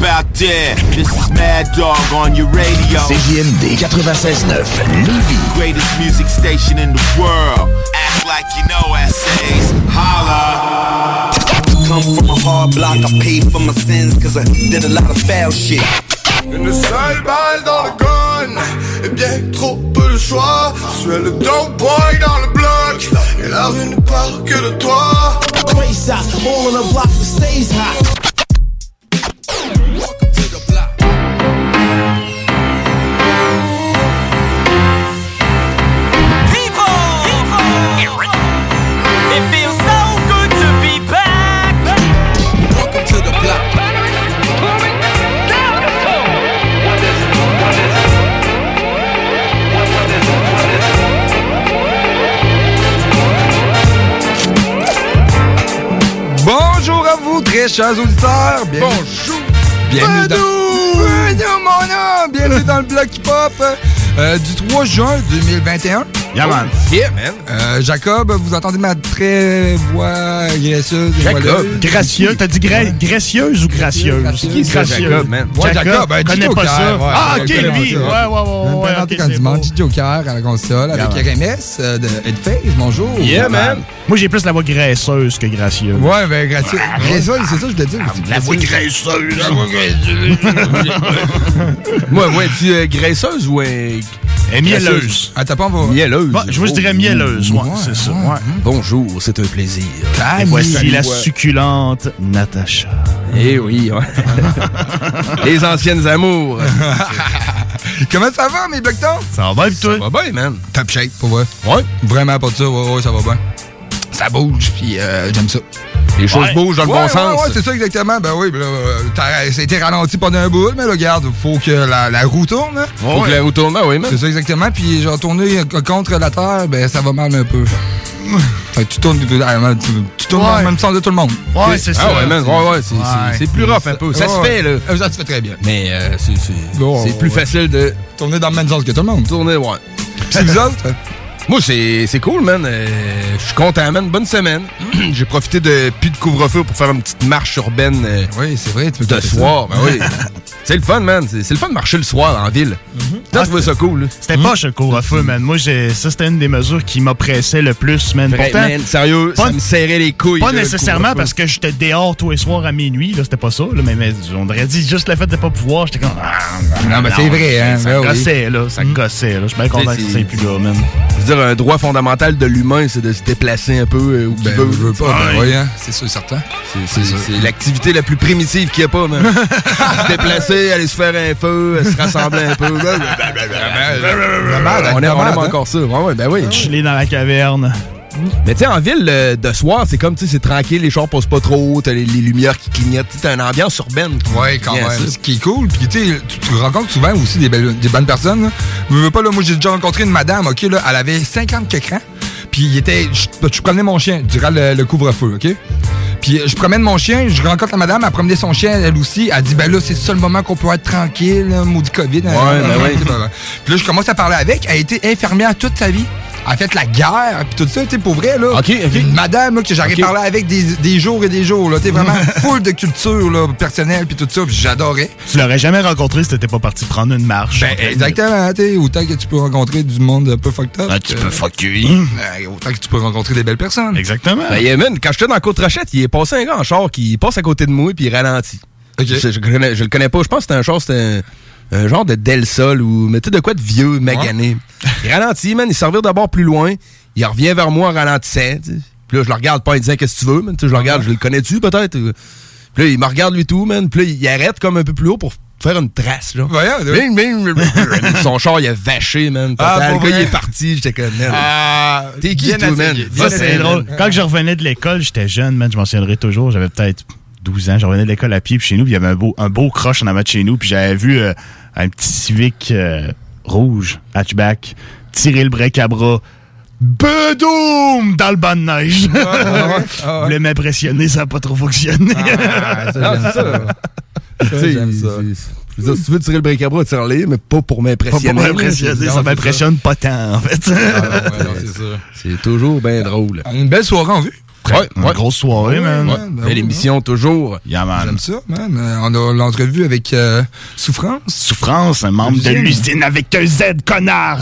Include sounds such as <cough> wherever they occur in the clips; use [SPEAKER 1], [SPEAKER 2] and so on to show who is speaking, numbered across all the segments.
[SPEAKER 1] Out there? This is Mad Dog on your radio.
[SPEAKER 2] CJMD 96.9 Lévis.
[SPEAKER 1] Greatest music station in the world. Act like you know essays. Holla.
[SPEAKER 3] Come from a hard block, I paid for my sins cause I did a lot of foul shit.
[SPEAKER 4] Une seule balle dans le gun Et bien trop peu de choix Je suis le dope boy dans le bloc Et la rue ne parle que de toi
[SPEAKER 5] Race out, all on the block stays hot
[SPEAKER 6] chers auditeurs. Bienvenue. Bonjour. Bienvenue dans... Bienvenue, mon homme. Bienvenue dans le bloc hip-hop euh, du 3 juin 2021.
[SPEAKER 7] Yeah, man.
[SPEAKER 6] Yeah, man. Euh, Jacob, vous entendez ma très voix graisseuse
[SPEAKER 7] Jacob, gracieuse. T'as dit gra- gracieuse ou gracieuse?
[SPEAKER 6] Gracieuse.
[SPEAKER 7] Qui est
[SPEAKER 6] Ça,
[SPEAKER 7] gracieuse?
[SPEAKER 6] Jacob, man? Ouais, Jacob, ben,
[SPEAKER 7] connais pas ça.
[SPEAKER 6] ouais,
[SPEAKER 7] ah,
[SPEAKER 6] ouais,
[SPEAKER 7] ok, lui. Ouais, ouais, ouais. ouais,
[SPEAKER 6] Présenté
[SPEAKER 7] ok,
[SPEAKER 6] comme
[SPEAKER 7] c'est
[SPEAKER 6] dimanche,
[SPEAKER 7] bon.
[SPEAKER 6] Gigi Joker à la console
[SPEAKER 7] Yeah,
[SPEAKER 6] avec
[SPEAKER 7] man.
[SPEAKER 6] RMS euh, de Headface. Bonjour.
[SPEAKER 7] Yeah, man. Moi, j'ai plus la voix graisseuse que gracieuse.
[SPEAKER 6] Ouais, ben, gracieux. Graisseuse, c'est ça que je voulais dire.
[SPEAKER 7] La voix graisseuse.
[SPEAKER 6] La voix <laughs> graisseuse.
[SPEAKER 8] Moi, ouais, tu euh, graisseuse ou euh,
[SPEAKER 7] Et mielleuse.
[SPEAKER 6] Ah, t'as pas envie.
[SPEAKER 8] Mielleuse.
[SPEAKER 7] Bah, je- moi, je dirais mielleuse. Ouais,
[SPEAKER 6] Ouais,
[SPEAKER 7] c'est ça.
[SPEAKER 6] ouais.
[SPEAKER 8] Bonjour, c'est un plaisir.
[SPEAKER 7] Et voici la succulente Natacha.
[SPEAKER 8] Eh oui, ouais. <laughs> Les anciennes amours. <laughs>
[SPEAKER 6] Comment ça va, mes blocs
[SPEAKER 7] Ça va bien, pis toi?
[SPEAKER 8] Ça va bien, man.
[SPEAKER 6] Top shape, pour vrai.
[SPEAKER 8] Ouais.
[SPEAKER 6] Vraiment pas de ça, ouais, ouais, ça va bien. Ça bouge, puis euh, j'aime ça.
[SPEAKER 8] Les choses
[SPEAKER 7] Ouais.
[SPEAKER 8] bougent dans le
[SPEAKER 6] ouais,
[SPEAKER 8] bon
[SPEAKER 6] ouais,
[SPEAKER 8] sens.
[SPEAKER 6] Ouais, c'est ça exactement. Ben oui, ben là, euh, t'as- ça a été ralenti pendant un bout, mais là, regarde, faut que la, la roue tourne. hein.
[SPEAKER 8] Faut que la roue tourne, ben oui.
[SPEAKER 6] C'est ça exactement. Puis genre tourner euh, contre la terre, ben ça va mal un peu. <laughs> Fait que tu tournes, tu, tournes dans le même sens de tout le monde.
[SPEAKER 7] Ouais, c'est ça.
[SPEAKER 8] Ah ouais. Ouais, ouais, c'est- plus rough un peu. Ça se fait, là.
[SPEAKER 6] Euh, Ça se fait très bien.
[SPEAKER 8] Mais euh, c'est plus
[SPEAKER 6] ouais.
[SPEAKER 8] facile de
[SPEAKER 6] Tourner dans le même sens que tout le monde.
[SPEAKER 8] tourner, ouais.
[SPEAKER 6] C'est vous autres? <laughs>
[SPEAKER 8] Moi, c'est c'est cool, man. Euh, Je suis content, man. Bonne semaine. <clears throat> J'ai profité de plus de couvre-feu pour faire une petite marche urbaine euh,
[SPEAKER 6] Oui, c'est vrai. Tu peux
[SPEAKER 8] de soir. Ben oui. <laughs> c'est le fun, man. C'est le fun de marcher le soir en ville. Là,
[SPEAKER 7] Ah,
[SPEAKER 8] tu vois ça cool, là.
[SPEAKER 7] C'était pas le couvre-feu, man. Moi, j'ai- ça, c'était une des mesures qui m'oppressait le plus, man.
[SPEAKER 8] Vrai,
[SPEAKER 7] Pourtant,
[SPEAKER 8] man, sérieux,
[SPEAKER 7] pas-
[SPEAKER 8] ça me serrait les couilles.
[SPEAKER 7] Pas
[SPEAKER 8] là,
[SPEAKER 7] nécessairement parce que j'étais dehors tous les soirs à minuit, là, c'était pas ça, là, mais, mais on aurait dit juste le fait de pas pouvoir, j'étais comme. Ah,
[SPEAKER 6] Non, mais c'est vrai, hein,
[SPEAKER 7] Ça
[SPEAKER 6] ben oui.
[SPEAKER 7] gossait, là, ça gossait, là. Je suis bien content que
[SPEAKER 8] c'est-
[SPEAKER 7] plus là, man.
[SPEAKER 8] Je veux dire, un droit fondamental de l'humain, c'est de se déplacer un peu euh, où
[SPEAKER 6] Ben,
[SPEAKER 8] tu veux.
[SPEAKER 6] pas, ben
[SPEAKER 7] Ouais.
[SPEAKER 6] oui, hein, c'est sûr, certain.
[SPEAKER 8] C'est l'activité la plus primitive qu'il n'y a pas, man. <laughs> se déplacer, aller se faire un feu, se rassembler un peu. <laughs> on aime, encore ça. Ouais, ouais, ben oui.
[SPEAKER 7] Chiller dans la caverne.
[SPEAKER 8] Mais tu sais, en ville, euh, de soir, c'est comme, tu sais, c'est tranquille, les chars passent pas trop, t'as les, les lumières qui clignotent, tu t'as une ambiance urbaine.
[SPEAKER 6] Ouais, quand même. Ce qui est cool, puis tu sais, tu, tu rencontres souvent aussi des, belles- des bonnes personnes. Là. Je veux pas, là, moi j'ai déjà rencontré une madame, ok, là, elle avait 50 quelques ans, puis il était, je, je prenais mon chien durant le, le couvre-feu, ok? Puis euh, je promène mon chien, je rencontre la madame, elle promenait son chien, elle aussi. Elle dit, ben là, c'est le seul moment qu'on peut être tranquille, maudit COVID. Ouais,
[SPEAKER 8] ben ouais.
[SPEAKER 6] Puis là, je commence à parler avec. Elle a été infirmière toute sa vie. Elle a fait la guerre, puis tout ça, tu sais, pour vrai, là.
[SPEAKER 8] OK, OK.
[SPEAKER 6] Une madame, là, que j'arrive
[SPEAKER 8] Ok.
[SPEAKER 6] à parler avec des, des jours et des jours, là. Tu vraiment <laughs> full de culture, là, personnelle, puis tout ça, puis j'adorais.
[SPEAKER 7] Tu l'aurais jamais rencontré si t'étais pas parti prendre une marche.
[SPEAKER 6] Ben, exactement, tu sais, autant que tu peux rencontrer du monde un peu fucked up.
[SPEAKER 7] Ah, tu
[SPEAKER 6] que-
[SPEAKER 7] peux fuck you.
[SPEAKER 6] Ben, autant que tu peux rencontrer des belles personnes.
[SPEAKER 7] Exactement.
[SPEAKER 8] Ben, yeah, man, quand j'étais dans Côte-Rochette, il est passé un gars en char qui passe à côté de moi puis il ralentit. Je, je le connais pas. Je pense que c'était un char, c'était un, un genre de Del Sol ou mais tu sais de quoi de vieux, magané. Il ralentit, man, il s'en d'abord plus loin. Il revient vers moi en ralentissant. Puis là, je le regarde pas en disant qu'est-ce que tu veux, man? Tu sais, je le regarde, je le connais-tu peut-être? Puis là, il me regarde lui tout, man. Puis là, il arrête comme un peu plus haut pour faire une trace, genre.
[SPEAKER 6] Voyons, là.
[SPEAKER 8] Bing, bing, bing. Son char, il a vaché, man.
[SPEAKER 6] Ah,
[SPEAKER 8] Total. le gars, il est parti. J'étais comme.
[SPEAKER 6] Ah,
[SPEAKER 8] T'es qui, toi, man?
[SPEAKER 7] Ça, c'est drôle. Quand je revenais de l'école, j'étais jeune, man, je m'en souviendrai toujours. J'avais peut-être 12 ans. Je revenais de l'école à pied, puis chez nous, puis il y avait un beau, un beau croche en avant de chez nous, puis j'avais vu euh, un petit Civic euh, rouge, hatchback, tirer le break à bras. Bedoum! Dans le banc de neige.
[SPEAKER 6] ah <laughs>
[SPEAKER 7] Je voulais m'impressionner, ça n'a pas trop fonctionné.
[SPEAKER 6] Ah, ça, j'aime
[SPEAKER 8] c'est <laughs> ça.
[SPEAKER 6] ça.
[SPEAKER 8] Tu sais,
[SPEAKER 6] j'aime ça.
[SPEAKER 8] c'est- je veux dire, si tu veux tirer le break à bras, tire-le, mais pas pour
[SPEAKER 7] Pas
[SPEAKER 8] m'impressionner.
[SPEAKER 7] pour
[SPEAKER 8] là.
[SPEAKER 7] m'impressionner, ça m'impressionne pas tant, en fait.
[SPEAKER 6] Ah, ouais. C'est
[SPEAKER 8] toujours bien drôle.
[SPEAKER 6] Une belle soirée en vue.
[SPEAKER 8] Ouais,
[SPEAKER 7] Une
[SPEAKER 8] ouais.
[SPEAKER 7] grosse soirée, man.
[SPEAKER 6] Ouais, ben
[SPEAKER 8] Belle
[SPEAKER 6] oui,
[SPEAKER 8] émission, toujours.
[SPEAKER 7] Yeah, man.
[SPEAKER 6] J'aime ça, man. Euh, on a l'entrevue avec euh, Souffrance.
[SPEAKER 7] Souffrance, un membre de
[SPEAKER 6] L'usine.
[SPEAKER 7] avec un Z, connard!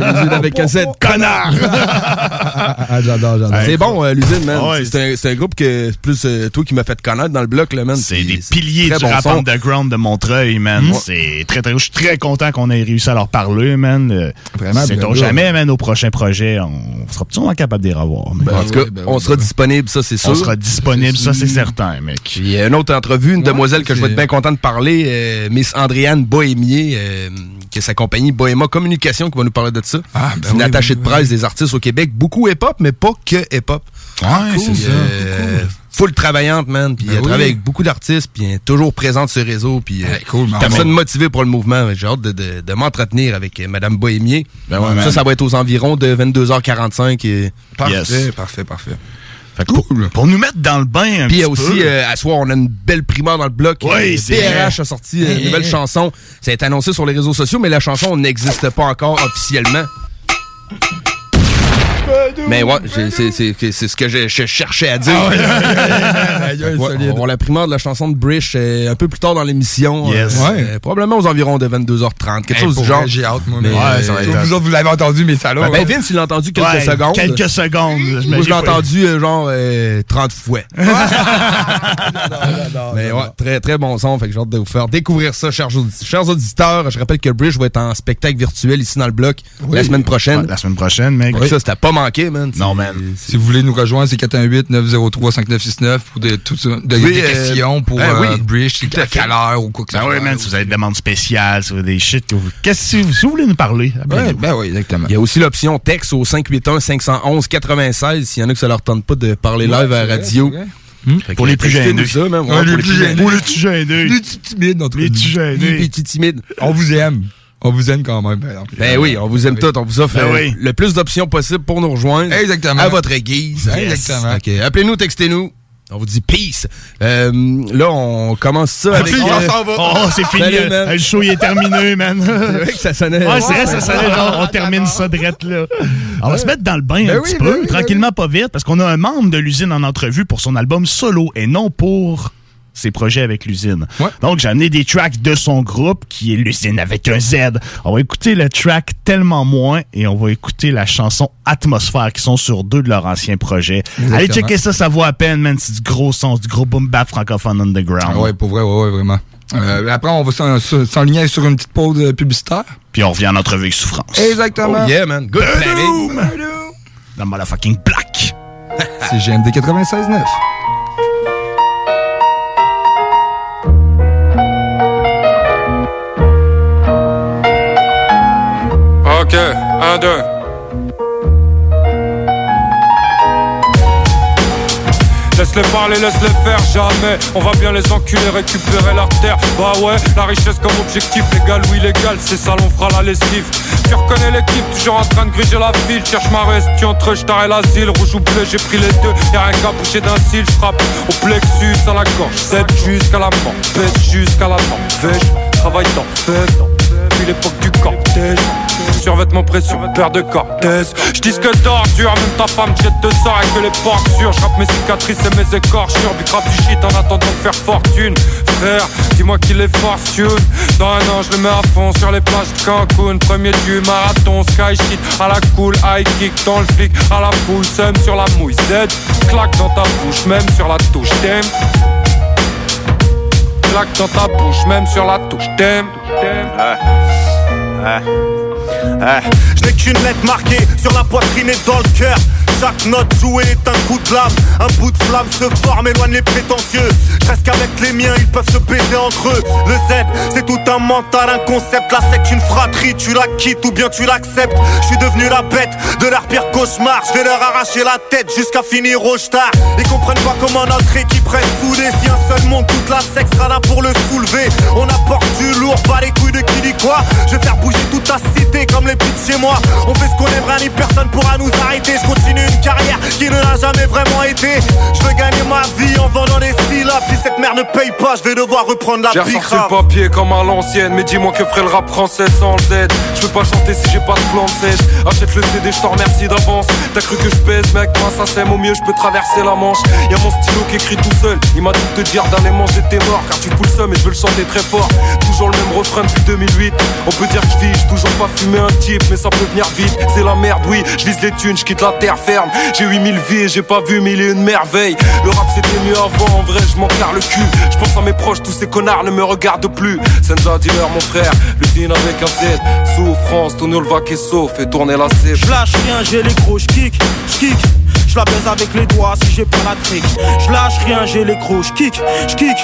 [SPEAKER 8] L'usine avec un Z.
[SPEAKER 7] Connard!
[SPEAKER 6] Ah, <laughs> <laughs> j'adore, j'adore.
[SPEAKER 8] C'est bon, euh, l'usine, man.
[SPEAKER 7] Ouais,
[SPEAKER 8] c'est un, c'est un groupe que c'est plus euh, toi qui m'as fait connaître dans le bloc, là, man.
[SPEAKER 7] C'est des piliers du
[SPEAKER 8] bon
[SPEAKER 7] rap
[SPEAKER 8] son.
[SPEAKER 7] underground de Montreuil, man. C'est très, très... Je suis très content qu'on ait réussi à leur parler, man. Euh,
[SPEAKER 6] Vraiment,
[SPEAKER 7] Sait-on
[SPEAKER 6] bravo.
[SPEAKER 7] jamais, man, au prochain projet, on sera peut-être capable de les revoir.
[SPEAKER 8] Ben, en tout cas,
[SPEAKER 6] ben
[SPEAKER 8] on sera disponible, ça, c'est sûr.
[SPEAKER 7] on sera disponible, ça, c'est certain, mec.
[SPEAKER 8] Puis, il y a une autre entrevue, une
[SPEAKER 6] Ouais,
[SPEAKER 8] demoiselle que je vais être bien content de parler, euh, Miss Andréane Bohémier, euh, qui est sa compagnie Bohéma Communication, qui va nous parler de ça.
[SPEAKER 6] Ah, ben
[SPEAKER 8] c'est une
[SPEAKER 6] oui,
[SPEAKER 8] attachée de
[SPEAKER 6] oui,
[SPEAKER 8] presse des artistes au Québec, beaucoup hip-hop, mais pas que hip-hop.
[SPEAKER 7] Ouais,
[SPEAKER 6] cool,
[SPEAKER 7] c'est ça.
[SPEAKER 8] Euh, full travaillante, man. Puis
[SPEAKER 6] Ben
[SPEAKER 8] elle
[SPEAKER 6] oui.
[SPEAKER 8] travaille avec beaucoup d'artistes, puis elle est toujours présente sur les réseaux, puis euh,
[SPEAKER 6] Ouais, cool, man.
[SPEAKER 8] personne motivée pour le mouvement. J'ai hâte de, de- de m'entretenir avec euh, Madame Bohémier.
[SPEAKER 7] Ben ouais,
[SPEAKER 8] ça,
[SPEAKER 7] man.
[SPEAKER 8] ça va être aux environs de 22h45. Et...
[SPEAKER 6] Parfait,
[SPEAKER 7] Yes.
[SPEAKER 6] parfait, parfait.
[SPEAKER 7] Fait que pour, pour nous mettre dans le bain un
[SPEAKER 8] Puis il y
[SPEAKER 7] petit
[SPEAKER 8] a aussi,
[SPEAKER 7] peu,
[SPEAKER 8] euh, à soir, on a une belle primeur dans le bloc.
[SPEAKER 7] Oui, c'est
[SPEAKER 8] PRH a sorti une nouvelle chanson. Ça a été annoncé sur les réseaux sociaux, mais la chanson n'existe pas encore officiellement. Mais ouais, c'est c'est- c'est ce que je, je cherchais à dire.
[SPEAKER 6] Aïe,
[SPEAKER 8] Ouais, <laughs> on la primeur de la chanson de Brish euh, un peu plus tard dans l'émission.
[SPEAKER 7] Yes.
[SPEAKER 8] Euh,
[SPEAKER 6] Ouais.
[SPEAKER 8] euh, probablement aux environs de 22h30. Quelque
[SPEAKER 6] Hey,
[SPEAKER 8] chose du genre.
[SPEAKER 6] J'ai hâte, moi.
[SPEAKER 8] Mais, ça va être-
[SPEAKER 6] Vous autres, vous l'avez entendu, mais ça.
[SPEAKER 8] Ben, ben, Vince, il l'a entendu quelques
[SPEAKER 7] ouais,
[SPEAKER 8] secondes.
[SPEAKER 7] Quelques secondes.
[SPEAKER 8] Moi, je l'ai entendu euh, genre euh, 30 fois. Mais ouais, très, très bon son. Fait que j'ai hâte de vous faire découvrir ça, chers, audi- chers auditeurs. Je rappelle que Bridge va être en spectacle virtuel ici dans le bloc la semaine prochaine.
[SPEAKER 7] La semaine prochaine, mec.
[SPEAKER 8] Ça, c'était pas man.
[SPEAKER 7] Non, man.
[SPEAKER 6] Si vous voulez nous rejoindre, c'est 418-903-5969 pour des, tout
[SPEAKER 8] Oui,
[SPEAKER 6] des
[SPEAKER 8] euh,
[SPEAKER 6] questions pour
[SPEAKER 8] ben
[SPEAKER 6] euh,
[SPEAKER 8] oui,
[SPEAKER 6] Bridge, c'est
[SPEAKER 8] tout à
[SPEAKER 6] à quelle
[SPEAKER 8] fait.
[SPEAKER 6] heure ou quoi que ce
[SPEAKER 7] Ben
[SPEAKER 6] soit.
[SPEAKER 7] man, si vous avez des demandes spéciales, si vous avez des shit que vous... Qu'est-ce que si vous, si vous voulez nous parler?
[SPEAKER 6] Ouais, ben oui, exactement.
[SPEAKER 8] Il y a aussi l'option texte au 581-511-96 s'il y en a que ça leur tente pas de parler live à la radio. Fait
[SPEAKER 7] Pour les plus gênés.
[SPEAKER 8] ça. Ouais,
[SPEAKER 6] Ouais,
[SPEAKER 8] pour
[SPEAKER 6] les plus gênés.
[SPEAKER 7] Pour les petits gênés.
[SPEAKER 6] Les petits timides, entre
[SPEAKER 7] Les petits
[SPEAKER 8] timides.
[SPEAKER 6] On vous aime. On vous aime quand même, par exemple.
[SPEAKER 8] Ben oui, on vous aime tous. On vous offre
[SPEAKER 7] Ben oui.
[SPEAKER 8] le plus d'options possible pour nous rejoindre.
[SPEAKER 6] Exactement.
[SPEAKER 8] À votre guise.
[SPEAKER 6] Exactement.
[SPEAKER 8] Ok, Appelez-nous, textez-nous. On vous dit peace. Euh, là, on commence ça avec...
[SPEAKER 7] Puis,
[SPEAKER 8] euh,
[SPEAKER 7] euh, Oh, c'est fini.
[SPEAKER 8] Salut, man.
[SPEAKER 7] Le show, il est terminé, man. <laughs>
[SPEAKER 8] C'est vrai que ça sonnait...
[SPEAKER 7] Ouais, c'est vrai, ça serait genre, on termine ça drette là. On va se mettre dans le bain un
[SPEAKER 6] Ben
[SPEAKER 7] petit
[SPEAKER 6] oui,
[SPEAKER 7] peu,
[SPEAKER 6] oui, ben
[SPEAKER 7] tranquillement, pas vite, parce qu'on a un membre de l'usine en entrevue pour son album solo et non pour ses projets avec l'usine.
[SPEAKER 6] Ouais.
[SPEAKER 7] Donc, j'ai amené des tracks de son groupe, qui est l'usine avec un Z. On va écouter le track tellement moins et on va écouter la chanson Atmosphère, qui sont sur deux de leurs anciens projets.
[SPEAKER 6] Exactement.
[SPEAKER 7] Allez checker ça, ça vaut à peine, man. C'est du gros c'est du gros boom bap francophone underground.
[SPEAKER 6] Ouais, pour vrai, ouais, ouais, vraiment. Euh, après, on va s'en- s'en- s'enligner sur une petite pause euh, publicitaire.
[SPEAKER 7] Puis on revient en entrevue avec Souffrance.
[SPEAKER 6] Exactement.
[SPEAKER 8] Oh yeah, man. Good planning.
[SPEAKER 7] Dans motherfucking black.
[SPEAKER 6] C'est GMD 96.9.
[SPEAKER 9] Ok, un, deux. Laisse-les parler, laisse-les faire, jamais. On va bien les enculer, récupérer leur terre. Bah ouais, la richesse comme objectif, légal ou illégal, c'est ça, l'on fera la lessive. Tu reconnais l'équipe, toujours en train de griger la ville. Cherche ma reste, entre je et l'asile. Rouge ou bleu, j'ai pris les deux. Y'a rien qu'à boucher d'un cil, frappe au plexus, à la gorge. 7 jusqu'à la mort, pèse jusqu'à la mort. Vèche, travaille dans, fais l'époque du cortège. Survêtement pression, paire de cortèse. J'disque d'ordure, même ta femme jette de sort avec que les portes sûres. J'rappe mes cicatrices et mes écorchures. Du grave du shit en attendant de faire fortune. Frère, dis-moi qu'il est fortune. Dans un an, je le mets à fond sur les plages de Cancun. Premier du marathon, sky shit à la cool, high kick dans le flic, à la foule, seum sur la mouille. Z, claque dans ta bouche, même sur la touche, t'aimes? Claque dans ta bouche, même sur la touche, t'aimes.
[SPEAKER 10] Je n'ai qu'une lettre marquée sur la poitrine et dans le cœur. Chaque note jouée est un coup de lame. Un bout de flamme se forme, éloigne les prétentieux. Je reste qu'avec les miens, ils peuvent se baiser entre eux. Le Z, c'est tout un mental, un concept. La secte, une fratrie, tu la quittes ou bien tu l'acceptes. Je suis devenu la bête de leur pire cauchemar. Je vais leur arracher la tête jusqu'à finir au star. Ils comprennent pas comment notre équipe reste soudée. Si un seul monde, toute la secte sera là pour le soulever. On apporte du lourd, pas les couilles de qui dit quoi. Je vais faire bouger toute ta cité comme les pits chez moi. On fait ce qu'on aimerait, ni personne pourra nous arrêter. Je continue une carrière qui ne l'a jamais vraiment été. Ne paye pas, je vais devoir reprendre la
[SPEAKER 9] J'ai ressorti le papier comme à l'ancienne. Mais dis-moi que ferait le rap français sans Z. Je peux pas chanter si j'ai pas de plan de. Achète le CD, je t'en remercie d'avance. T'as cru que je pèse, mec, moi ça sème au mieux, je peux traverser la manche. Y'a mon stylo qui écrit tout seul. Il m'a dit de te dire d'aller manger tes morts. Car tu fous le seum et je veux le chanter très fort. Toujours le même refrain depuis 2008. On peut dire que je vis, toujours pas fumé un type, mais ça peut venir vite. C'est la merde, oui. Je vise les thunes, je quitte la terre ferme. J'ai 8000 vies et j'ai pas vu mille et une merveilles. Le rap c'était mieux avant, en vrai, je m'en le cul. Je pense à mes proches, tous ces connards ne me regardent plus. Senza dealer, mon frère, l'usine avec un Z. Souffrance, Tonio le vaque et sauf, fait tourner la cible.
[SPEAKER 11] Je lâche rien, j'ai les gros, j'kick, j'kick. Je la baise avec les doigts si j'ai pas la trick. Je lâche rien, j'ai les gros, j'kick, j'kick.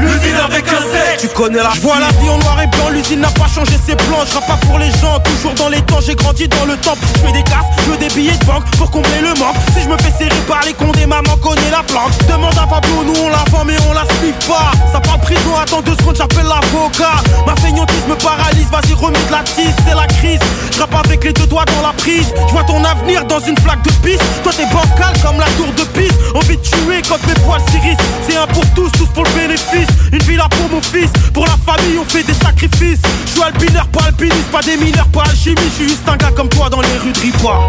[SPEAKER 12] L'usine avec un Z.
[SPEAKER 11] Tu connais la Je vois la vie en noir et blanc, l'usine n'a pas changé ses plans. Je pas pour les gens, toujours dans les temps, j'ai grandi dans le temple. Je fais des casses, je veux des billets de banque pour combler le manque. Si je me fais serrer par les condés, maman connaît la planque. Demande à Pablo, nous on la vend mais on la sniffe pas. Ça parle prison, attends deux secondes, j'appelle l'avocat. Ma feignantise me paralyse, vas-y remets de la tisse, c'est la crise. Je avec les deux doigts dans la prise. Je vois ton avenir dans une flaque de piste. Toi t'es comme la tour de piste. Envie de tuer quand mes poils s'irissent. C'est un pour tous, tous pour le bénéfice. Une villa pour mon fils, pour la famille on fait des sacrifices. Je suis alpineur, pas alpiniste, pas des mineurs, pas alchimie. Je suis juste un gars comme toi dans les rues de Ripois.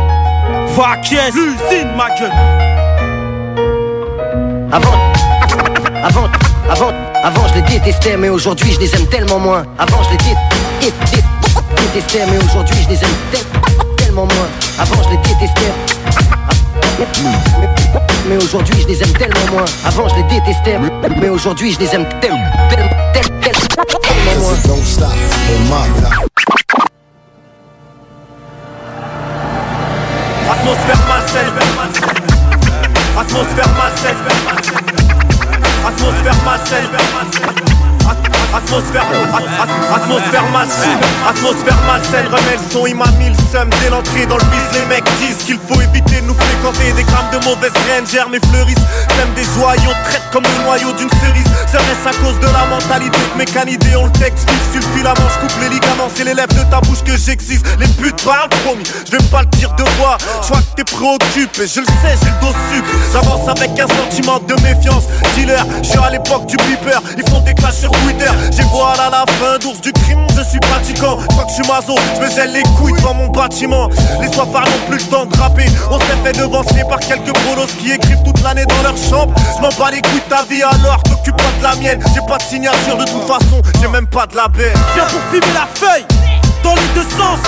[SPEAKER 11] Va caisse, l'usine ma gueule.
[SPEAKER 13] Avant, avant, avant, avant je les détestais mais aujourd'hui je les aime tellement moins Avant je les dé- dé- dé- détestais mais aujourd'hui je les aime tel- tellement moins Avant je les détestais mais- aujourd'hui je les aime tellement moins Avant je les détestais mais aujourd'hui je les aime tel- tel- tel- tel- tellement moins.
[SPEAKER 10] Atmosphère malsaine. Atmosphère malsaine. Atmosphère malsaine. At- Atmosphère, at- at- atmosphère malsaine, atmosphère malsaine, remets le son, il m'a mis le seum dès l'entrée dans le bis. Les mecs disent qu'il faut éviter de nous fréquenter des grammes de mauvaises graines, germent et fleurissent. Même des joyaux traitent comme le noyau d'une cerise. Serait-ce à cause de la mentalité que mes canidés? Ont le texte fixe sur le filament, je coupe les ligaments, c'est les lèvres de ta bouche que j'existe. Les putes parlent, promis, je vais pas le dire de voix. Je crois que t'es préoccupé, je le sais, j'ai le dos sucre. J'avance avec un sentiment de méfiance. Dealer, je suis à l'époque du beeper, ils font des clashs sur Twitter. J'ai voilà la fin d'ours du crime, je suis pratiquant. Crois que je suis maso, je me les couilles devant mon bâtiment. Les soifards n'ont plus le temps de. On s'est fait devancer par quelques bolos qui écrivent toute l'année dans leur chambre. Je m'en bats les couilles de ta vie alors, t'occupe pas de la mienne. J'ai pas de signature de toute façon, j'ai même pas de la baie.
[SPEAKER 11] Viens pour filmer la feuille dans les deux sens.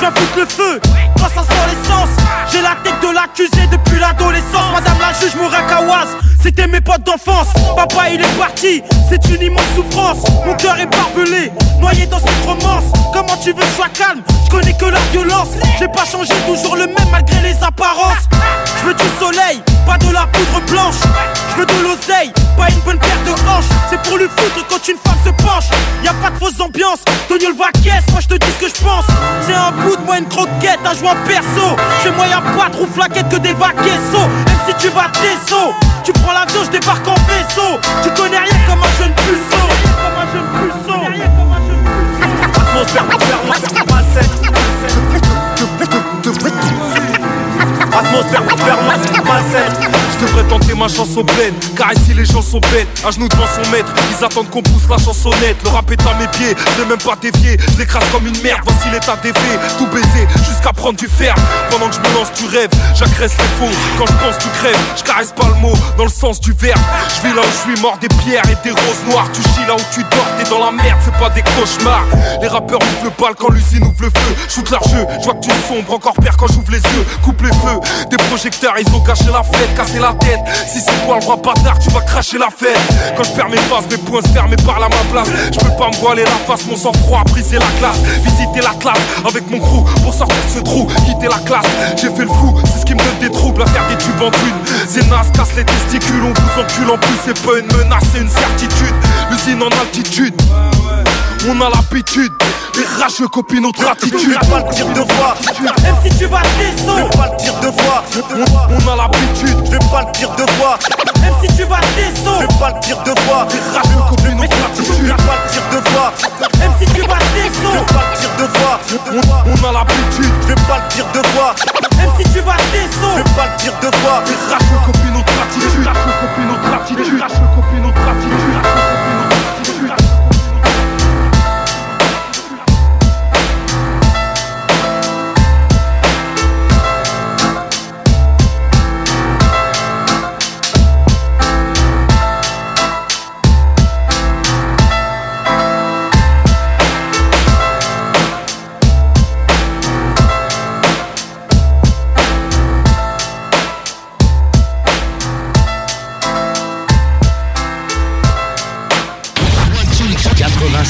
[SPEAKER 11] Viens foutre le feu quand ça sent l'essence. J'ai la tête de l'accusé depuis l'adolescence. Madame la juge Murakawaz, c'était mes potes d'enfance. Papa il est parti, c'est une immense souffrance. Mon cœur est barbelé, noyé dans cette romance. Comment tu veux que je sois calme? Je connais que la violence. J'ai pas changé, toujours le même malgré les apparences. Je veux du soleil, pas de la poudre blanche. Je veux de l'oseille, pas une bonne paire de hanches. C'est pour lui foutre quand une femme se penche. Y a pas de fausse ambiance, Tony le caisse, moi je te dis ce que je pense. C'est un bout de moi une croquette, un joint perso. Chez moi y a pas trop flaquette que des vaquessos. Même si tu vas tes sauts, tu prends l'avion, je débarque en vaisseau. Tu connais rien comme un jeune puceau. Comme un jeune puceau.
[SPEAKER 10] Atmosphère, Atmosphère, malsaine
[SPEAKER 14] Je devrais tenter ma chance au bled Car ici les gens sont bêtes. À genoux devant son maître. Ils attendent qu'on pousse la chansonnette Le rap est à mes pieds. Je même pas dévié. Je l'écrase comme une merde. Voici l'état des faits. Tout baiser jusqu'à prendre du fer Pendant que je me lance tu rêves J'agresse les faux. Quand je pense tu crèves Je caresse pas le mot Dans le sens du verbe. Je vis là où je suis mort des pierres et des roses noires. Tu chies là où tu dors T'es dans la merde. C'est pas des cauchemars. Les rappeurs ouvrent le bal quand l'usine ouvre le feu. Shoot jeu. Je vois que tu sombres Encore pire quand j'ouvre les yeux. Coupe les feux. Des projecteurs ils ont caché la fête. Cassé la Si c'est toi le roi bâtard tu vas cracher la fête. Quand je perds mes faces Mes poings se ferment parlent à ma place. Je peux pas me voiler la face Mon sang froid a brisé la classe Visiter la classe avec mon crew Pour sortir ce trou. Quitter la classe J'ai fait le fou C'est ce qui me donne des troubles. À faire des tubes en thune naze casse les testicules On vous encule en plus. C'est pas une menace c'est une certitude. L'usine en altitude on a l'habitude, les rageux copient notre attitude.
[SPEAKER 10] Je vais pas le dire deux fois,
[SPEAKER 11] même si tu vas
[SPEAKER 10] vais pas le dire deux fois,
[SPEAKER 14] on, on a l'habitude.
[SPEAKER 10] Je vais pas le dire deux fois,
[SPEAKER 11] même si tu vas tes sauts.
[SPEAKER 10] Je vais pas le dire deux fois,
[SPEAKER 14] les rageux copient notre attitude.
[SPEAKER 10] Je vais pas le dire deux fois,
[SPEAKER 11] même si tu vas tes sauts.
[SPEAKER 10] Je vais pas le dire deux fois,
[SPEAKER 14] on, on a l'habitude.
[SPEAKER 10] Je vais pas le dire deux fois,
[SPEAKER 11] même si tu vas tes sauts.
[SPEAKER 10] Je vais pas le dire deux fois,
[SPEAKER 14] les rageux copient notre attitude. Les rageux copient notre attitude. Les rageux copient notre attitude.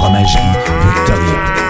[SPEAKER 15] Fromagerie Victoria.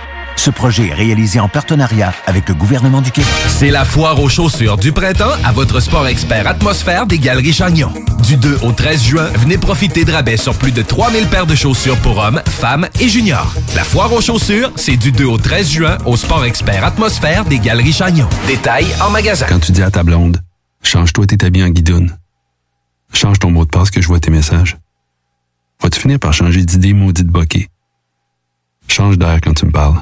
[SPEAKER 2] Ce projet est réalisé en partenariat avec le gouvernement du Québec.
[SPEAKER 16] C'est la foire aux chaussures du printemps à votre sport expert atmosphère des Galeries Chagnon. Du 2 au 13 juin, venez profiter de rabais sur plus de 3000 paires de chaussures pour hommes, femmes et juniors. La foire aux chaussures, c'est du 2 au 13 juin au sport expert atmosphère des Galeries Chagnon. Détails en magasin.
[SPEAKER 17] Quand tu dis à ta blonde, change-toi tes habits en guidoune. Change ton mot de passe que je vois tes messages. Vas-tu finir par changer d'idée maudite bokeh? Change d'air quand tu me parles.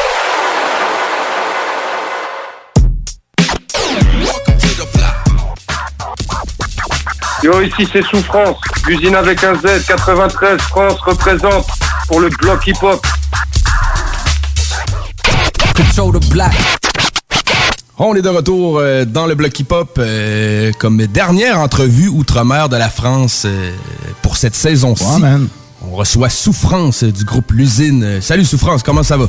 [SPEAKER 18] Yo, ici c'est Souffrance, l'usine avec un Z, 93, France représente pour le bloc hip-hop.
[SPEAKER 8] On est de retour euh, dans le bloc hip-hop euh, comme dernière entrevue outre-mer de la France euh, pour cette saison-ci.
[SPEAKER 7] Ouais.
[SPEAKER 8] On reçoit Souffrance du groupe L'usine. Salut Souffrance, comment ça va?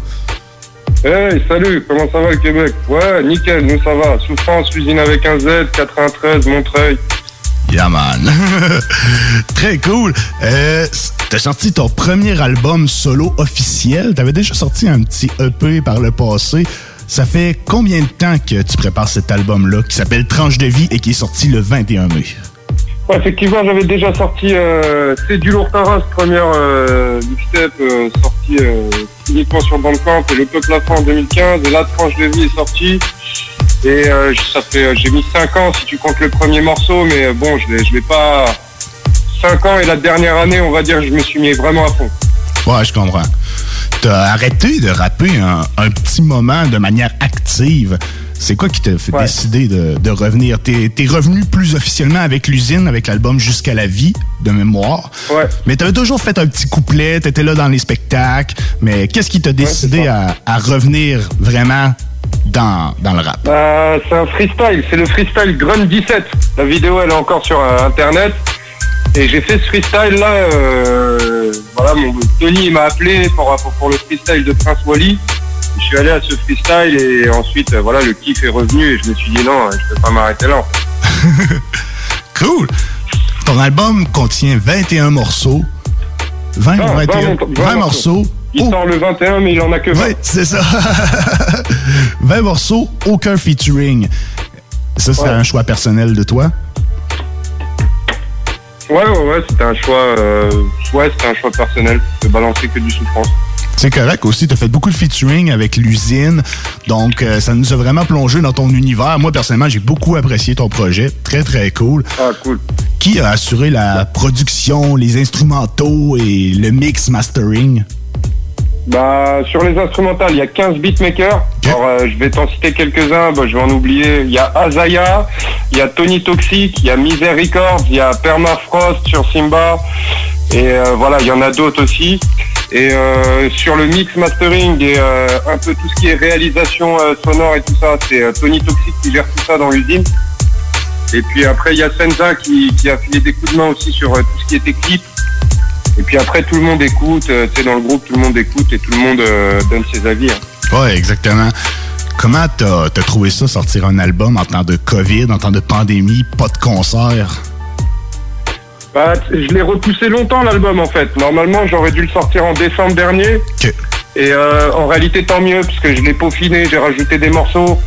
[SPEAKER 18] Hey, salut, comment ça va le Québec? Ouais, nickel, nous ça va. Souffrance, l'usine avec un Z, 93, Montreuil. <laughs>
[SPEAKER 7] Très cool. Euh, T'as sorti ton premier album solo officiel? T'avais déjà sorti un petit EP par le passé. Ça fait combien de temps que tu prépares cet album-là qui s'appelle Tranche de vie et qui est sorti le 21 mai?
[SPEAKER 18] Ouais, effectivement, j'avais déjà sorti euh, C'est du lourd Taras, première euh, mixtape euh, sortie euh, uniquement sur Bandcamp et Le Peuple à en 2015. Et là, Tranche de vie est sortie. Et euh, ça fait, euh, j'ai mis 5 ans si tu comptes le premier morceau, mais euh, bon, je l'ai pas. 5 ans et la dernière année, on va dire, je me suis mis vraiment à fond.
[SPEAKER 7] Ouais, je comprends. T'as arrêté de rapper un, un petit moment de manière active. C'est quoi qui t'a fait décider de, de revenir? T'es es revenu plus officiellement avec l'usine, avec l'album Jusqu'à la vie, de mémoire.
[SPEAKER 18] Ouais.
[SPEAKER 7] Mais t'avais toujours fait un petit couplet, t'étais là dans les spectacles. Mais qu'est-ce qui t'a décidé à, à revenir vraiment dans, dans le rap?
[SPEAKER 18] Euh, c'est un freestyle, c'est le freestyle Grunt 17. La vidéo, elle est encore sur euh, internet. Et j'ai fait ce freestyle là. euh, voilà, mon Tony m'a appelé pour, pour, le freestyle de Prince Wally. Je suis allé à ce freestyle et ensuite, euh, voilà, le kiff est revenu et je me suis dit non, je peux pas m'arrêter là. <laughs>
[SPEAKER 7] Cool! Ton album contient 21 morceaux. 20 ou
[SPEAKER 18] Ah,
[SPEAKER 7] 21?
[SPEAKER 18] 20
[SPEAKER 7] 20 morceaux.
[SPEAKER 18] Il sort le 21, mais il en a que 20.
[SPEAKER 7] Oui, c'est ça. <laughs> 20 morceaux, aucun featuring. Ça, c'est
[SPEAKER 18] Ouais.
[SPEAKER 7] un choix personnel de toi?
[SPEAKER 18] Ouais, ouais, ouais, c'était un choix, euh, ouais, c'était un choix personnel de balancer que du souffrance.
[SPEAKER 7] C'est correct aussi, tu as fait beaucoup de featuring avec l'usine, donc euh, ça nous a vraiment plongé dans ton univers. Moi, personnellement, j'ai beaucoup apprécié ton projet, très très cool.
[SPEAKER 18] Ah, cool.
[SPEAKER 7] Qui a assuré la production, les instrumentaux et le mix mastering?
[SPEAKER 18] Bah, sur les instrumentales, il y a 15 beatmakers. Alors, euh, je vais t'en citer quelques-uns, bah, je vais en oublier. Il y a Azaya, il y a Tony Toxic, il y a Misère Records, il y a Permafrost sur Simba. Et euh, voilà, il y en a d'autres aussi. Et euh, sur le mix mastering et un peu tout ce qui est réalisation sonore et tout ça, c'est Tony Toxic qui gère tout ça dans l'usine. Et puis après, il y a Senza qui, qui a filé des coups de main aussi sur tout ce qui était clip. Et puis après, tout le monde écoute, euh, tu sais, dans le groupe, tout le monde écoute et tout le monde euh, donne ses avis. hein.
[SPEAKER 7] Ouais, exactement. Comment t'as as trouvé ça, sortir un album en temps de COVID, en temps de pandémie, pas de concert?
[SPEAKER 18] Bah, je l'ai repoussé longtemps l'album en fait. Normalement, j'aurais dû le sortir en décembre dernier. Et euh, en réalité, tant mieux, parce que je l'ai peaufiné, j'ai rajouté des morceaux.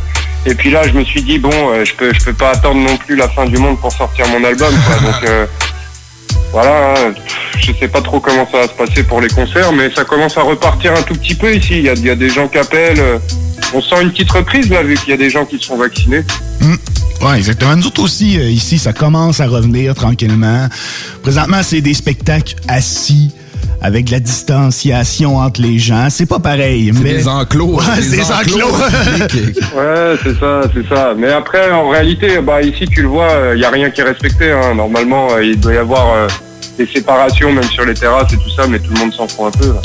[SPEAKER 18] Et puis là, je me suis dit, bon, euh, je peux, je peux pas attendre non plus la fin du monde pour sortir mon album. Quoi. Donc euh, voilà, je sais pas trop comment ça va se passer pour les concerts, mais ça commence à repartir un tout petit peu ici. Il y a, des gens qui appellent. euh, On sent une petite reprise là, vu qu'il y a des gens qui se sont vaccinés.
[SPEAKER 7] Ouais, exactement. Nous autres aussi, euh, ici, ça commence à revenir tranquillement. Présentement, c'est des spectacles assis avec de la distanciation entre les gens. C'est pas pareil.
[SPEAKER 8] C'est
[SPEAKER 7] mais...
[SPEAKER 8] des enclos.
[SPEAKER 7] Ouais,
[SPEAKER 8] des
[SPEAKER 7] c'est des enclos. <laughs>
[SPEAKER 18] Ouais, c'est ça, c'est ça. Mais après, en réalité, bah ici, tu le vois, il y a rien qui est respecté. hein. Normalement, euh, il doit y avoir euh, des séparations, même sur les terrasses et tout ça, mais tout le monde s'en fout un peu. là.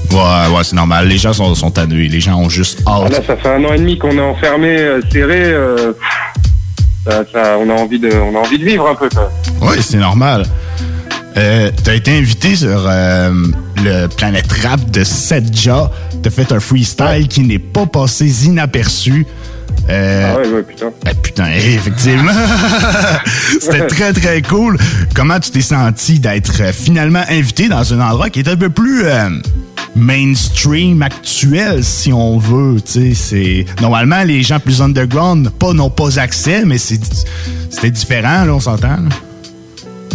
[SPEAKER 7] Ouais, ouais, c'est normal. Les gens sont, sont tannés. Les gens ont juste
[SPEAKER 18] Ah,
[SPEAKER 7] hâte.
[SPEAKER 18] là, ça fait un an et demi qu'on est enfermé, euh, serré. euh, ça, ça- on a envie de, on a envie de vivre un peu. Quoi.
[SPEAKER 7] Oui, c'est normal. Euh, T'as été invité sur euh, le Planète Rap de Sedja. T'as fait un freestyle qui n'est pas passé inaperçu. Euh,
[SPEAKER 18] Ah ouais, ouais, putain.
[SPEAKER 7] ben, putain, effectivement. <laughs> C'était très, très cool. Comment tu t'es senti d'être euh, finalement invité dans un endroit qui est un peu plus mainstream, actuel, si on veut. c'est Normalement, les gens plus underground pas, n'ont pas accès, mais c'est c'était différent, là, on s'entend.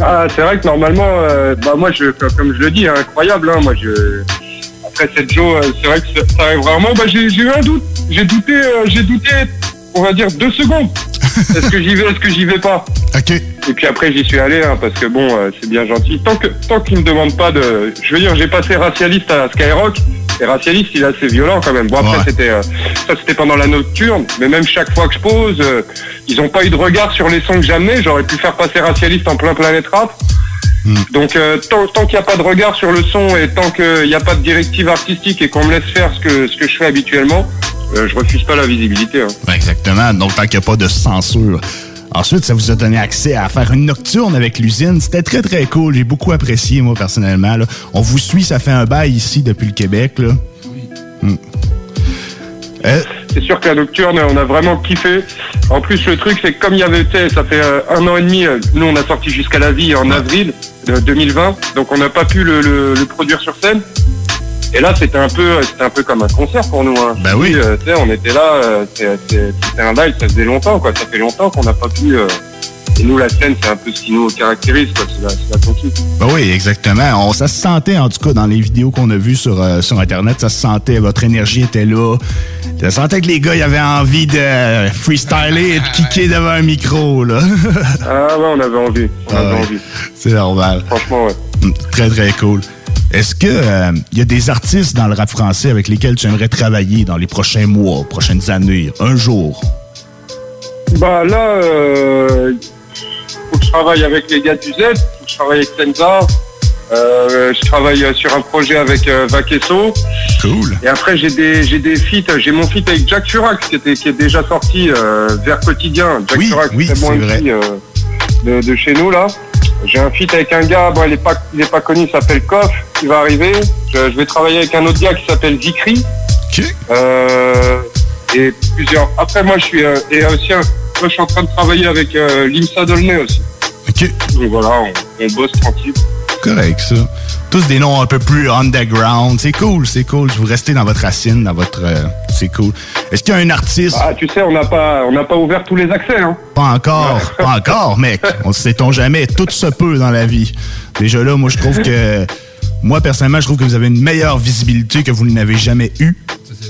[SPEAKER 18] Ah, c'est vrai que normalement, euh, bah moi, je, comme je le dis, hein, incroyable. Hein, moi, je, après cette Joe, euh, c'est vrai que ça, arrive rarement. Bah, j'ai j'ai eu un doute. J'ai douté, euh, j'ai douté, on va dire deux secondes. <laughs> Est-ce que j'y vais, est-ce que j'y vais pas
[SPEAKER 7] Ok.
[SPEAKER 18] Et puis après, j'y suis allé, hein, parce que bon, euh, c'est bien gentil. Tant que, tant qu'ils me demandent pas de, je veux dire, j'ai passé racialiste à Skyrock. Et racialiste, il est assez violent quand même. Bon après,
[SPEAKER 7] Ouais.
[SPEAKER 18] c'était, euh, ça c'était pendant la nocturne. Mais même chaque fois que je pose, euh, ils ont pas eu de regard sur les sons que j'amenais. J'aurais pu faire passer racialiste en plein planète rap. Donc euh, tant, tant qu'il n'y a pas de regard sur le son et tant qu'il n'y a pas de directive artistique et qu'on me laisse faire ce que, ce que je fais habituellement, euh, je refuse pas la visibilité. hein.
[SPEAKER 7] Ben, exactement. Donc, tant qu'il n'y a pas de censure. Ensuite, ça vous a donné accès à faire une nocturne avec l'usine. C'était très, très cool. J'ai beaucoup apprécié, moi, personnellement. là. On vous suit, ça fait un bail ici depuis le Québec. Là. Hmm. Euh,
[SPEAKER 18] C'est sûr que la nocturne, on a vraiment kiffé. En plus, le truc, c'est que comme il y avait, ça fait euh, un an et demi, nous, on a sorti jusqu'à la vie en avril de 2020, donc on n'a pas pu le, le- le produire sur scène. Et là, c'était un peu, c'était un peu comme un concert pour nous. Hein.
[SPEAKER 7] Ben oui.
[SPEAKER 18] Euh, tu sais, on était là, euh, c'était un live, ça faisait longtemps, quoi. Ça fait longtemps qu'on n'a pas pu. euh, et nous, la scène, c'est un peu ce qui nous caractérise, quoi. C'est la, la
[SPEAKER 7] ben oui, exactement. On, ça se sentait, en tout cas, dans les vidéos qu'on a vues sur, euh, sur Internet, ça se sentait, votre énergie était là. Ça se sentait que les gars, ils avaient envie de freestyler et de kicker devant un micro, là.
[SPEAKER 18] Ah ouais, on avait envie. On avait
[SPEAKER 7] ouais.
[SPEAKER 18] envie.
[SPEAKER 7] C'est normal.
[SPEAKER 18] Franchement, ouais.
[SPEAKER 7] Très, très cool. Est-ce que euh, il y a des artistes dans le rap français avec lesquels tu aimerais travailler dans les prochains mois, prochaines années, un jour?
[SPEAKER 18] Bah là, euh, faut que je travaille avec les gars du Z, faut que je travaille avec Senza. Euh, je travaille euh, sur un projet avec euh, Vaquesso.
[SPEAKER 7] Cool.
[SPEAKER 18] Et après j'ai des j'ai des feats, j'ai mon feat avec Jack Furax qui était qui est déjà sorti euh, vers quotidien. Jack Furax,
[SPEAKER 7] oui,
[SPEAKER 18] très bon
[SPEAKER 7] c'est vrai.
[SPEAKER 18] euh, de, de chez nous là. J'ai un feat avec un gars, bon il est pas il est pas connu, il s'appelle Koff, qui va arriver. Je, je vais travailler avec un autre gars qui s'appelle Zikri. Euh, et plusieurs. Après moi je suis euh, et aussi moi je suis en train de travailler avec euh, Limsa Dolnay aussi.
[SPEAKER 7] Ok.
[SPEAKER 18] Donc voilà, on, on bosse tranquille.
[SPEAKER 7] Correct, ça. Tous des noms un peu plus underground. C'est cool, c'est cool. Vous restez dans votre racine, dans votre... euh, c'est cool. Est-ce qu'il y a un artiste...
[SPEAKER 18] Ah tu sais on n'a pas on n'a pas ouvert tous les accès hein.
[SPEAKER 7] Pas encore, <laughs> pas encore, mec. On ne sait-on jamais? Tout se peut dans la vie. Déjà là, moi, je trouve que... Moi, personnellement, je trouve que vous avez une meilleure visibilité que vous n'avez jamais eue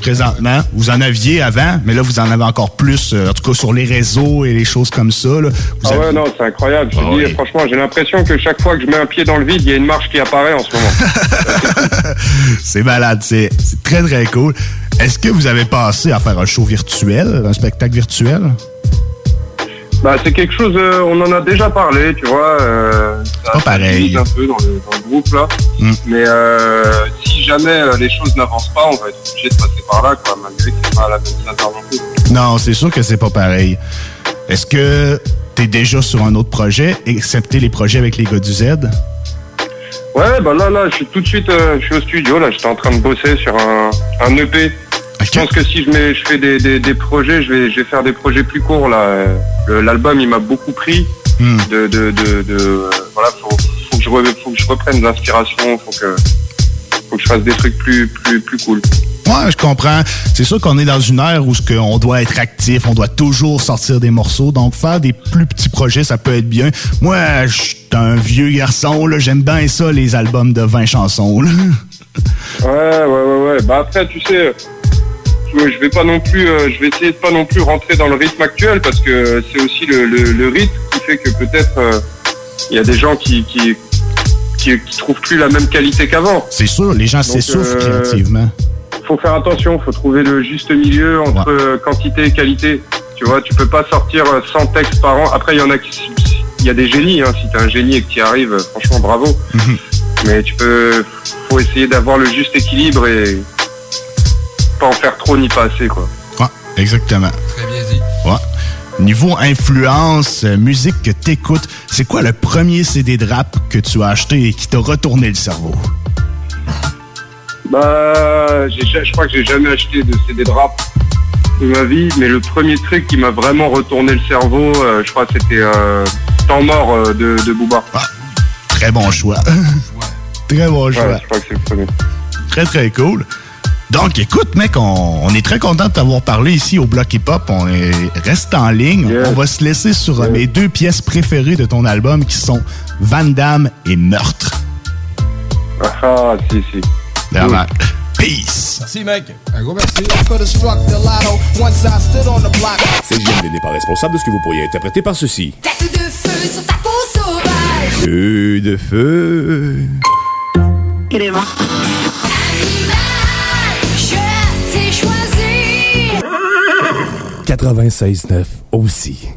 [SPEAKER 7] présentement. Vous en aviez avant, mais là, vous en avez encore plus, euh, en tout cas sur les réseaux et les choses comme ça. là. Vous
[SPEAKER 18] Ah
[SPEAKER 7] avez-
[SPEAKER 18] ouais non c'est incroyable. Je te
[SPEAKER 7] Ah
[SPEAKER 18] dis franchement j'ai l'impression que chaque fois que je mets un pied dans le vide il y a une marche qui apparaît en ce moment. <laughs>
[SPEAKER 7] c'est malade, c'est très très cool. Est-ce que vous avez pensé à faire un show virtuel, un spectacle virtuel?
[SPEAKER 18] Bah c'est quelque chose, euh, on en a déjà parlé, tu vois. Euh, ça-
[SPEAKER 7] pas pareil.
[SPEAKER 18] un peu dans le, dans le groupe là.
[SPEAKER 7] Mm.
[SPEAKER 18] Mais euh, si jamais euh, les choses n'avancent pas, on va être obligé de passer par là, quoi, malgré que c'est pas la même saveur non plus.
[SPEAKER 7] Non, c'est sûr que c'est pas pareil. Est-ce que t'es déjà sur un autre projet, excepté les projets avec les gars du Z?
[SPEAKER 18] Ouais, bah là, là, je suis tout de suite, euh, je suis au studio, là, j'étais en train de bosser sur un, un EP. Je pense que si je, mets, je fais des, des, des projets, je vais, je vais faire des projets plus courts, là. Euh, L'album, il m'a beaucoup pris.
[SPEAKER 7] Hmm.
[SPEAKER 18] De, de, de, de, euh, voilà, faut, faut, que je re- faut que je reprenne l'inspiration, faut que, faut que je fasse des trucs plus, plus, plus cool.
[SPEAKER 7] Ouais, je comprends. C'est sûr qu'on est dans une ère où on doit être actif, on doit toujours sortir des morceaux. Donc, faire des plus petits projets, ça peut être bien. Moi, je suis un vieux garçon, là. J'aime bien ça, les albums de 20 chansons, là.
[SPEAKER 18] Ouais, ouais, ouais, ouais. Bah après, tu sais, je vais pas non plus, euh, je vais essayer de pas non plus rentrer dans le rythme actuel parce que c'est aussi le, le, le rythme qui fait que peut-être euh, il y a des gens qui, qui, qui qui, trouvent plus la même qualité qu'avant.
[SPEAKER 7] C'est sûr, les gens s'essoufflent
[SPEAKER 18] euh,
[SPEAKER 7] créativement.
[SPEAKER 18] faut faire attention, faut trouver le juste milieu entre euh, quantité et qualité. Tu vois, tu peux pas sortir euh, 100 textes par an. Après, il y en a qui, il y a des génies. Hein. Si t'es un génie et que tu y arrives, euh, franchement, bravo. <laughs> Mais tu peux, faut essayer d'avoir le juste équilibre et pas en faire trop ni pas assez, quoi.
[SPEAKER 7] Ouais, exactement.
[SPEAKER 8] Très bien dit.
[SPEAKER 7] Ouais. Niveau influence, euh, musique que t'écoutes, c'est quoi le premier CD de rap que tu as acheté et qui t'a retourné le cerveau?
[SPEAKER 18] Bah, je crois que j'ai jamais acheté de CD de rap de ma vie, mais le premier truc qui m'a vraiment retourné le cerveau, euh, je crois que c'était euh, Temps mort euh, de, de Booba.
[SPEAKER 7] Très bon choix. <laughs> très bon choix.
[SPEAKER 18] Ouais, je crois que c'est le premier.
[SPEAKER 7] Très, très cool. Donc, écoute, mec, on, on est très content de t'avoir parlé ici au Bloc Hip Hop. On est, reste en ligne. On va se laisser sur euh, mes deux pièces préférées de ton album qui sont Van Damme et Meurtre.
[SPEAKER 18] Ah, si, si.
[SPEAKER 7] Vraiment. Peace.
[SPEAKER 8] Merci, mec.
[SPEAKER 19] Un gros merci.
[SPEAKER 20] CJMD n'est pas responsable de ce que vous pourriez interpréter par ceci.
[SPEAKER 21] Tête de feu sur ta peau sauvage.
[SPEAKER 20] Feu de feu.
[SPEAKER 21] Il est mort.
[SPEAKER 20] 96.9 aussi.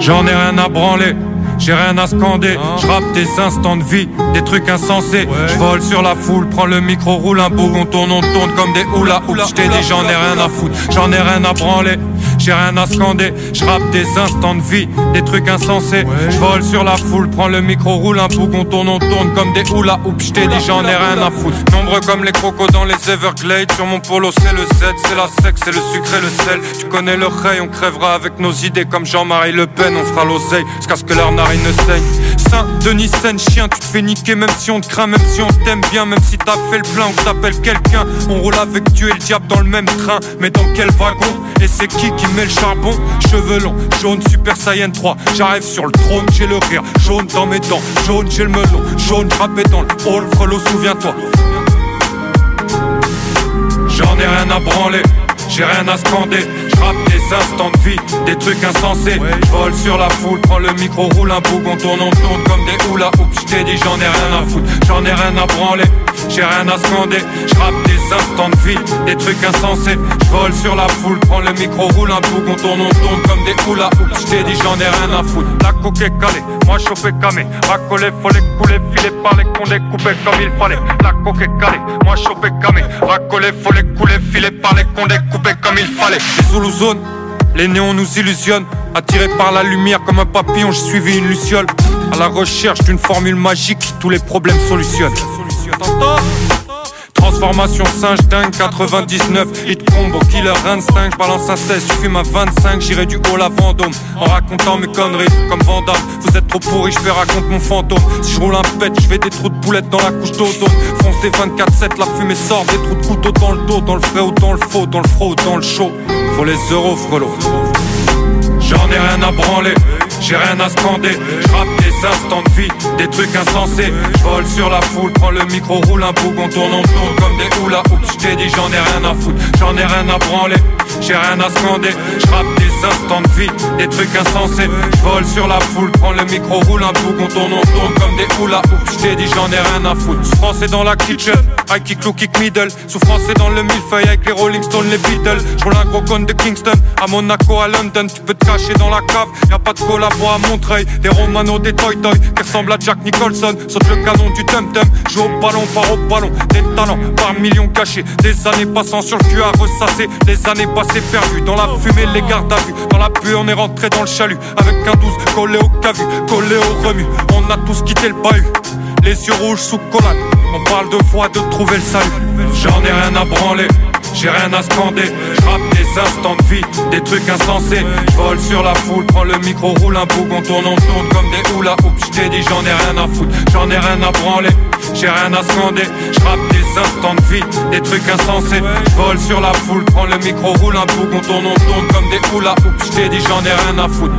[SPEAKER 9] J'en ai rien à branler, j'ai rien à scander. Je rappe des instants de vie, des trucs insensés. Je vole sur la foule, prends le micro, roule un boug, on tourne, on tourne comme des hula hoops. Je t'ai dit, j'en ai rien à foutre, j'en ai rien à branler. J'ai rien à scander, je rappe des instants de vie, des trucs insensés. Je vole sur la foule, prends le micro, roule un boug, on tourne, on tourne comme des hula hoops. Je t'ai dit, j'en ai rien à foutre. Nombreux comme les crocos dans les Everglades. Sur mon polo, c'est le Z, c'est la sexe, c'est le sucre et le sel. Tu connais le rey, on crèvera avec nos idées comme Jean-Marie Le Pen. On fera l'oseille jusqu'à ce que leur narine ne saigne. Saint Denis Seine, chien, tu te fais niquer même si on te craint, même si on t'aime bien, même si t'as fait le plein ou t'appelles quelqu'un. On roule avec Dieu et le diable dans le même train, mais dans quel wagon? Et c'est qui qui met le charbon Cheveux longs, jaune, Super Saiyan 3. J'arrive sur le trône, j'ai le rire jaune dans mes dents, jaune, j'ai le melon, jaune, rappé dans le hall, frelot, souviens-toi. J'en ai rien à branler, j'ai rien à scander. J'rappe des instants de vie, des trucs insensés. J'vole sur la foule, prends le micro, roule un boug, on tourne, on tourne comme des hula hoops. J't'ai dit j'en ai rien à foutre, j'en ai rien à branler, j'ai rien à scander. J'rappe des trucs insensés. J'vole sur la foule, prends le micro, roule un boug, on tourne, on tourne comme des hula hoops. J't'ai dit j'en ai rien à foutre. La coque est calée, moi chauffé camé. Racolé, faut les couler, filé par les condés, coupé comme il fallait. La coque est calée, moi chauffé camé. Racolé, faut les couler, filé par les condés, coupé comme il fallait. Les Zulu zones, les néons nous illusionnent. Attiré par la lumière comme un papillon, j'ai suivi une luciole. À la recherche d'une formule magique, tous les problèmes solutionnent. Transformation singe dingue 99 Hit combo killer instinct Je balance un 16 je fume un 25 J'irai du haut la Vendôme En racontant mes conneries comme Vandame Vous êtes trop pourris je vais raconter mon fantôme Si je roule un pet je fais des trous de boulettes dans la couche d'ozone Fonce des 24-7 la fumée sort Des trous de couteau dans le dos Dans le vrai ou dans le faux Dans le froid ou dans le chaud Faut les euros frelot J'en ai rien à branler, j'ai rien à scander. J'rappe des instants de vie, des trucs insensés. J'vole sur la foule, prends le micro, roule un boug, on tourne, on tourne comme des hula hoops. J't'ai dit j'en ai rien à foutre, j'en ai rien à branler, j'ai rien à scander. J'rappe des instants de vie, des trucs insensés. J'vole sur la foule, prends le micro, roule un boug, on tourne, on tourne comme des hula hoops. J't'ai dit j'en ai rien à foutre. Français dans la kitchen, high kick, low kick, middle. Souffrance dans le millefeuille avec les Rolling Stones, les Beatles. J'roule un gros con de Kingston, à Monaco, à London. Tu peux te cacher dans la cave, y a pas de collabo à Montreuil. Des Romano, des Toy Toy, qui ressemblent à Jack Nicholson. Saute le canon du Tum Tum, joue au ballon, par au ballon. Des talents par millions cachés, des années passant sur le cul à ressasser. Les années passées perdues dans la fumée, les gardes à vue. Dans la pluie, on est rentré dans le chalut avec un 12 collé au cavu, collé au remue. On a tous quitté le bahut. Les yeux rouges sous collade, on parle de foi de trouver le salut. J'en ai rien à branler, j'ai rien à scander. J'rappe des instants de vie, des trucs insensés. J'vole sur la foule, prends le micro, roule un boug, on tourne, on tourne comme des hula hoops. J't'ai dit j'en ai rien à foutre, j'en ai rien à branler, j'ai rien à scander. J'rappe des instants de vie, des trucs insensés. J'vole sur la foule, prends le micro, roule un boug, on tourne, on tourne comme des hula hoops. J't'ai dit j'en ai rien à foutre.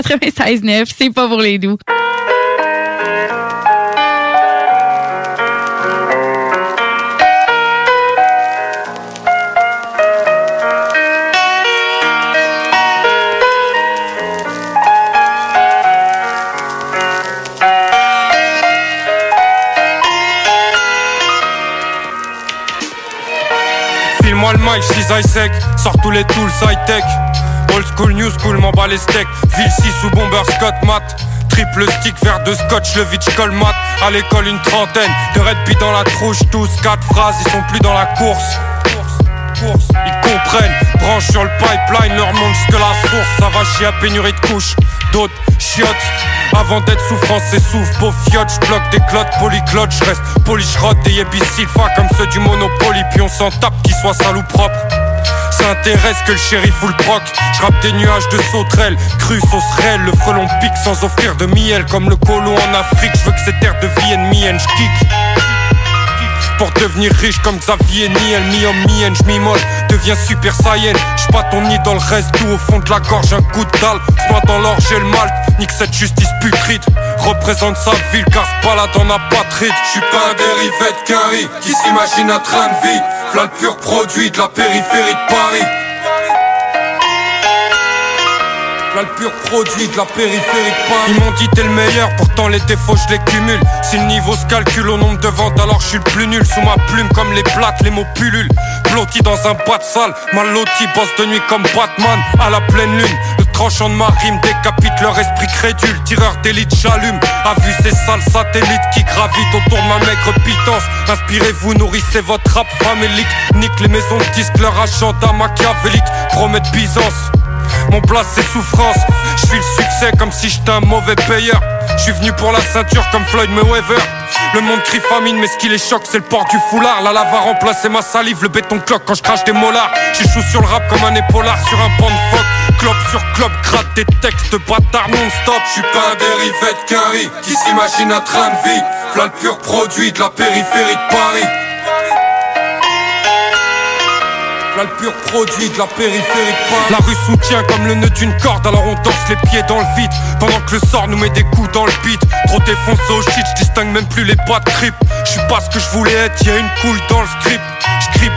[SPEAKER 19] 96.9, c'est pas pour les doux.
[SPEAKER 9] File-moi le mic, j'lise sec, sors tous les tools high-tech. School, new school, m'en bat les steaks. Ville 6 ou bomber Scott mat. Triple stick, verre de scotch, le vitch colmat. À l'école, une trentaine de red Pit dans la trouche. Tous quatre phrases, ils sont plus dans la course. Ils comprennent, branche sur le pipeline, leur montre jusque la source. Ça va chier à pénurie de couches. D'autres chiottes. Avant d'être souffrance, c'est souffle, beau fiotte, j'bloque des clottes, polyclottes, j'reste polychrot, des yébis sylpha comme ceux du Monopoly, puis on s'en tape qu'ils soient sales propres. Ça intéresse que le shérif ou le proc. J'rappe des nuages de sauterelles, crues, saucerelles, le frelon pique sans offrir de miel. Comme le colon en Afrique, je que cette terre devienne mienne, j'kick. Pour devenir riche comme Xavier Niel, mi-homme, mi-haine, j'm'immole, deviens super saiyan. J'suis pas ton idole, reste tout au fond de la gorge, un coup de dalle. Soit dans l'orge et le malt, nique cette justice putride. Représente sa ville car ce balade en apatride. J'suis pas un dérivé de Carrie qui s'imagine un train de vie. Le pur produit de la périphérie de Paris. Le pur produit de la périphérie de Paris. Ils m'ont dit t'es le meilleur, pourtant les défauts je les cumule. Si le niveau se calcule au nombre de ventes alors je suis le plus nul. Sous ma plume comme les plaques, les mots pullulent. Blotti dans un boîte sale, mal loti bosse de nuit comme Batman. À la pleine lune, tranchant de ma rime décapite leur esprit crédule Tireur d'élite j'allume, a vu ces sales satellites qui gravitent autour de ma maigre pitance Inspirez-vous, nourrissez votre rap famélique Nique les maisons de disques, leur agenda machiavélique Promettent Byzance mon plat c'est souffrance, je le succès comme si j'étais un mauvais payeur. Je venu pour la ceinture comme Floyd Mayweather. Le monde crie famine, mais ce qui les choque, c'est le port du foulard. La lave a remplacé ma salive, le béton cloque quand je crache des molars. J'échoue sur le rap comme un épaulard sur un banc de phoque. Clope sur clope, gratte des textes, bâtard non-stop. Je suis pas un dérivé de Carrie qui s'imagine un train de vie. V'là le pur produit de la périphérie de Paris. Là le pur produit de la périphérie de Paris. La rue soutient comme le nœud d'une corde Alors on danse les pieds dans le vide Pendant que le sort nous met des coups dans le beat Trop défoncé au shit, je distingue même plus les pas de trip Je suis pas ce que je voulais être, y a une couille dans le script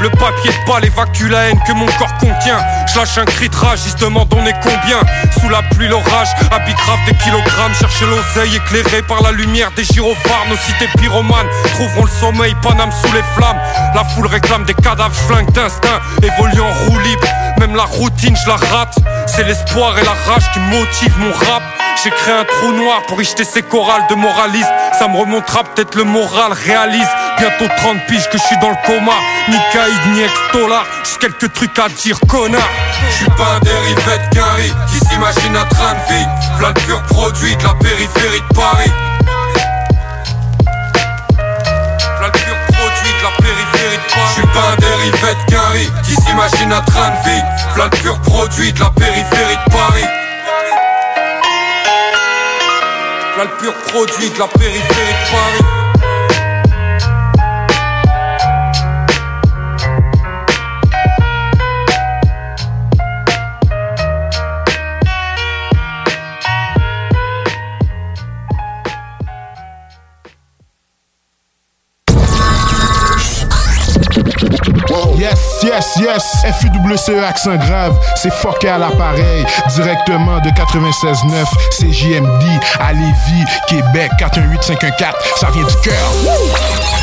[SPEAKER 9] Le papier de balle, évacue la haine que mon corps contient. Je lâche un cri de rage, ils se demandent on est combien? Sous la pluie, l'orage, habit grave des kilogrammes. Chercher l'oseille éclairé par la lumière des gyrophares. Nos cités pyromanes trouveront le sommeil, Paname sous les flammes. La foule réclame des cadavres, flingues d'instinct Évolue en roue libre, même la routine je la rate. C'est l'espoir et la rage qui motivent mon rap J'ai créé un trou noir pour y jeter ces chorales de moralistes Ça me remontera peut-être le moral réalise Bientôt 30 piges que je suis dans le coma. Ni caïd ni ex-dollar, juste quelques trucs à dire connard. Je suis pas un dérivé de Carrie qui s'imagine un train de vie. V'là pur produit de la périphérie de Paris. V'là produit de la périphérie de Paris. Pas un dérivé de Carrie qui s'imagine un train de vie. V'là pur produit de la périphérie de Paris V'là le pur produit de la périphérie de Paris
[SPEAKER 22] Yes, yes, FUWCE accent grave, c'est fucké à l'appareil, directement de 96.9, CJMD, à Lévis, Québec, 418-514, ça vient du cœur.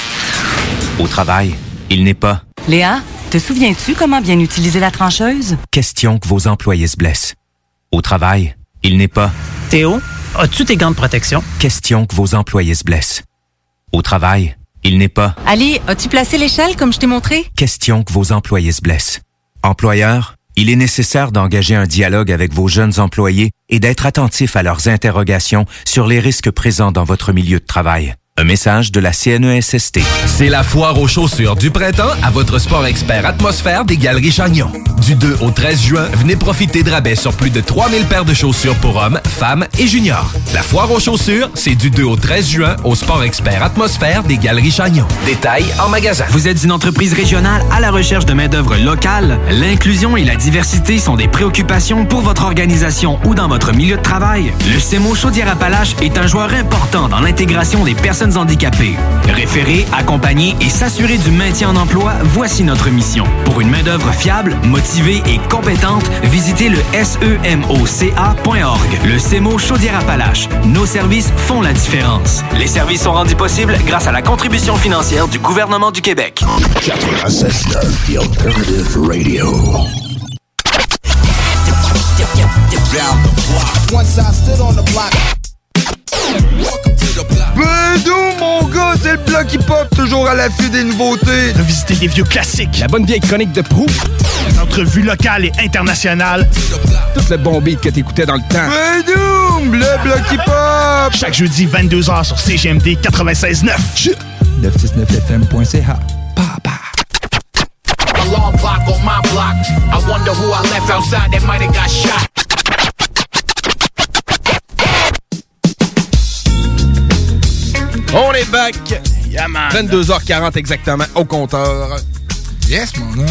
[SPEAKER 23] Au travail, il n'est pas
[SPEAKER 24] Léa, te souviens-tu comment bien utiliser la trancheuse?
[SPEAKER 23] question que vos employés se blessent. Au travail, il n'est pas
[SPEAKER 25] Théo, as-tu tes gants de protection?
[SPEAKER 23] question que vos employés se blessent. Au travail, il n'est pas
[SPEAKER 24] Ali, as-tu placé l'échelle comme je t'ai montré?
[SPEAKER 23] question que vos employés se blessent. Employeur, il est nécessaire d'engager un dialogue avec vos jeunes employés et d'être attentif à leurs interrogations sur les risques présents dans votre milieu de travail. Un message de la CNESST.
[SPEAKER 16] C'est la foire aux chaussures du printemps à votre sport expert Atmosphère des Galeries Chagnon. Du 2 au 13 juin, venez profiter de rabais sur plus de 3000 paires de chaussures pour hommes, femmes et juniors. La foire aux chaussures, c'est du 2 au 13 juin au sport expert Atmosphère des Galeries Chagnon. Détails en magasin.
[SPEAKER 26] Vous êtes une entreprise régionale à la recherche de main-d'œuvre locale? L'inclusion et la diversité sont des préoccupations pour votre organisation ou dans votre milieu de travail. Le CEMO Chaudière-Appalaches est un joueur important dans l'intégration des personnes handicapées. Référer, accompagner et s'assurer du maintien en emploi, voici notre mission. Pour une main-d'œuvre fiable, motivée et compétente, visitez le semoca.org. Le CEMO Chaudière-Appalaches. Nos services font la différence. Les services sont rendus possibles grâce à la contribution financière du gouvernement du Québec.
[SPEAKER 27] 96.9, The Alternative Radio.
[SPEAKER 28] Once I stood on the block.
[SPEAKER 8] Bedou, mon gars, c'est le bloc hip-hop, toujours à l'affût des nouveautés.
[SPEAKER 7] Revisiter des vieux classiques.
[SPEAKER 8] La bonne vieille chronique de Prou.
[SPEAKER 7] Des entrevues locales et internationales.
[SPEAKER 8] Tout le bon beat que t'écoutais dans le temps. Bedou, le bloc hip-hop.
[SPEAKER 7] Chaque jeudi, 22h sur CGMD 96.9.
[SPEAKER 29] 969fm.ca.
[SPEAKER 28] A long block on my block. I wonder who I left outside that might have got shot.
[SPEAKER 8] On est back.
[SPEAKER 7] Yeah, man.
[SPEAKER 8] 22h40 exactement au compteur.
[SPEAKER 29] Yes, mon homme.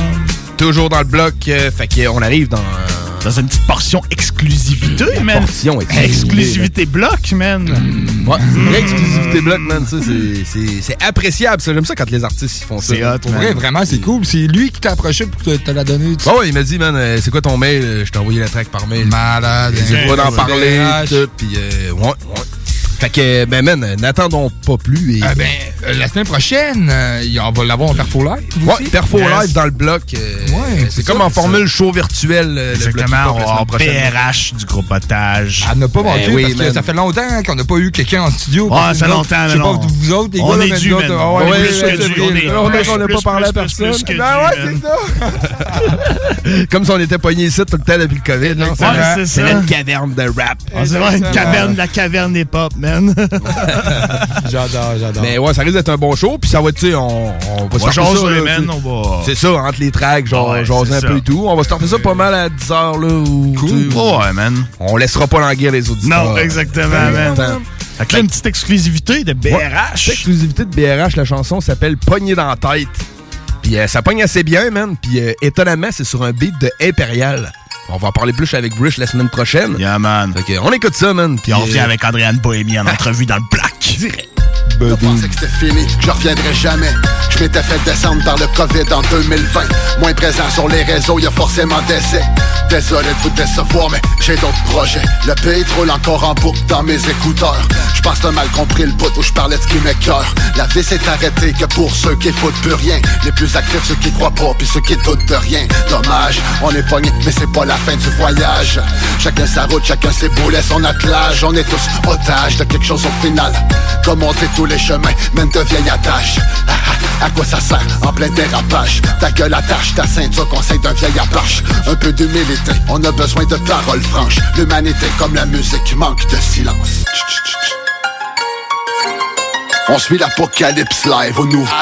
[SPEAKER 8] Toujours dans le bloc. euh, fait qu'on arrive dans...
[SPEAKER 7] Dans une petite portion exclusivité, man.
[SPEAKER 8] Portion exclusivité.
[SPEAKER 7] Exclusivité bloc, man.
[SPEAKER 8] Ouais, l'exclusivité bloc, man, ça, c'est- c'est c'est appréciable. ça. J'aime ça quand les artistes ils font ça.
[SPEAKER 7] C'est hot,
[SPEAKER 29] Pour
[SPEAKER 7] man.
[SPEAKER 29] vrai, vraiment, c'est cool. C'est lui qui t'a approché pour te, te la donner.
[SPEAKER 8] Ouais, il m'a dit, man, euh, c'est quoi ton mail? Euh, Je t'ai envoyé la track par mail.
[SPEAKER 29] Malade.
[SPEAKER 8] J'ai le droit d'en parler, puis euh, ouais, ouais. Fait que, ben, man, n'attendons pas plus. Et...
[SPEAKER 29] Ah ben, euh, la semaine prochaine, euh, on va l'avoir en perfo live.
[SPEAKER 8] Ouais,
[SPEAKER 29] aussi.
[SPEAKER 8] Perfo
[SPEAKER 29] Yes.
[SPEAKER 8] Live dans le bloc. euh,
[SPEAKER 29] Ouais,
[SPEAKER 8] c'est
[SPEAKER 29] c'est
[SPEAKER 8] comme
[SPEAKER 29] ça,
[SPEAKER 8] en formule show virtuel. euh, le bloc
[SPEAKER 7] Exactement,
[SPEAKER 8] hip-hop
[SPEAKER 7] on. PRH du gros potage.
[SPEAKER 29] À ne pas manquer,
[SPEAKER 8] Ben oui,
[SPEAKER 29] parce que
[SPEAKER 8] man.
[SPEAKER 29] ça fait longtemps qu'on n'a pas eu quelqu'un en studio. Que
[SPEAKER 7] ça fait longtemps,
[SPEAKER 29] Je sais pas, vous autres, les
[SPEAKER 7] On est dû, man.
[SPEAKER 29] ah ouais,
[SPEAKER 7] On
[SPEAKER 29] n'a pas parlé à personne. Ben ouais, c'est ça. <laughs>
[SPEAKER 8] Comme si on était pognés ici tout le temps depuis le COVID.
[SPEAKER 7] c'est
[SPEAKER 8] C'est
[SPEAKER 7] ça.
[SPEAKER 8] notre caverne de rap.
[SPEAKER 7] Ah, c'est une caverne, la caverne des pop, <laughs>
[SPEAKER 29] J'adore, j'adore.
[SPEAKER 8] Mais ouais, ça risque d'être un bon show, puis ça va, tu sais, on, on va starter
[SPEAKER 7] jaser,
[SPEAKER 8] ça, là,
[SPEAKER 7] va-
[SPEAKER 8] C'est ça, entre les tracks, genre,
[SPEAKER 7] Ouais,
[SPEAKER 8] jaser un
[SPEAKER 7] ça.
[SPEAKER 8] peu et tout. On va starter ça pas mal à 10h, là, ou... tu sais,
[SPEAKER 7] Ouais, man.
[SPEAKER 8] On laissera pas languir les auditeurs.
[SPEAKER 7] Non, exactement, man. Fait là, une petite exclusivité de
[SPEAKER 8] Ouais,
[SPEAKER 7] BRH.
[SPEAKER 8] L'exclusivité de BRH, la chanson s'appelle Pogné dans la tête. Puis euh, ça pogne assez bien, man. Puis euh, étonnamment, c'est sur un beat de Impérial. On va en parler plus avec Bruce la semaine prochaine.
[SPEAKER 7] Yeah, man.
[SPEAKER 8] Fait que, on écoute ça, man.
[SPEAKER 7] Puis on revient avec Andréane Bohémie en entrevue dans le Black. <laughs>
[SPEAKER 27] Je pensais que c'était fini, que je reviendrai jamais. Je m'étais fait descendre par le COVID en 2020. Moins présent sur les réseaux, y a forcément d'essais. Désolé de vous décevoir, mais j'ai d'autres projets. Le beat roule encore en boucle dans mes écouteurs. Je pense que t'as mal compris le bout où je parlais de ce qui m'écœure. La vie s'est arrêtée que pour ceux qui foutent plus rien. Les plus actifs, ceux qui croient pas, puis ceux qui doutent de rien. Dommage, on est pogné, mais c'est pas la fin du voyage. Chacun sa route, chacun ses boulets, son attelage. On est tous otages de quelque chose au final. Comme on dit, tous les chemins mènent de vieilles attaches. Ah, ah, à quoi ça sert en plein dérapage? Ta gueule attache, ta ceinture, conseil d'un vieil apache. Un peu d'humilité, on a besoin de paroles franches. L'humanité comme la musique manque de silence. On suit l'apocalypse live au nouveau.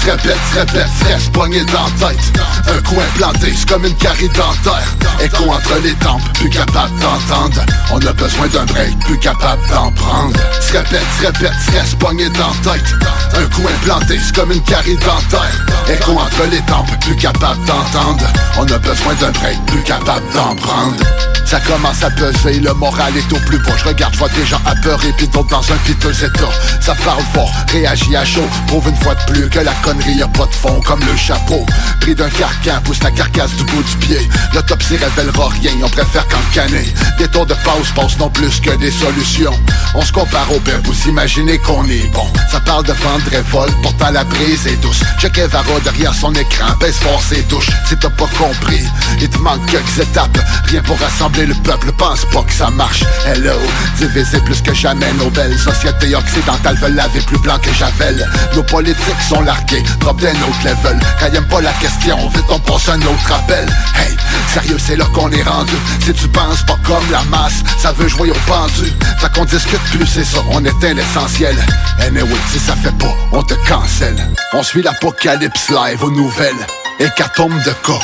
[SPEAKER 27] se répète, répète, reste pogné dans la tête. Un coin planté, c'est comme une carie dentaire. Écho entre les tempes, plus capable d'entendre. On a besoin d'un break, plus capable d'en prendre. Se répète, se répète, reste pogné dans la tête. Un coin planté, c'est comme une carie dentaire. Écho entre les tempes, plus capable d'entendre. On a besoin d'un break, plus capable d'en prendre. Ça commence à peser, le moral est au plus bas. Je regarde, vois des gens apeurés, pis d'autres dans un piteux état. Ça parle fort, réagit à chaud Prouve une fois de plus que la connerie a pas de fond Comme le chapeau, pris d'un carcan Pousse la carcasse du bout du pied. L'autopsie révélera rien, on préfère cancaner Des tours de pause passent non plus que des solutions. On se compare au père, vous imaginez qu'on est bon. Ça parle de vendre révolte, pourtant la brise est douce. Check Varo derrière son écran, baisse fort ses touches Si t'as pas compris, il te manque quelques étapes. Rien pour rassembler le peuple, pense pas que ça marche. Hello, divisé plus que jamais Nos belles sociétés occidentales veulent laver plus blanc que Javel. Nos politiques sont drop d'un autre level. Quand y'aiment pas la question, vite on passe un autre appel. Hey, sérieux c'est là qu'on est rendu. Si tu penses pas comme la masse, ça veut jouer au pendu. Fait qu'on discute plus, c'est ça, on éteint l'essentiel. Anyway, si ça fait pas, on te cancelle. On suit l'apocalypse live aux nouvelles. Hécatombe de cas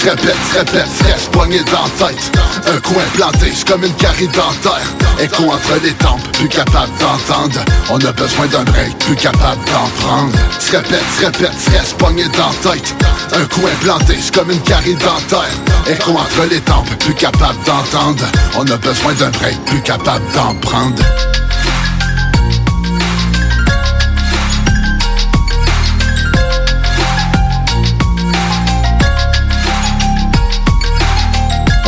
[SPEAKER 27] se répète, se répète, se reste pogné dans la tête. Un coin planté, c'est comme une carie dentaire. Écho entre les tempes, plus capable d'entendre. On a besoin d'un break, plus capable d'en prendre. Se répète, se répète, se reste pogné dans la tête. Un coin planté, c'est comme une carie dentaire. Écho entre les tempes, plus capable d'entendre. On a besoin d'un break, plus capable d'en prendre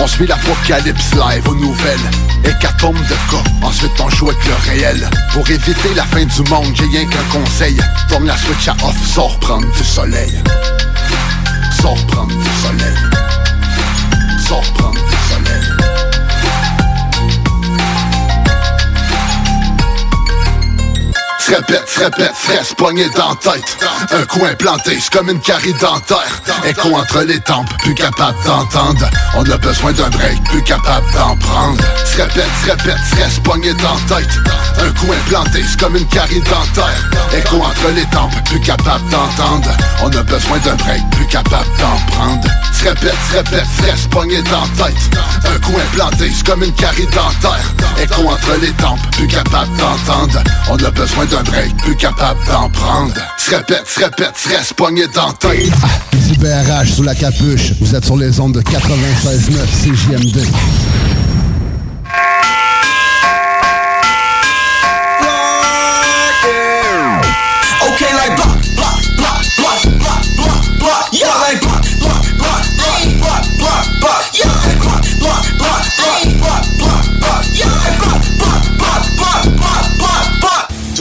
[SPEAKER 27] On suit l'apocalypse live aux nouvelles. Hécatombe de cas, ensuite on joue avec le réel. Pour éviter la fin du monde, j'ai rien qu'un conseil. Tourne la switch à off, sors prendre du soleil. Sors prendre du soleil. Sors prendre répète, se répète, se reste pogné dans tête. Un coin planté, c'est comme une carie dentaire. Écho entre les tempes, plus capable d'entendre. On a besoin d'un break, plus capable d'en prendre. Se répète, se répète, se reste pogné dans tête. Un coin planté, c'est comme une carie dentaire. Écho entre les tempes, plus capable d'entendre. On a besoin d'un break, plus capable d'en prendre. Se répète, se répète, se reste pogné dans tête. Un coin planté, c'est comme une carie dentaire. Écho entre les tempes, plus capable d'entendre. On a besoin break, plus capable d'en prendre Se répète, se répète, se reste pogné dans tête
[SPEAKER 30] BRH sous la capuche. Vous êtes sur les ondes de 96.9 CJMD.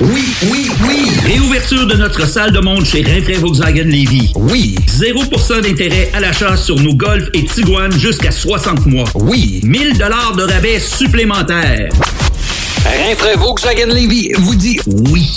[SPEAKER 31] Oui, oui, oui! Réouverture de notre salle de monde chez Rinfraie Volkswagen Lévy. Oui! 0% d'intérêt à l'achat sur nos Golf et Tiguan jusqu'à 60 mois. Oui! 1000 dollars de rabais supplémentaires. Rinfraie Volkswagen Lévy vous dit oui.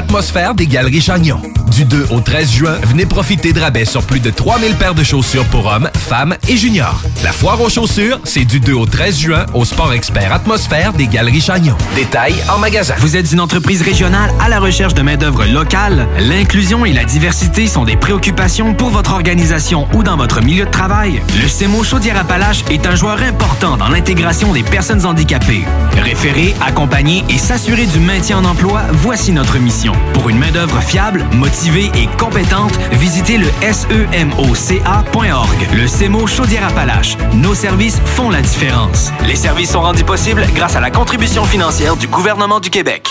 [SPEAKER 32] Atmosphère des Galeries Chagnon. Du 2 au 13 juin, venez profiter de rabais sur plus de 3000 paires de chaussures pour hommes, femmes et juniors. La foire aux chaussures, c'est du 2 au 13 juin au sport expert Atmosphère des Galeries Chagnon. Détails en magasin.
[SPEAKER 26] Vous êtes une entreprise régionale à la recherche de main-d'œuvre locale? L'inclusion et la diversité sont des préoccupations pour votre organisation ou dans votre milieu de travail. Le CEMO Chaudière-Appalaches est un joueur important dans l'intégration des personnes handicapées. Référer, accompagner et s'assurer du maintien en emploi, voici notre mission. Pour une main-d'œuvre fiable, motivée et compétente, visitez le semoca.org. Le CEMO Chaudière-Appalaches. Nos services font la différence. Les services sont rendus possibles grâce à la contribution financière du gouvernement du Québec.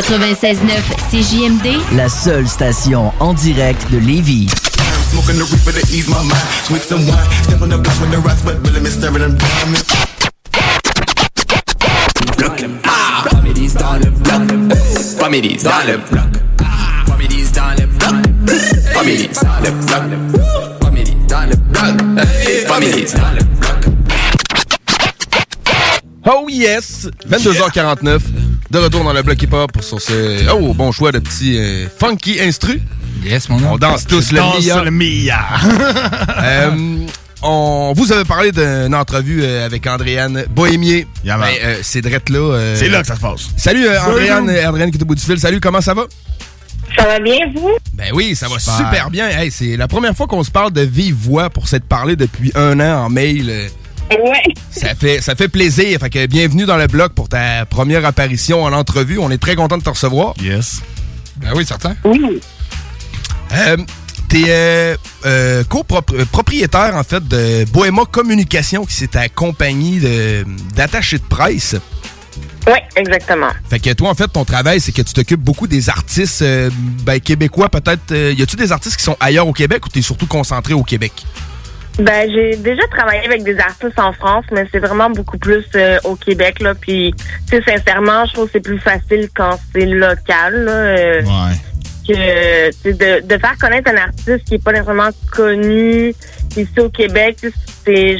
[SPEAKER 33] 96.9 CJMD,
[SPEAKER 34] La seule station en direct de Lévis.
[SPEAKER 8] Oh yes! 22h49. De retour dans le bloc hip-hop pour sur ce... Oh, bon choix de petit euh, funky instru.
[SPEAKER 6] Yes, mon
[SPEAKER 8] On danse tous le
[SPEAKER 7] Danse
[SPEAKER 8] Mia.
[SPEAKER 7] le Mia. <laughs>
[SPEAKER 8] Euh, on vous avez parlé d'une entrevue euh, avec Andréane Bohémier.
[SPEAKER 7] man.
[SPEAKER 8] Ben, euh, c'est drette là. euh,
[SPEAKER 7] C'est là que ça se passe.
[SPEAKER 8] Salut Andréane qui est au bout du fil. Salut, comment ça va?
[SPEAKER 35] Ça va bien, vous?
[SPEAKER 8] Ben oui, ça va
[SPEAKER 7] Super.
[SPEAKER 8] super bien. Hey, c'est la première fois qu'on se parle de vive voix pour s'être parlé depuis un an en mail.
[SPEAKER 35] Ouais.
[SPEAKER 8] Ça fait, ça fait plaisir. Fait que bienvenue dans le blog pour ta première apparition en entrevue. On est très content de te recevoir.
[SPEAKER 7] Yes.
[SPEAKER 6] Ben oui, certain.
[SPEAKER 35] Oui.
[SPEAKER 8] Euh, T'es euh, euh, copropriétaire, en fait, de Bohéma Communication, qui c'est ta compagnie de- d'attachés de, presse.
[SPEAKER 35] Oui, exactement.
[SPEAKER 8] Fait que toi, en fait, ton travail, c'est que tu t'occupes beaucoup des artistes euh, ben, québécois, peut-être. euh, y a-tu des artistes qui sont ailleurs au Québec ou t'es surtout concentré au Québec?
[SPEAKER 35] Ben, j'ai déjà travaillé avec des artistes en France, mais c'est vraiment beaucoup plus euh, au Québec, là. Puis, tu sais, sincèrement, je trouve que c'est plus facile quand c'est local, là. euh, que, tu sais, de, de faire connaître un artiste qui est pas nécessairement connu ici au Québec, c'est,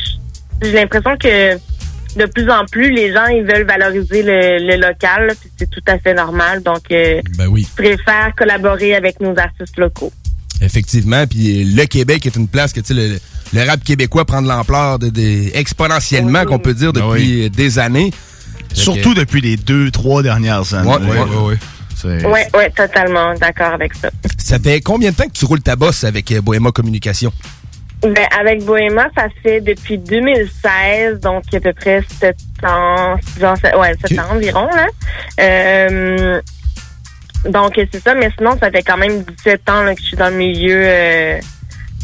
[SPEAKER 35] j'ai l'impression que de plus en plus, les gens, ils veulent valoriser le, le local, là, puis c'est tout à fait normal. Donc, euh,
[SPEAKER 8] Ben oui.
[SPEAKER 35] je préfère collaborer avec nos artistes locaux.
[SPEAKER 8] Effectivement, puis le Québec est une place que tu sais, le, rap québécois prend de l'ampleur de, de- exponentiellement, qu'on peut dire, depuis euh, des années.
[SPEAKER 7] Surtout depuis les deux, trois dernières années.
[SPEAKER 8] Ouais, ouais, ouais, ouais.
[SPEAKER 7] C'est-
[SPEAKER 35] Oui, oui, totalement d'accord avec ça.
[SPEAKER 8] Ça fait combien de temps que tu roules ta bosse avec euh, Bohéma Communication?
[SPEAKER 35] Ben, avec Bohéma, ça fait depuis 2016, donc à peu près 7 ans, 6 ans, sept- ouais, 7 ans environ, là. Euh, donc, c'est ça, mais sinon, ça fait quand même 17 ans là, que je suis dans le milieu euh,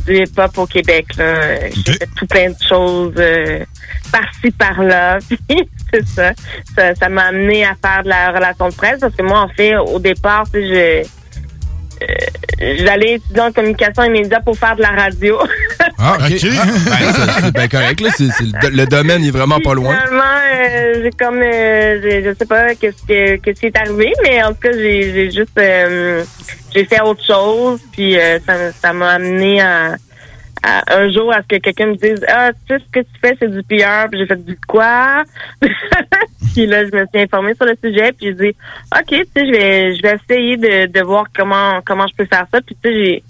[SPEAKER 35] du hip-hop au Québec. Là. J'ai fait tout plein de choses euh, par-ci, par-là. <laughs> C'est ça. Ça ça m'a amené à faire de la relation de presse parce que moi, en fait, au départ, je j'allais étudier en communication et médias pour faire de la radio. <laughs>
[SPEAKER 8] Ah, OK. Ah, ben, c'est- c'est bien correct, là. C'est- c'est le, le domaine est vraiment pas loin.
[SPEAKER 35] Finalement, euh, j'ai comme, euh, je sais pas qu'est-ce que qu'est-ce qui est arrivé, mais en tout cas, j'ai j'ai juste, euh, j'ai fait autre chose, puis euh, ça ça m'a amené à, un jour à ce que quelqu'un me dise, ah, tu sais ce que tu fais, c'est du PR, puis j'ai fait du quoi? <laughs> Puis là, je me suis informée sur le sujet, puis j'ai dit, ok, tu sais, je vais, je vais essayer de, de voir comment comment je peux faire ça, puis tu sais, j'ai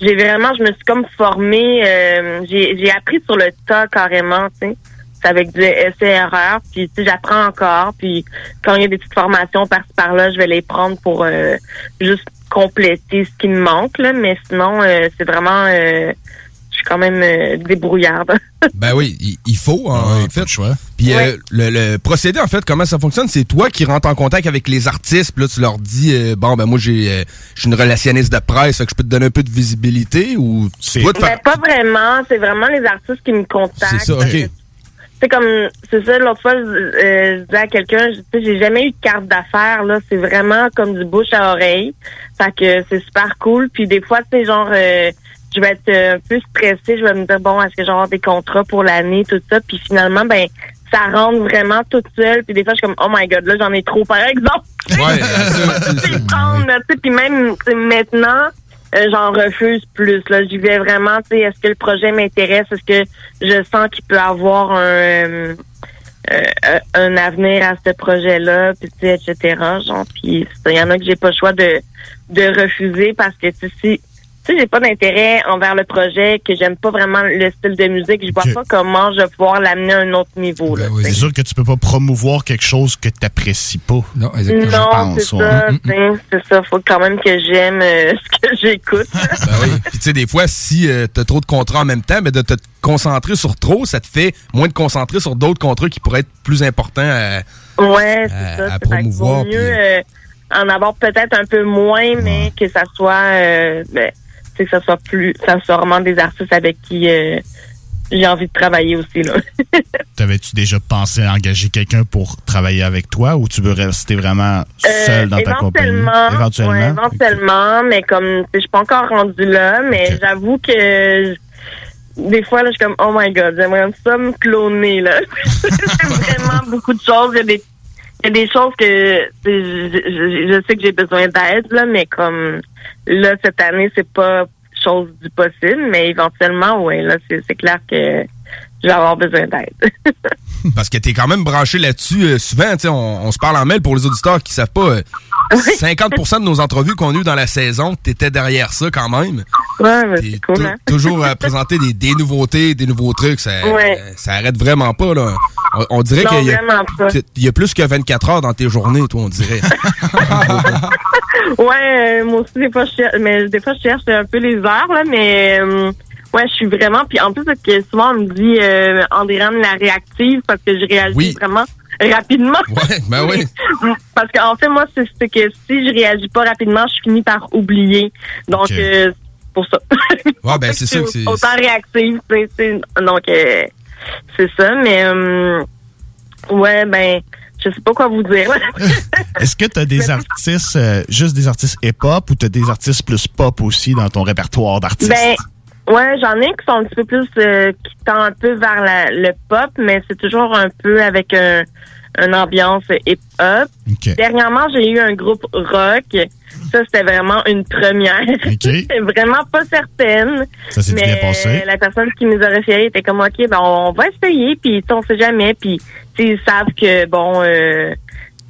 [SPEAKER 35] j'ai vraiment, je me suis comme formée, euh, j'ai j'ai appris sur le tas carrément, tu sais. Avec du essai-erreur, puis tu sais, j'apprends encore, puis quand il y a des petites formations par-ci par-là, je vais les prendre pour euh, juste compléter ce qui me manque, là, mais sinon, euh, c'est vraiment, euh, suis quand même euh, débrouillarde. <laughs>
[SPEAKER 8] Ben oui, il, il faut, en fait. Puis euh, le, le procédé, en fait, comment ça fonctionne, c'est toi qui rentres en contact avec les artistes, puis là, tu leur dis, euh, bon, ben moi, j'ai euh, je suis une relationniste de presse, fait que je peux te donner un peu de visibilité, ou c'est toi faire...
[SPEAKER 35] pas vraiment, c'est vraiment les artistes qui me contactent.
[SPEAKER 8] C'est ça, OK.
[SPEAKER 35] C'est comme, c'est ça, l'autre fois, je, euh, je disais à quelqu'un, je- tu sais, j'ai jamais eu de carte d'affaires, là. C'est vraiment comme du bouche à oreille. Fait que c'est super cool. Puis des fois, c'est genre, euh, je vais être euh, un peu stressée. Je vais me dire, bon, est-ce que avoir des contrats pour l'année, tout ça. Puis finalement, ben, ça rentre vraiment toute seule. Puis des fois, je suis comme, oh my god, là, j'en ai trop, par exemple.
[SPEAKER 8] Ouais, <laughs>
[SPEAKER 35] C'est prendre, tu sais, Puis même, maintenant, euh, j'en refuse plus. Là, j'y vais vraiment. Tu sais, est-ce que le projet m'intéresse? Est-ce que je sens qu'il peut avoir un euh, euh, un avenir à ce projet-là, puis tu sais, etc. Genre, puis il y en a que j'ai pas le choix de de refuser parce que tu sais, si tu sais, j'ai pas d'intérêt envers le projet, que j'aime pas vraiment le style de musique, je vois pas comment je vais pouvoir l'amener à un autre niveau. là, tu sais.
[SPEAKER 7] C'est sûr que tu peux pas promouvoir quelque chose que t'apprécies pas.
[SPEAKER 29] Non,
[SPEAKER 35] Non, c'est ça. C'est ça. Faut quand même que j'aime euh, <laughs> ce que j'écoute. <laughs>
[SPEAKER 8] Ben oui. Puis tu sais, des fois, si euh, t'as trop de contrats en même temps, ben de te concentrer sur trop, ça te fait moins de concentrer sur d'autres contrats qui pourraient être plus importants à...
[SPEAKER 35] Ouais, c'est
[SPEAKER 8] à-
[SPEAKER 35] ça.
[SPEAKER 8] à promouvoir,
[SPEAKER 35] mieux
[SPEAKER 8] puis-
[SPEAKER 35] euh, en avoir peut-être un peu moins, mais que ça soit, euh, ben, que ça soit plus, ça soit vraiment des artistes avec qui euh, j'ai envie de travailler aussi là. <laughs>
[SPEAKER 7] T'avais-tu déjà pensé à engager quelqu'un pour travailler avec toi ou tu veux rester vraiment
[SPEAKER 35] Euh,
[SPEAKER 7] seul dans ta compagnie?
[SPEAKER 35] éventuellement, ouais, éventuellement, mais comme je suis pas encore rendue là, mais j'avoue que des fois là, je suis comme oh my god, j'aimerais ça me cloner là. <laughs> C'est vraiment beaucoup de choses. Il y a des, il y a des choses que tu je, je- je sais que j'ai besoin d'aide là, mais comme là cette année c'est pas chose du possible, mais éventuellement ouais là c'est clair que je vais avoir besoin d'aide. <laughs>
[SPEAKER 8] Parce que t'es quand même branché là-dessus euh, souvent, tu on, on se parle en mail pour les auditeurs qui savent pas. euh, 50% de nos entrevues qu'on a eues dans la saison, t'étais derrière ça quand même.
[SPEAKER 35] Ouais, c'est cool. Hein?
[SPEAKER 8] Toujours à présenter des, des nouveautés, des nouveaux trucs, ça,
[SPEAKER 35] Ouais.
[SPEAKER 8] euh, ça arrête vraiment pas là. On, on dirait qu'il y, a- y plus que 24 heures dans tes journées, toi, on dirait. <laughs>
[SPEAKER 35] Ouais, euh, moi aussi des fois je cherche, mais des fois je cherche un peu les heures là, mais euh, ouais, je suis vraiment puis en plus que souvent on me dit euh, Andréane la réactive parce que je réagis
[SPEAKER 8] Oui.
[SPEAKER 35] vraiment rapidement.
[SPEAKER 8] Ouais, ben oui. <laughs>
[SPEAKER 35] parce qu'en fait moi c'est que si je réagis pas rapidement, je finis par oublier. Donc euh, pour ça.
[SPEAKER 8] Ouais, ben <laughs> c'est ça que c'est.
[SPEAKER 35] Autant réactive, tu sais, tu sais. donc euh, c'est ça, mais euh, ouais ben je sais pas quoi vous dire. <laughs>
[SPEAKER 7] Est-ce que tu as des artistes, euh, juste des artistes hip-hop ou tu as des artistes plus pop aussi dans ton répertoire d'artistes?
[SPEAKER 35] Ben, ouais, j'en ai qui sont un petit peu plus, euh, qui tendent un peu vers la- le pop, mais c'est toujours un peu avec un, une ambiance hip-hop. Dernièrement, j'ai eu un groupe rock. Ça, c'était vraiment une première. <laughs> J'étais vraiment pas certaine.
[SPEAKER 7] Ça s'est
[SPEAKER 35] mais
[SPEAKER 7] bien passé?
[SPEAKER 35] la personne qui nous a référé était comme, OK, ben, on va essayer, puis on sait jamais, puis ils savent que, bon, euh,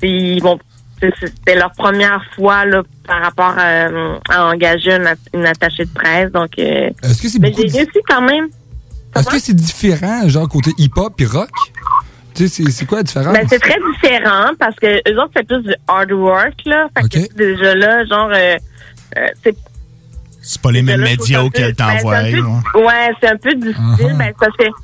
[SPEAKER 35] ils vont c'était leur première fois là, par rapport à, à engager une, at- une attachée de presse. Donc, euh,
[SPEAKER 29] Est-ce que c'est
[SPEAKER 35] mais
[SPEAKER 29] beaucoup
[SPEAKER 35] j'ai réussi quand même.
[SPEAKER 29] Est-ce que c'est différent, genre côté hip-hop et rock? Tu sais, c'est- c'est quoi la différence?
[SPEAKER 35] Ben, c'est très différent parce que eux autres, c'est plus du hard work, là. Fait que c'est déjà là, genre, euh, euh, c'est
[SPEAKER 7] C'est pas les mêmes médias auxquels
[SPEAKER 35] ben,
[SPEAKER 7] t'envoies.
[SPEAKER 35] c'est un peu-
[SPEAKER 7] ouais.
[SPEAKER 35] C'est un peu difficile. Ben, c'est parce que tu sais,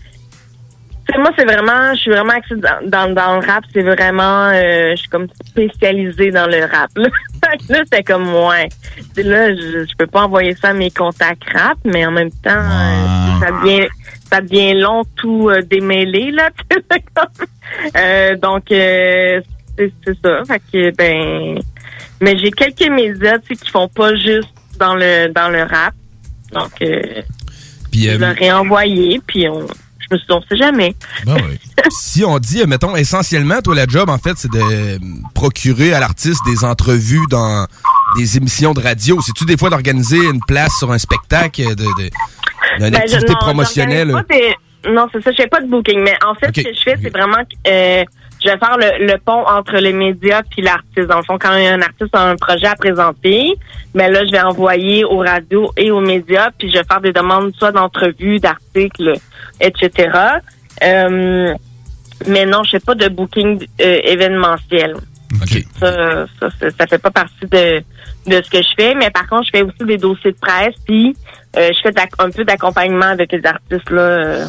[SPEAKER 35] moi, c'est vraiment, je suis vraiment axée dans, dans, dans le rap. C'est vraiment, euh, je suis comme spécialisée dans le rap. Là, <laughs> là c'est comme, ouais. Là, je, je peux pas envoyer ça à mes contacts rap, mais en même temps, euh, ça devient, ça devient long tout euh, démêlé, là. <laughs> tu sais, comme. Euh, donc, euh, c'est ça. Fait que, ben, mais j'ai quelques médias, qui font pas juste dans le dans le rap. Donc, euh,
[SPEAKER 8] Puis,
[SPEAKER 35] je leur ai envoyé, puis on, je me suis dit, on sait jamais. <laughs>
[SPEAKER 8] si on dit, mettons, essentiellement, toi, la job, en fait, c'est de procurer à l'artiste des entrevues dans des émissions de radio. C'est-tu des fois d'organiser une place sur un spectacle, de, de- d'une
[SPEAKER 35] Ben, je-
[SPEAKER 8] activité
[SPEAKER 35] non,
[SPEAKER 8] promotionnelle?
[SPEAKER 35] j'organise pas des- Non, c'est ça, je fais pas de booking, mais en fait, ce que je fais, c'est vraiment que euh, je vais faire le, le pont entre les médias puis l'artiste. Dans le fond, quand un artiste a un projet à présenter, ben là, je vais envoyer aux radios et aux médias, puis je vais faire des demandes soit d'entrevues, d'articles, etc. Euh, mais non, je fais pas de booking euh, événementiel. Ça, ça, ça, ça fait pas partie de, de ce que je fais, mais par contre, je fais aussi des dossiers de presse, puis euh, je fais un peu d'accompagnement avec les artistes, là.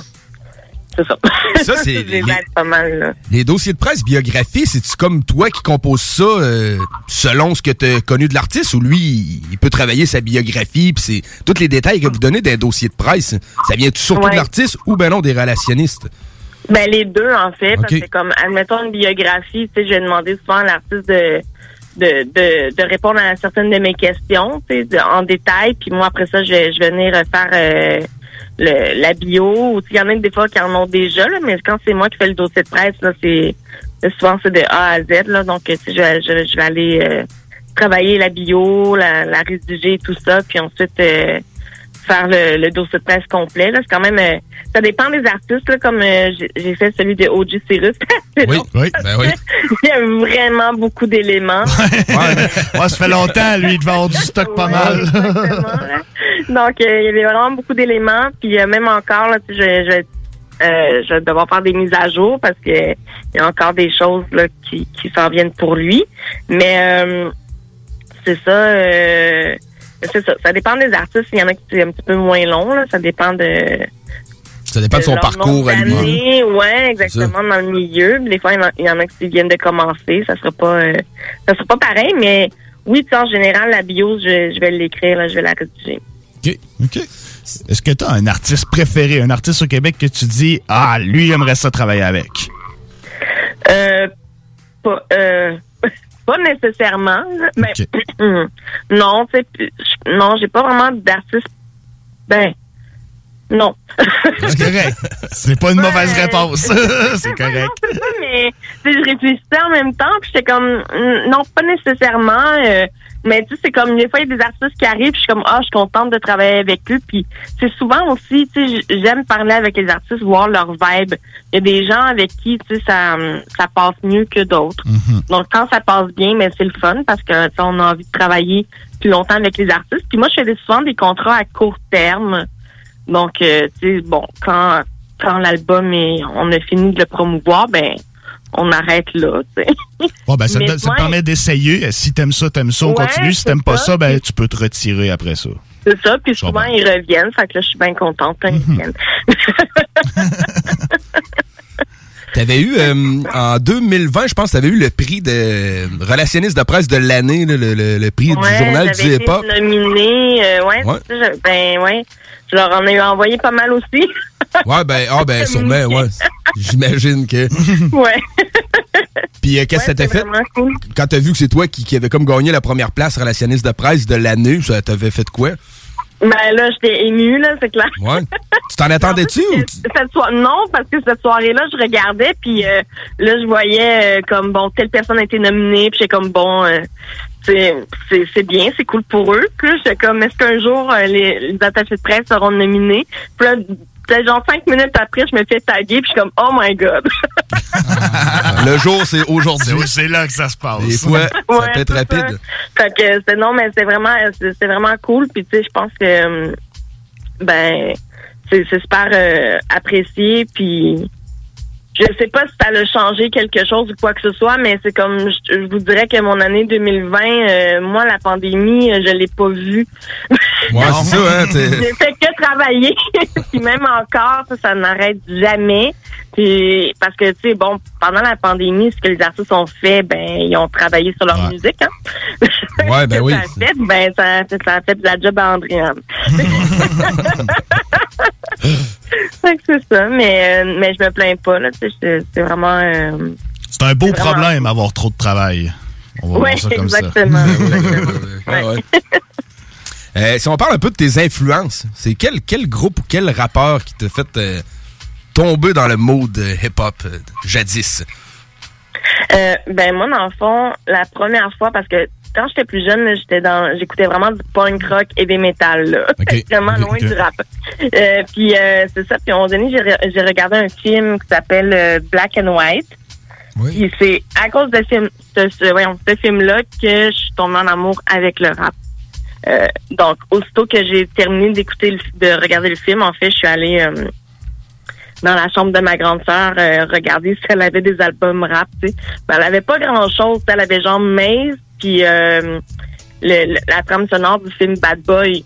[SPEAKER 35] C'est ça.
[SPEAKER 8] Ça, <laughs> c'est
[SPEAKER 35] les
[SPEAKER 8] les-
[SPEAKER 35] aide pas mal, là.
[SPEAKER 8] Les dossiers de presse, biographie, c'est-tu comme toi qui composes ça euh, selon ce que tu as connu de l'artiste ou lui, il peut travailler sa biographie, puis c'est tous les détails que vous donnez d'un dossier de presse, ça vient-tu surtout
[SPEAKER 35] Ouais.
[SPEAKER 8] de l'artiste ou ben non des relationnistes?
[SPEAKER 35] Ben les deux en fait, parce que comme admettons une biographie, tu sais, je vais demander souvent à l'artiste de, de de de répondre à certaines de mes questions, tu sais, de- en détail, puis moi après ça, je vais je vais venir faire euh, le, la bio. Il y en a des fois qui en ont déjà, là, mais quand c'est moi qui fais le dossier de presse, là, c'est souvent c'est de A à Z, là, donc sais, je, vais- je, je vais aller euh, travailler la bio, la, la rédiger, tout ça, puis ensuite euh, faire le, le dossier de presse complet. Là, c'est quand même, euh, ça dépend des artistes. Là, comme euh, j'ai fait celui de OG Cyrus.
[SPEAKER 7] Oui, oui, ben oui. <laughs>
[SPEAKER 35] Il y a vraiment beaucoup d'éléments.
[SPEAKER 7] Ouais, ça fait longtemps, lui, il devait avoir du stock pas mal. <laughs>
[SPEAKER 35] Donc, euh, il y avait vraiment beaucoup d'éléments. Puis euh, même encore, là, tu sais, je, je, vais- euh, je vais devoir faire des mises à jour parce que il y a encore des choses là, qui, qui s'en viennent pour lui. Mais euh, c'est ça. euh, c'est ça. Ça dépend des artistes. Il y en a qui c'est un petit peu moins long. Là. Ça dépend de.
[SPEAKER 8] Ça dépend de son parcours à lui.
[SPEAKER 35] d'années. Ouais, exactement, dans le milieu. Des fois, il y en a, qui viennent de commencer. Ça sera pas euh, ça sera pas pareil, mais oui, tu sais, en général, la bio, je, je vais l'écrire, là, je vais la rédiger.
[SPEAKER 7] OK. OK. Est-ce que tu as un artiste préféré, un artiste au Québec que tu dis Ah, lui, j'aimerais ça travailler avec?
[SPEAKER 35] Euh, pas, euh, <laughs> pas nécessairement, mais <clears throat> non, tu sais, non, j'ai pas vraiment d'artiste. Ben, non.
[SPEAKER 7] C'est correct. C'est pas une mauvaise réponse. <laughs> c'est correct.
[SPEAKER 35] c'est ça, mais tu sais, je réfléchissais en même temps, puis j'étais comme, mm, non, pas nécessairement. euh, mais tu sais, c'est comme des fois, il y a des artistes qui arrivent, puis je suis comme, ah, je suis contente de travailler avec eux. Puis c'est souvent aussi, tu sais, j'aime parler avec les artistes, voir leur vibe. Il y a des gens avec qui, tu sais, ça, ça passe mieux que d'autres. Donc quand ça passe bien, mais c'est le fun parce que tu sais, on a envie de travailler plus longtemps avec les artistes. Puis moi, je fais des- souvent des contrats à court terme. Donc, euh, tu sais, bon, quand quand l'album est, on a fini de le promouvoir, ben, on arrête là, tu sais.
[SPEAKER 7] Bon, ben, ça, te, ça te permet d'essayer. Si t'aimes ça, t'aimes ça, on
[SPEAKER 35] Ouais,
[SPEAKER 7] continue. Si t'aimes pas
[SPEAKER 35] ça.
[SPEAKER 7] ben, tu peux te retirer après ça.
[SPEAKER 35] C'est ça, puis souvent ils reviennent, fait que là, je suis bien contente quand ils reviennent. <laughs>
[SPEAKER 8] T'avais eu, euh, en 2020, je pense, t'avais eu le prix de relationniste de presse de l'année, le, le- le prix
[SPEAKER 35] Ouais,
[SPEAKER 8] du journal du hip-hop.
[SPEAKER 35] nominée, euh, ouais,
[SPEAKER 8] Ouais.
[SPEAKER 35] c'est ça, je- ben ouais, je leur en ai envoyé pas mal aussi. <laughs>
[SPEAKER 8] Ouais, ben, ah, ben, sûrement, ouais. J'imagine que.
[SPEAKER 35] ouais.
[SPEAKER 8] Puis, euh, qu'est-ce que ça t'a fait? Quand t'as vu que c'est toi qui, qui avait comme gagné la première place relationniste de presse de l'année, ça t'avait fait quoi?
[SPEAKER 35] Ben là, j'étais émue, là, c'est clair.
[SPEAKER 8] Ouais. Tu t'en attendais-tu
[SPEAKER 35] Cette non, parce que cette soirée-là, je regardais, puis euh, là, je voyais euh, comme, bon, telle personne a été nominée, puis j'étais comme, bon, euh, c'est c'est- c'est bien, c'est cool pour eux. Puis là, j'étais comme, est-ce qu'un jour, euh, les, les attachés de presse seront nominés? Puis là, genre cinq minutes après, je me fais taguer, puis je suis comme, oh my God! <laughs>
[SPEAKER 8] Le jour, c'est aujourd'hui.
[SPEAKER 7] C'est là que ça se passe.
[SPEAKER 8] Des fois, <laughs> ça
[SPEAKER 35] Ouais,
[SPEAKER 8] peut être
[SPEAKER 35] c'est ça.
[SPEAKER 8] rapide.
[SPEAKER 35] Fait que c'est non, mais c'est vraiment c'est c'est vraiment cool. Puis tu sais, je pense que ben c'est c'est super euh, apprécié. Puis je sais pas si ça a changé quelque chose ou quoi que ce soit, mais c'est comme je, je vous dirais que mon année 2020, euh, moi la pandémie, euh, je l'ai pas vue.
[SPEAKER 8] Ouais, <laughs> c'est ça, hein.
[SPEAKER 35] J'ai fait que travailler. <laughs> puis même encore, ça, ça n'arrête jamais. Puis parce que tu sais, bon, pendant la pandémie, ce que les artistes ont fait, ben ils ont travaillé sur leur musique, hein.
[SPEAKER 8] Ouais, ben <laughs> oui.
[SPEAKER 35] ça a fait, ben ça, a fait- ça a fait de la job à Andréane. C'est ça, mais euh, mais je me plains pas là, c'est- vraiment. euh,
[SPEAKER 7] C'est un beau
[SPEAKER 35] vraiment-
[SPEAKER 7] problème, avoir trop de travail. On va
[SPEAKER 35] Ouais,
[SPEAKER 7] voir ça comme
[SPEAKER 35] exactement.
[SPEAKER 7] ça.
[SPEAKER 35] exactement. <laughs>
[SPEAKER 8] Ouais, ouais. Euh, si on parle un peu de tes influences, c'est quel, quel groupe ou quel rappeur qui t'a fait euh, tomber dans le mode euh, hip-hop euh, jadis?
[SPEAKER 35] Euh, ben moi dans le fond, la première fois parce que quand j'étais plus jeune, j'étais dans j'écoutais vraiment du punk rock et des métal là. <laughs> vraiment loin du rap. Euh, puis euh, c'est ça, puis à un moment donné, j'ai j'ai regardé un film qui s'appelle euh, Black and White. Puis c'est à cause de film, ce, ce- voyons, ce film-là que je suis tombée en amour avec le rap. Euh, donc, aussitôt que j'ai terminé d'écouter, le- de regarder le film, en fait, je suis allée euh, dans la chambre de ma grande sœur euh, regarder si elle avait des albums rap. Ben, elle avait pas grand-chose. Elle avait genre Maze, puis euh, le- le- la trame sonore du film Bad Boy.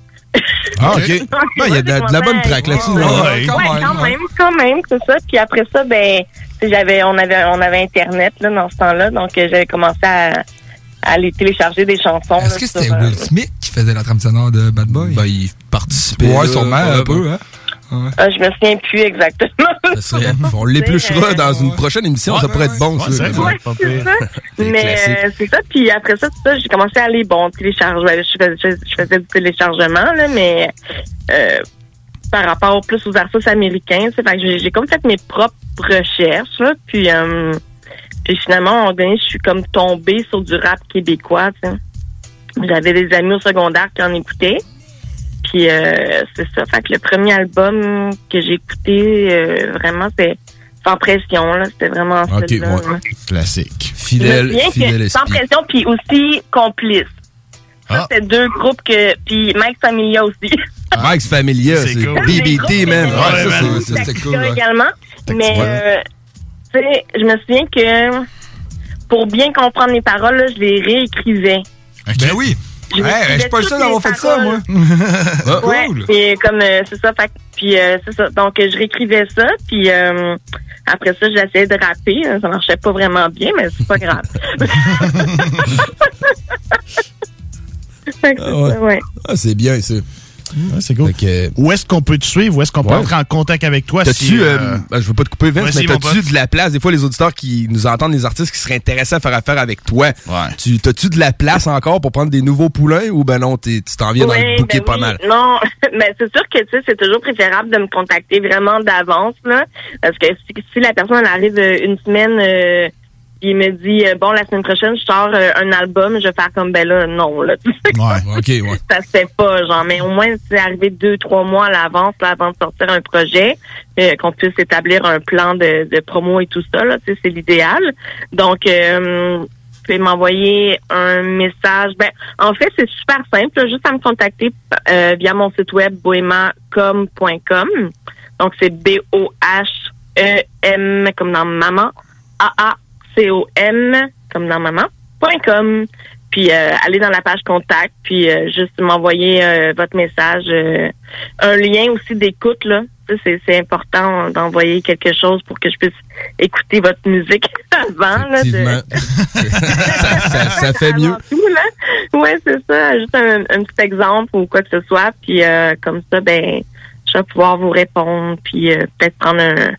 [SPEAKER 8] Ah, OK. Ah, <laughs> Il y a de, la- de la bonne track là-dessus.
[SPEAKER 35] Ouais, quand même, quand même, c'est ça. Puis après ça, ben, j'avais, on avait, on avait Internet là dans ce temps-là, donc euh, j'avais commencé à, à aller télécharger des chansons.
[SPEAKER 29] Est-ce
[SPEAKER 35] là,
[SPEAKER 29] que c'était
[SPEAKER 35] euh,
[SPEAKER 29] Will Smith qui faisait la trame sonore de Bad Boy?
[SPEAKER 8] Ben, il participait.
[SPEAKER 29] Ouais,
[SPEAKER 8] là,
[SPEAKER 29] sûrement, un peu,
[SPEAKER 8] ouais.
[SPEAKER 29] hein? Ouais.
[SPEAKER 35] ah, je me souviens plus exactement.
[SPEAKER 8] Ça serait- <laughs> on l'épluchera dans une prochaine émission, ça pourrait être bon. ça. <laughs>
[SPEAKER 35] Mais euh, c'est ça. Puis après ça, j'ai commencé à aller, bon, télécharger. Je faisais, je, je faisais du téléchargement, là, mais euh, par rapport plus aux artistes américains, c'est fait que j'ai comme fait mes propres recherches, là, puis, euh, puis finalement, je suis comme tombée sur du rap québécois, tu sais. J'avais des amis au secondaire qui en écoutaient. Puis euh, c'est ça. Fait que le premier album que j'ai écouté, euh, vraiment, c'est sans pression. là. C'était vraiment
[SPEAKER 8] Ok,
[SPEAKER 35] celui-là,
[SPEAKER 8] ouais.
[SPEAKER 35] là.
[SPEAKER 8] Classique. Fidèle,
[SPEAKER 35] que
[SPEAKER 8] fidèle
[SPEAKER 35] Sans pression, puis aussi complice. Ça,
[SPEAKER 8] Ah.
[SPEAKER 35] c'était deux groupes que. Puis Mike Familia aussi.
[SPEAKER 8] Mike's Familia,
[SPEAKER 35] C'est
[SPEAKER 8] c'est
[SPEAKER 35] cool.
[SPEAKER 8] BBT, man.
[SPEAKER 35] Ouais,
[SPEAKER 8] Ouais, c'est- c'était cool. Ouais.
[SPEAKER 35] également. Mais, euh, tu sais, je me souviens que pour bien comprendre les paroles, là, je les réécrivais.
[SPEAKER 29] Ben oui.
[SPEAKER 35] Je
[SPEAKER 29] Ouais, je suis pas le seul d'avoir fait ça, moi.
[SPEAKER 35] ouais, et comme euh, c'est ça, fait, puis euh, c'est ça. Donc je réécrivais ça, puis euh, après ça, j'essayais de rapper. hein. Ça marchait pas vraiment bien, mais c'est pas grave. <laughs> Fait que c'est
[SPEAKER 8] Ah ouais.
[SPEAKER 35] ça, ouais.
[SPEAKER 8] Ah, c'est bien, ça.
[SPEAKER 7] c'est cool. Où est-ce qu'on peut te suivre? Où est-ce qu'on peut
[SPEAKER 8] Ouais.
[SPEAKER 7] entrer en contact avec toi?
[SPEAKER 8] T'as-tu,
[SPEAKER 7] si,
[SPEAKER 8] euh,
[SPEAKER 7] euh,
[SPEAKER 8] ben, je veux pas te couper Vince, mais t'as-tu de la place, des fois les auditeurs qui nous entendent, les artistes qui seraient intéressés à faire affaire avec toi, tu, t'as-tu de la place encore pour prendre des nouveaux poulains ou ben non, t'es- tu t'en viens dans le bouquet
[SPEAKER 35] ben
[SPEAKER 8] pas
[SPEAKER 35] oui.
[SPEAKER 8] mal?
[SPEAKER 35] Non, mais <laughs> c'est sûr que tu sais, c'est toujours préférable de me contacter vraiment d'avance là, parce que si, si la personne elle arrive euh, une semaine euh, puis il me dit euh, bon la semaine prochaine je sors euh, un album, je vais faire comme ben là non là. <laughs> tu sais.
[SPEAKER 8] Ouais, ok, ouais.
[SPEAKER 35] Ça se fait pas genre, mais au moins c'est arrivé deux trois mois à l'avance là, avant de sortir un projet, euh, qu'on puisse établir un plan de, de promo et tout ça là, tu sais, c'est l'idéal. Donc euh, pouvez m'envoyer un message. Ben, en fait, c'est super simple. là, juste à me contacter euh, via mon site web bohemacom.com. Donc, c'est B-O-H-E-M comme dans maman. A-A-C-O-M comme dans maman. point .com. Puis, euh, allez dans la page contact, puis euh, juste m'envoyer euh, votre message. euh, un lien aussi d'écoute, là. Ça, C'est, c'est important d'envoyer quelque chose pour que je puisse écouter votre musique <laughs> avant. Là, de- <laughs>
[SPEAKER 8] ça, ça- ça fait mieux.
[SPEAKER 35] tout, là. Ouais, c'est ça. Juste un, un petit exemple ou quoi que ce soit. Puis euh, comme ça, ben, je vais pouvoir vous répondre. Puis euh, peut-être prendre un,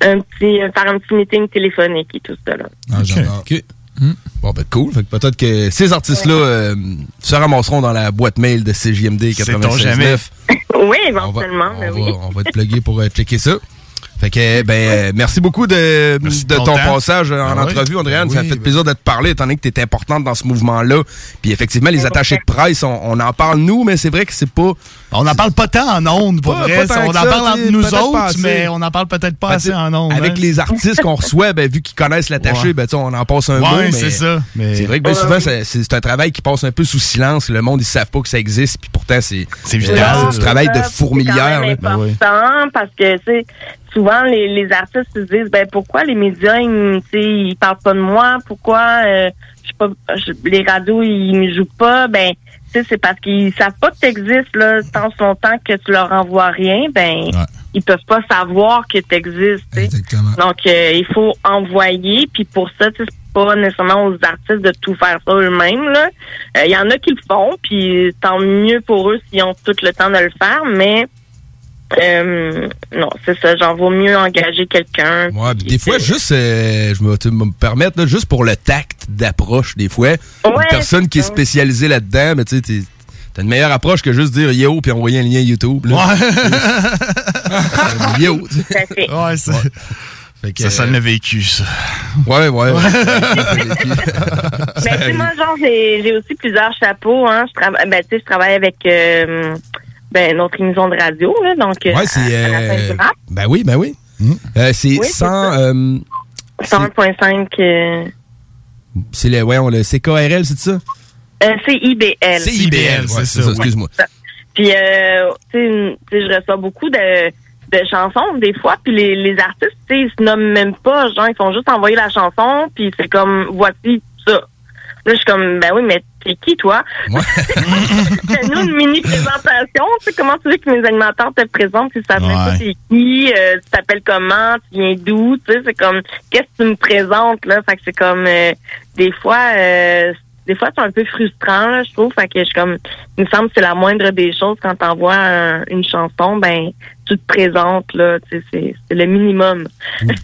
[SPEAKER 35] un petit, faire un petit meeting téléphonique et tout ça. Là.
[SPEAKER 8] Ah, OK. Bon, ben cool. Fait que peut-être que ces artistes-là euh, se ramasseront dans la boîte mail de CJMD
[SPEAKER 7] Sait-on jamais.
[SPEAKER 8] 96.9.
[SPEAKER 35] oui, éventuellement. ben oui.
[SPEAKER 8] On va te plugger pour euh, checker ça. Fait que, ben, euh, merci beaucoup de, de
[SPEAKER 7] ton
[SPEAKER 8] ton
[SPEAKER 7] temps.
[SPEAKER 8] passage en
[SPEAKER 7] Ben oui.
[SPEAKER 8] entrevue, Andréane. ça
[SPEAKER 7] Oui,
[SPEAKER 8] fait
[SPEAKER 7] ben-
[SPEAKER 8] plaisir de te parler, étant donné que tu es importante dans ce mouvement-là. Puis effectivement, les attachés de presse, on, on en parle nous, mais c'est vrai que c'est pas...
[SPEAKER 7] On n'en parle pas tant en ondes, pour
[SPEAKER 8] Pas-
[SPEAKER 7] vrai.
[SPEAKER 8] pas tant
[SPEAKER 7] on en
[SPEAKER 8] ça,
[SPEAKER 7] parle entre nous autres, mais on n'en parle peut-être pas
[SPEAKER 8] Ben,
[SPEAKER 7] assez en ondes.
[SPEAKER 8] Avec
[SPEAKER 7] hein.
[SPEAKER 8] les artistes qu'on reçoit, ben, vu qu'ils connaissent l'attaché,
[SPEAKER 7] Ouais.
[SPEAKER 8] ben, tu sais, on en passe un
[SPEAKER 7] Ouais,
[SPEAKER 8] mot. mais
[SPEAKER 7] c'est ça, mais-
[SPEAKER 8] C'est vrai que ben, souvent, c'est- un travail qui passe un peu sous silence. Le monde, ils savent pas que ça existe, puis pourtant, c'est
[SPEAKER 7] c'est
[SPEAKER 8] euh, c'est du travail de
[SPEAKER 35] Ça,
[SPEAKER 8] fourmilière.
[SPEAKER 35] C'est important parce que, tu souvent, les, les artistes se disent, ben, pourquoi les médias, ils, tu sais, ils parlent pas de moi? Pourquoi, euh, pas, les radios, ils me jouent pas? Ben, tu c'est parce qu'ils savent pas que t'existes, là, tant son longtemps que tu leur envoies rien, ben, ils peuvent pas savoir que t'existes, tu sais. Donc, euh, il faut envoyer, puis pour ça, tu c'est pas nécessairement aux artistes de tout faire ça eux-mêmes, là. Euh, Il y en a qui le font, puis tant mieux pour eux s'ils ont tout le temps de le faire, mais euh, non, c'est ça, j'en vaut mieux engager quelqu'un.
[SPEAKER 8] Ouais, des fois, juste, euh, je vais me permettre, là, juste pour le tact d'approche, des fois, une
[SPEAKER 35] Ouais,
[SPEAKER 8] personne qui est
[SPEAKER 35] c'est ça.
[SPEAKER 8] spécialisée là-dedans, mais tu sais, t'es- T'as une meilleure approche que juste dire yo puis envoyer un lien YouTube. Là. <laughs> yo. tu sais.
[SPEAKER 7] Ouais, ça.
[SPEAKER 8] Fait que,
[SPEAKER 7] Ça, ça
[SPEAKER 8] euh,
[SPEAKER 7] l'a vécu, ça.
[SPEAKER 8] Ouais, ouais. <laughs>
[SPEAKER 35] Mais tu sais, moi, genre, j'ai j'ai aussi plusieurs chapeaux. Hein. Je, trava- ben, tu sais, je travaille avec euh, ben, notre émission de radio. Là, donc, euh,
[SPEAKER 8] Ouais, c'est.
[SPEAKER 35] à- à la fin
[SPEAKER 8] euh,
[SPEAKER 35] du rap.
[SPEAKER 8] ben oui, ben oui. Euh, c'est
[SPEAKER 35] Oui, c'est
[SPEAKER 8] 100. euh,
[SPEAKER 35] 101.5 euh,
[SPEAKER 8] c'est le, ouais, on le CKRL, c'est ça?
[SPEAKER 35] euh, CIBL.
[SPEAKER 8] CIBL, ouais, c'est ça, excuse-moi.
[SPEAKER 35] Puis, euh, tu sais, tu sais, je reçois beaucoup de, de chansons des fois, puis les, les artistes, tu sais, ils se nomment même pas, genre, ils font juste envoyer la chanson, puis c'est comme, voici ça. Là, je suis comme, ben oui, mais t'es qui, toi? Fais-nous <laughs> une mini-présentation, tu sais, comment tu veux que mes animateurs te présentent, ils savent même pas
[SPEAKER 7] Ouais.
[SPEAKER 35] t'es qui, euh, tu t'appelles comment, tu viens d'où, tu sais, c'est comme, qu'est-ce que tu me présentes, là? Fait que c'est comme, euh, des fois, euh, des fois, c'est un peu frustrant, là, je trouve. Fait que je comme, il me semble que c'est la moindre des choses quand t'envoies un- une chanson, ben, tu te présentes, là, tu sais, c'est c'est le minimum.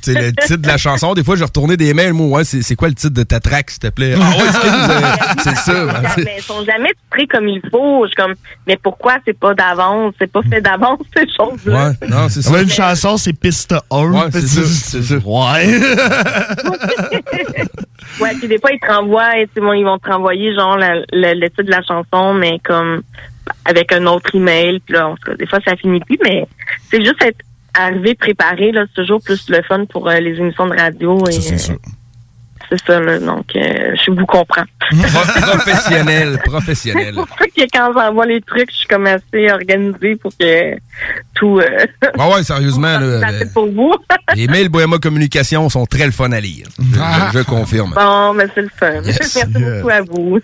[SPEAKER 8] Sais, le titre de la chanson, des fois, j'ai retourné des mails, moi, ouais, c'est c'est quoi le titre de ta track, s'il te plaît? Ah ouais, c'est <laughs> ça. ben, c'est-
[SPEAKER 35] ils sont jamais titrés comme il faut. Je suis comme, mais pourquoi c'est pas d'avance? C'est pas fait d'avance, ces choses-là.
[SPEAKER 8] Ouais, non, c'est ça.
[SPEAKER 7] Ouais, une chanson, c'est piste 1.
[SPEAKER 8] Ouais, c'est ça, c'est ça.
[SPEAKER 7] Ouais. <laughs>
[SPEAKER 35] Ouais, puis des fois, ils te renvoient, et, bon, ils vont te renvoyer, genre, la- le, le titre de la chanson, mais comme, avec un autre email. Puis là, en tout cas, des fois, ça finit plus, mais c'est juste être arrivé préparé, là, c'est toujours plus le fun pour euh, les émissions de radio. Et,
[SPEAKER 7] c'est
[SPEAKER 35] euh,
[SPEAKER 7] sûr.
[SPEAKER 35] C'est ça, là. Donc, euh, je vous comprends.
[SPEAKER 8] Pro- professionnel, professionnel.
[SPEAKER 35] C'est <laughs> pour ça que quand j'envoie les trucs, je suis comme assez organisée pour que tout... Euh,
[SPEAKER 8] Ouais, ouais, sérieusement, <laughs> là,
[SPEAKER 35] ça
[SPEAKER 8] le-
[SPEAKER 35] fait pour vous. <laughs>
[SPEAKER 8] les mails Bohema Communication sont très le fun à lire. Je, je- je confirme.
[SPEAKER 35] bon, mais c'est le fun.
[SPEAKER 8] Yes.
[SPEAKER 35] Merci beaucoup à vous.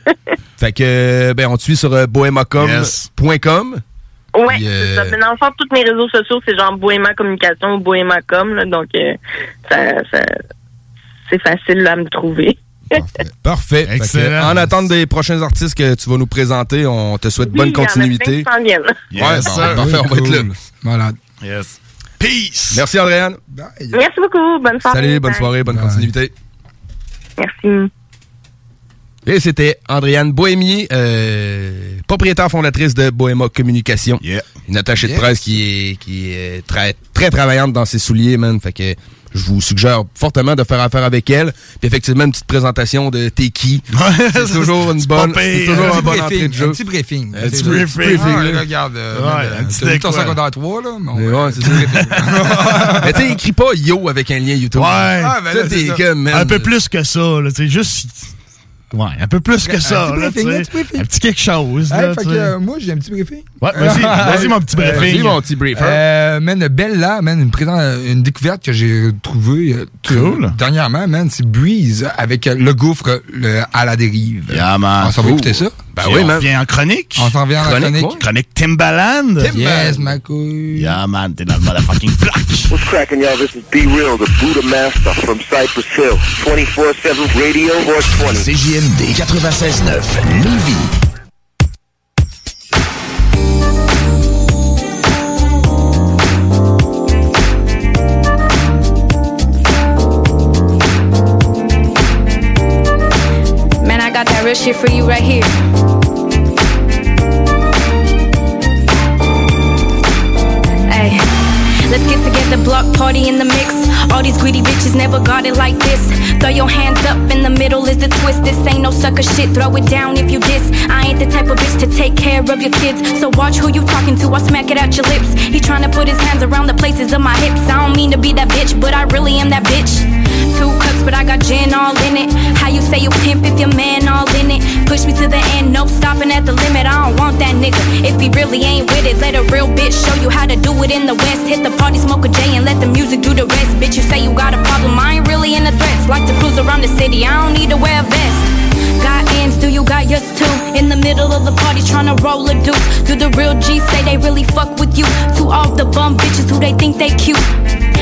[SPEAKER 8] Fait que, euh, ben, on te suit sur euh, bohemacom.com.
[SPEAKER 35] Ouais,
[SPEAKER 8] Puis,
[SPEAKER 35] c'est
[SPEAKER 8] euh,
[SPEAKER 35] ça. Mais dans le fond, tous mes réseaux sociaux, c'est genre Bohéma Communication ou Bohéma Com, là, donc euh, ça, ça- c'est facile à me trouver.
[SPEAKER 8] Parfait. Que,
[SPEAKER 7] Excellent.
[SPEAKER 8] en attente des prochains artistes que tu vas nous présenter, on te souhaite bonne
[SPEAKER 35] Oui, il y en a
[SPEAKER 8] continuité.
[SPEAKER 35] s'en viennent.
[SPEAKER 8] Ouais,
[SPEAKER 7] Yes,
[SPEAKER 8] bon,
[SPEAKER 7] sir.
[SPEAKER 8] parfait, on va être là.
[SPEAKER 29] Voilà.
[SPEAKER 7] Yes. Peace.
[SPEAKER 8] Merci, Andréane.
[SPEAKER 35] Merci beaucoup. Bonne soirée.
[SPEAKER 8] Salut, bonne soirée, bonne continuité.
[SPEAKER 35] Merci.
[SPEAKER 8] Et c'était Andréane Bohémier, euh, propriétaire fondatrice de Bohéma Communication. Une attachée de
[SPEAKER 7] Yes.
[SPEAKER 8] presse qui est, qui est très, très travaillante dans ses souliers, man. Fait que je vous suggère fortement de faire affaire avec elle. Puis effectivement, une petite présentation de t'es qui. c'est toujours une bonne, c'est toujours
[SPEAKER 29] Un
[SPEAKER 8] bon
[SPEAKER 29] briefing,
[SPEAKER 8] entrée de jeu.
[SPEAKER 29] un petit briefing.
[SPEAKER 8] Un
[SPEAKER 29] C'est
[SPEAKER 8] petit briefing.
[SPEAKER 29] Regarde, euh, t'as mis ton secondaire 3, là.
[SPEAKER 8] ouais, c'est ça. <laughs> Mais tu sais, écris pas yo avec un lien YouTube.
[SPEAKER 7] Ouais.
[SPEAKER 8] Ben
[SPEAKER 7] c'est. Un peu plus que ça, là. Tu sais, juste. Ouais, un peu plus que
[SPEAKER 29] Un
[SPEAKER 7] ça,
[SPEAKER 29] petit
[SPEAKER 7] là.
[SPEAKER 29] briefing, un petit briefing.
[SPEAKER 7] Un petit quelque chose,
[SPEAKER 29] Hey,
[SPEAKER 7] là.
[SPEAKER 29] fait
[SPEAKER 7] tu
[SPEAKER 29] que,
[SPEAKER 7] sais.
[SPEAKER 29] euh, moi, j'ai un petit briefing.
[SPEAKER 7] Ouais, vas-y, <laughs> vas-y, mon petit briefing.
[SPEAKER 8] Vas-y, mon petit briefer.
[SPEAKER 29] Euh, man, Bella, man, une, présent- une découverte que j'ai trouvée euh,
[SPEAKER 7] Cool.
[SPEAKER 29] dernièrement, man, c'est Breeze avec le gouffre le- à la dérive.
[SPEAKER 7] Yeah, man.
[SPEAKER 29] On s'en va
[SPEAKER 7] Cool.
[SPEAKER 29] écouter ça?
[SPEAKER 8] Ben
[SPEAKER 7] Puis on revient en chronique.
[SPEAKER 29] On s'en revient en
[SPEAKER 7] Chronique,
[SPEAKER 29] chronique.
[SPEAKER 7] Chronique Timbaland.
[SPEAKER 29] Yes, ma couille.
[SPEAKER 7] Yeah, man, t'es dans le motherfucking plaque.
[SPEAKER 36] What's cracking, y'all? This is Be Real, the Buddha Master from Cypress Hill. 24-7 Radio 420.
[SPEAKER 21] CJMD 96.9, Lévis.
[SPEAKER 37] Man, I got that real shit for you right here. Hey, let's get together, block party in the mix. All these greedy bitches never got it like this. Throw your hands up in the middle is the twist. This ain't no sucker shit. Throw it down if you diss. I ain't the type of bitch to take care of your kids. So watch who you talking to. I smack it out your lips. He tryna put his hands around the places of my hips. I don't mean to be that bitch, but I really am that bitch. Two cups, but I got gin all in it. How you say you pimp if your man all in it? Push me to the end, no stopping at the limit. I don't want that nigga. If he really ain't with it, let a real bitch show you how to do it in the West. Hit the party, smoke a J, and let the music do the rest. Bitch, you say you got a problem, I ain't really in the threats. Like to cruise around the city, I don't need to wear a vest. Got ends, do you got yours too? In the middle of the party, tryna roll a deuce. Do the real G say they really fuck with you? To all the bum bitches who they think they cute.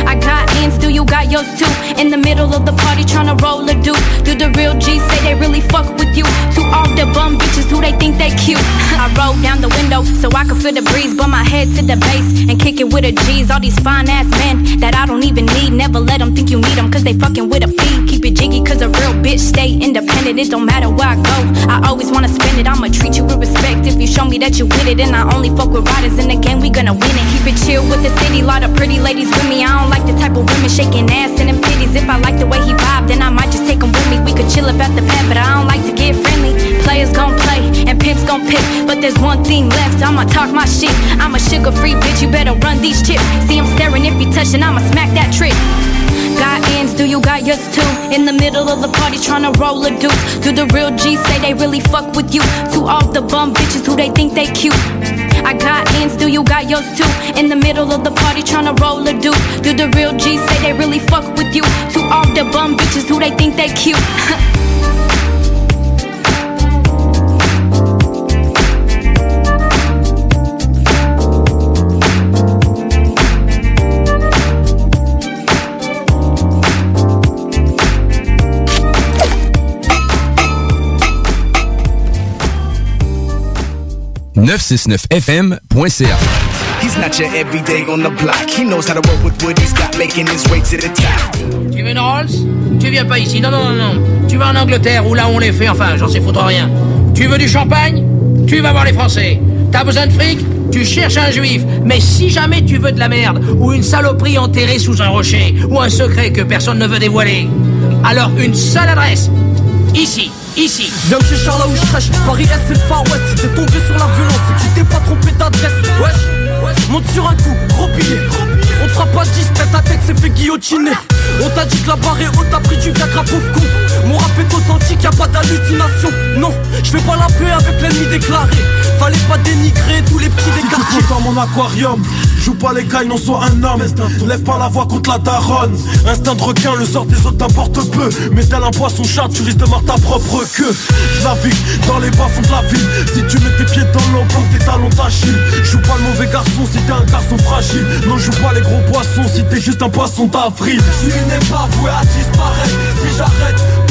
[SPEAKER 37] I got ends, do you got yours too? In the middle of the party, tryna roll a deuce. Do the real G say they really fuck with you? To all the bum bitches who they think they cute. <laughs> I roll down the window so I can feel the breeze, but my head to the base and kick it with a G's. All these fine ass men that I don't even need. Never let them think you need them, cause they fucking with a fee. Keep it jiggy, cause a real bitch bitch, stay independent. It don't matter where I go. I always wanna spend it. I'ma treat you with respect if you show me that you with it. And I only fuck with riders in the game. We gonna win it. Keep it chill with the city. Lot of pretty ladies with me. I don't like the type of women shaking ass and them titties. If I like the way he vibe, then I might just take him with me. We could chill up at the pad, but I don't like to get friendly. Players gon' play and pimps gon' pick. But there's one thing left. I'ma talk my shit. I'm a sugar free bitch. You better run these chips. See him staring. If you touch, then I'ma smack that trick. Got ends, do you got yours too? In the middle of the party tryna roll a deuce. Do the real G say they really fuck with you? To all the bum bitches who they think they cute. I got ends, do you got yours too? In the middle of the party tryna roll a deuce. Do the real G say they really fuck with you? To all the bum bitches who they think they cute. <laughs>
[SPEAKER 8] 969fm.ca.
[SPEAKER 32] He's not your everyday on the block. He knows how to work with what he's got, making his way to the top.
[SPEAKER 38] Tu veux une Rolls? Tu viens pas ici. Non, non, non, non. Tu vas en Angleterre où là on les fait. Enfin, j'en sais foutre rien. Tu veux du champagne? Tu vas voir les Français. T'as besoin de fric? Tu cherches un juif. Mais si jamais tu veux de la merde, ou une saloperie enterrée sous un rocher, ou un secret que personne ne veut dévoiler, alors une seule adresse.
[SPEAKER 14] Viens chez Charles là où je. Paris S c'est le Far West. T'es tombé sur la violence, c'est que tu t'es pas trompé d'adresse. Wesh, monte sur un coup, gros. On te fera pas 10, tête à tête, c'est fait guillotiner. On t'a dit que la barre est haute, t'as pris du Viagra, pauvre con. Mon rap est authentique, y'a pas d'hallucination. Non, je fais pas la paix avec l'ennemi déclaré. Fallait pas dénigrer tous les petits des quartiers.
[SPEAKER 39] dans mon aquarium Joue pas les cailles, non sois un homme. Lève pas la voix contre la daronne. Instinct de requin, le sort des autres t'importe peu. Mais tel un poisson chat, tu risques de mordre ta propre queue. Je navigue dans les bas fonds de la ville. Si tu mets tes pieds dans l'eau, comme tes talons t'achillent Joue pas le mauvais garçon si t'es un garçon fragile. Non, joue pas les gros poissons si t'es juste un poisson d'avril.
[SPEAKER 40] Tu n'es pas voué à disparaître. Si j'arrête la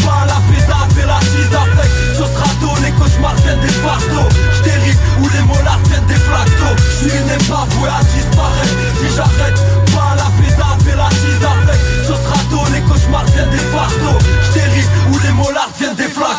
[SPEAKER 40] chise avec Ce tôt, les cauchemars viennent des fardeaux. J'dérive où les molars viennent des flactos Tu n'es pas voué à disparaître. Si j'arrête pas la pédale, fais la chise avec. Ce sera tôt, les cauchemars viennent des fardeaux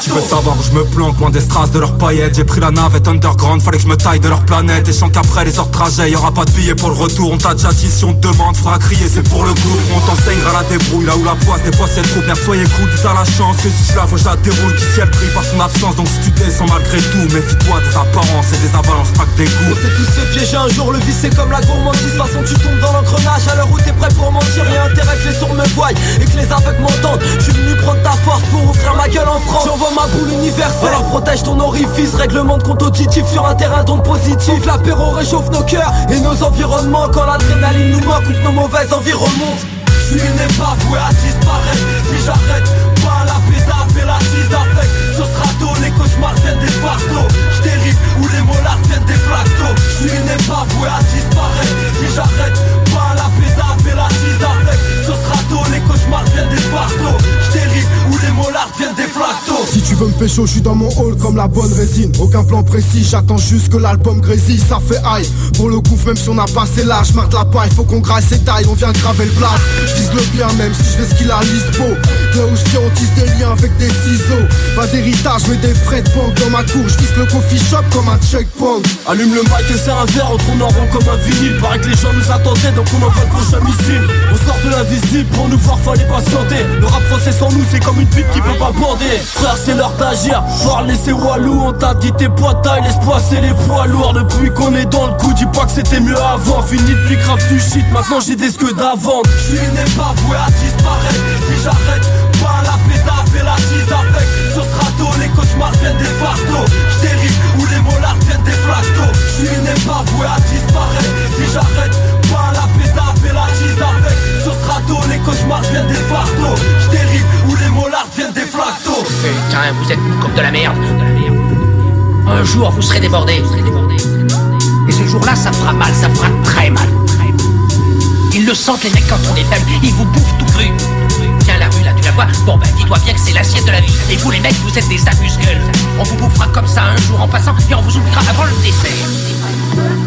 [SPEAKER 41] Tu veux savoir où je me planque, loin des strass de leurs paillettes J'ai pris la navette underground, fallait que je me taille de leur planète Et je sens qu'après les heures de trajet, y'aura pas de billets pour le retour On t'a déjà dit si on te demande, fera crier, c'est pour le coup On t'enseignera la débrouille, là où la poisse des fois c'est trop Merde, soyez cool, t'as la chance que si je la vois, je la déroule Qui ciel pris par son absence, donc si tu descends malgré tout Méfie-toi des apparences et des avalanches, pas que des
[SPEAKER 14] On
[SPEAKER 41] goûts
[SPEAKER 14] s'est tous fait piéger un jour, le vice c'est comme la gourmandise. De toute façon, tu tombes dans l'engrenage à l'heure où t'es prêt pour mentir. Y'a intérêt que les sourds me voient et que les aveugles m'entendent. Je suis venu prendre ta force pour ouvrir ma gueule en France. Ma boule universelle. Alors protège ton orifice, règlement de compte auditif sur un terrain donc positif. L'apéro réchauffe nos cœurs et nos environnements. Quand l'adrénaline nous manque ou que nos mauvaises envies remontent.
[SPEAKER 40] Tu n'es pas voué à disparaître Si j'arrête pas la pédale, fais la chise avec Ce sera tôt, les cauchemars viennent des fardeaux J'dérive où les molars viennent des flactos Tu n'es pas voué à disparaître Si j'arrête pas la pédale, fais la chise avec Ce sera tôt, les cauchemars viennent des fardeaux J'dérive où les molars viennent des flactos
[SPEAKER 10] Si tu veux me pécho, je suis dans mon hall comme la bonne résine. Aucun plan précis, j'attends juste que l'album grésille. Ça fait aïe. Pour le coup, même si on a passé l'âge, marque la paille, faut qu'on graisse ses tailles, on vient graver le blast. Vise le bien, même si je fais ce qu'il a l'ispo. Là où je on tisse des liens avec des ciseaux. Pas d'héritage, mais des frais de banque dans ma cour. Je le coffee shop comme un checkpoint.
[SPEAKER 14] Allume le mic et serre un verre, on tourne en rond comme un vinyle. Paraît que les gens nous attendaient, donc on envoie le prochain missile. On sort de l'invisible, pour nous voir, fallait patienter. Le rap français sans nous, c'est comme une qui peut pas. Frère, c'est l'heure d'agir. Parler, c'est Walou, on t'a dit tes poids taille, laisse passer les poids lourds. Depuis qu'on est dans le coup, dis pas que c'était mieux avant. Fini depuis grave du shit, maintenant j'ai des que d'avant.
[SPEAKER 40] Tu n'es pas voué à disparaître Si j'arrête pas la pédale, fais la chise avec Ce sera tôt, les cauchemars viennent des fardeaux J'dérive où les molars viennent des flactos Tu n'es pas voué à disparaître Si j'arrête pas la pédale, fais la chise avec Ce sera tôt, les cauchemars viennent des fardeaux
[SPEAKER 38] Putain, vous êtes comme de la merde. Un jour, vous serez débordés. Et ce jour-là, ça fera mal, ça fera très mal. Ils le sentent, les mecs, quand on est faible. Ils vous bouffent tout cru. Tiens, la rue, là, tu la vois? Bon, bah, dis-toi bien que c'est l'assiette de la vie. Et vous, les mecs, vous êtes des amuse-gueules. On vous bouffera comme ça un jour en passant, et on vous oubliera avant le dessert.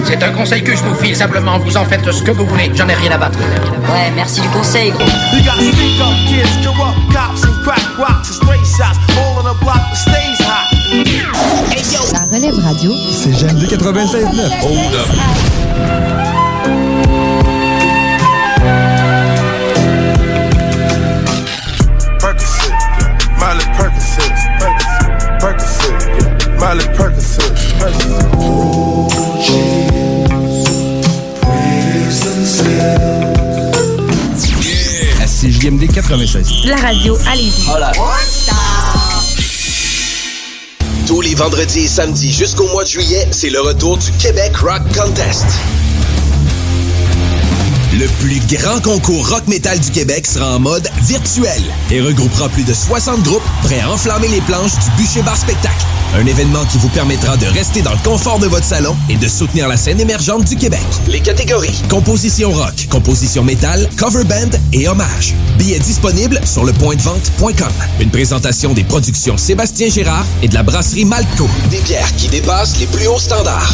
[SPEAKER 38] C'est un conseil que je vous file, simplement vous en faites ce que vous voulez, j'en ai rien à battre.
[SPEAKER 42] Ouais, merci du conseil, gros.
[SPEAKER 43] La relève radio, c'est Jeanne de
[SPEAKER 6] 96.9.
[SPEAKER 10] Hold
[SPEAKER 44] CJMD 96.
[SPEAKER 37] La radio à Lévis.
[SPEAKER 8] Tous les vendredis et samedis jusqu'au mois de juillet, c'est le retour du Québec Rock Contest. Le plus grand concours rock metal du Québec sera en mode virtuel et regroupera plus de 60 groupes prêts à enflammer les planches du Bûcher Bar Spectacle. Un événement qui vous permettra de rester dans le confort de votre salon et de soutenir la scène émergente du Québec. Les catégories composition rock, composition métal, cover band et hommage. Billets disponibles sur lepointdevente.com. Une présentation des productions Sébastien Gérard et de la brasserie Malco. Des bières qui dépassent les plus hauts standards.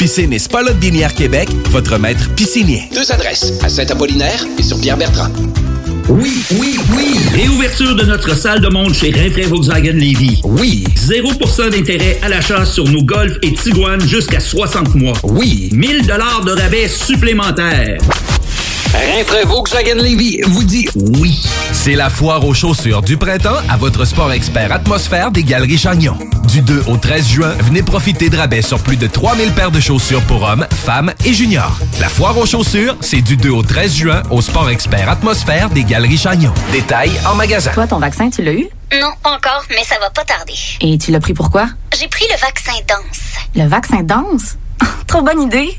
[SPEAKER 8] Piscine et Spa Lot Binière Québec, votre maître piscinier. Deux adresses, à Saint-Apollinaire et sur Pierre-Bertrand.
[SPEAKER 45] Oui, oui, oui. Réouverture de notre salle de monde chez Rinfrae Volkswagen Levy. Oui. 0% d'intérêt à l'achat sur nos Golf et Tiguan jusqu'à 60 mois. Oui. 1000 dollars de rabais supplémentaires.
[SPEAKER 8] Rinfrae Volkswagen Levy vous dit oui. C'est la foire aux chaussures du printemps à votre sport expert atmosphère des Galeries Chagnon. Du 2 au 13 juin, venez profiter de rabais sur plus de 3000 paires de chaussures pour hommes, femmes et juniors. La foire aux chaussures, c'est du 2 au 13 juin au sport expert atmosphère des Galeries Chagnon. Détails en magasin.
[SPEAKER 37] Toi, ton vaccin, tu l'as eu?
[SPEAKER 46] Non, pas encore, mais ça va pas tarder.
[SPEAKER 37] Et tu l'as pris pourquoi?
[SPEAKER 46] J'ai pris le vaccin danse.
[SPEAKER 37] Le vaccin danse? <laughs> Trop bonne idée!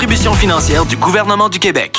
[SPEAKER 26] contribution financière du gouvernement du Québec.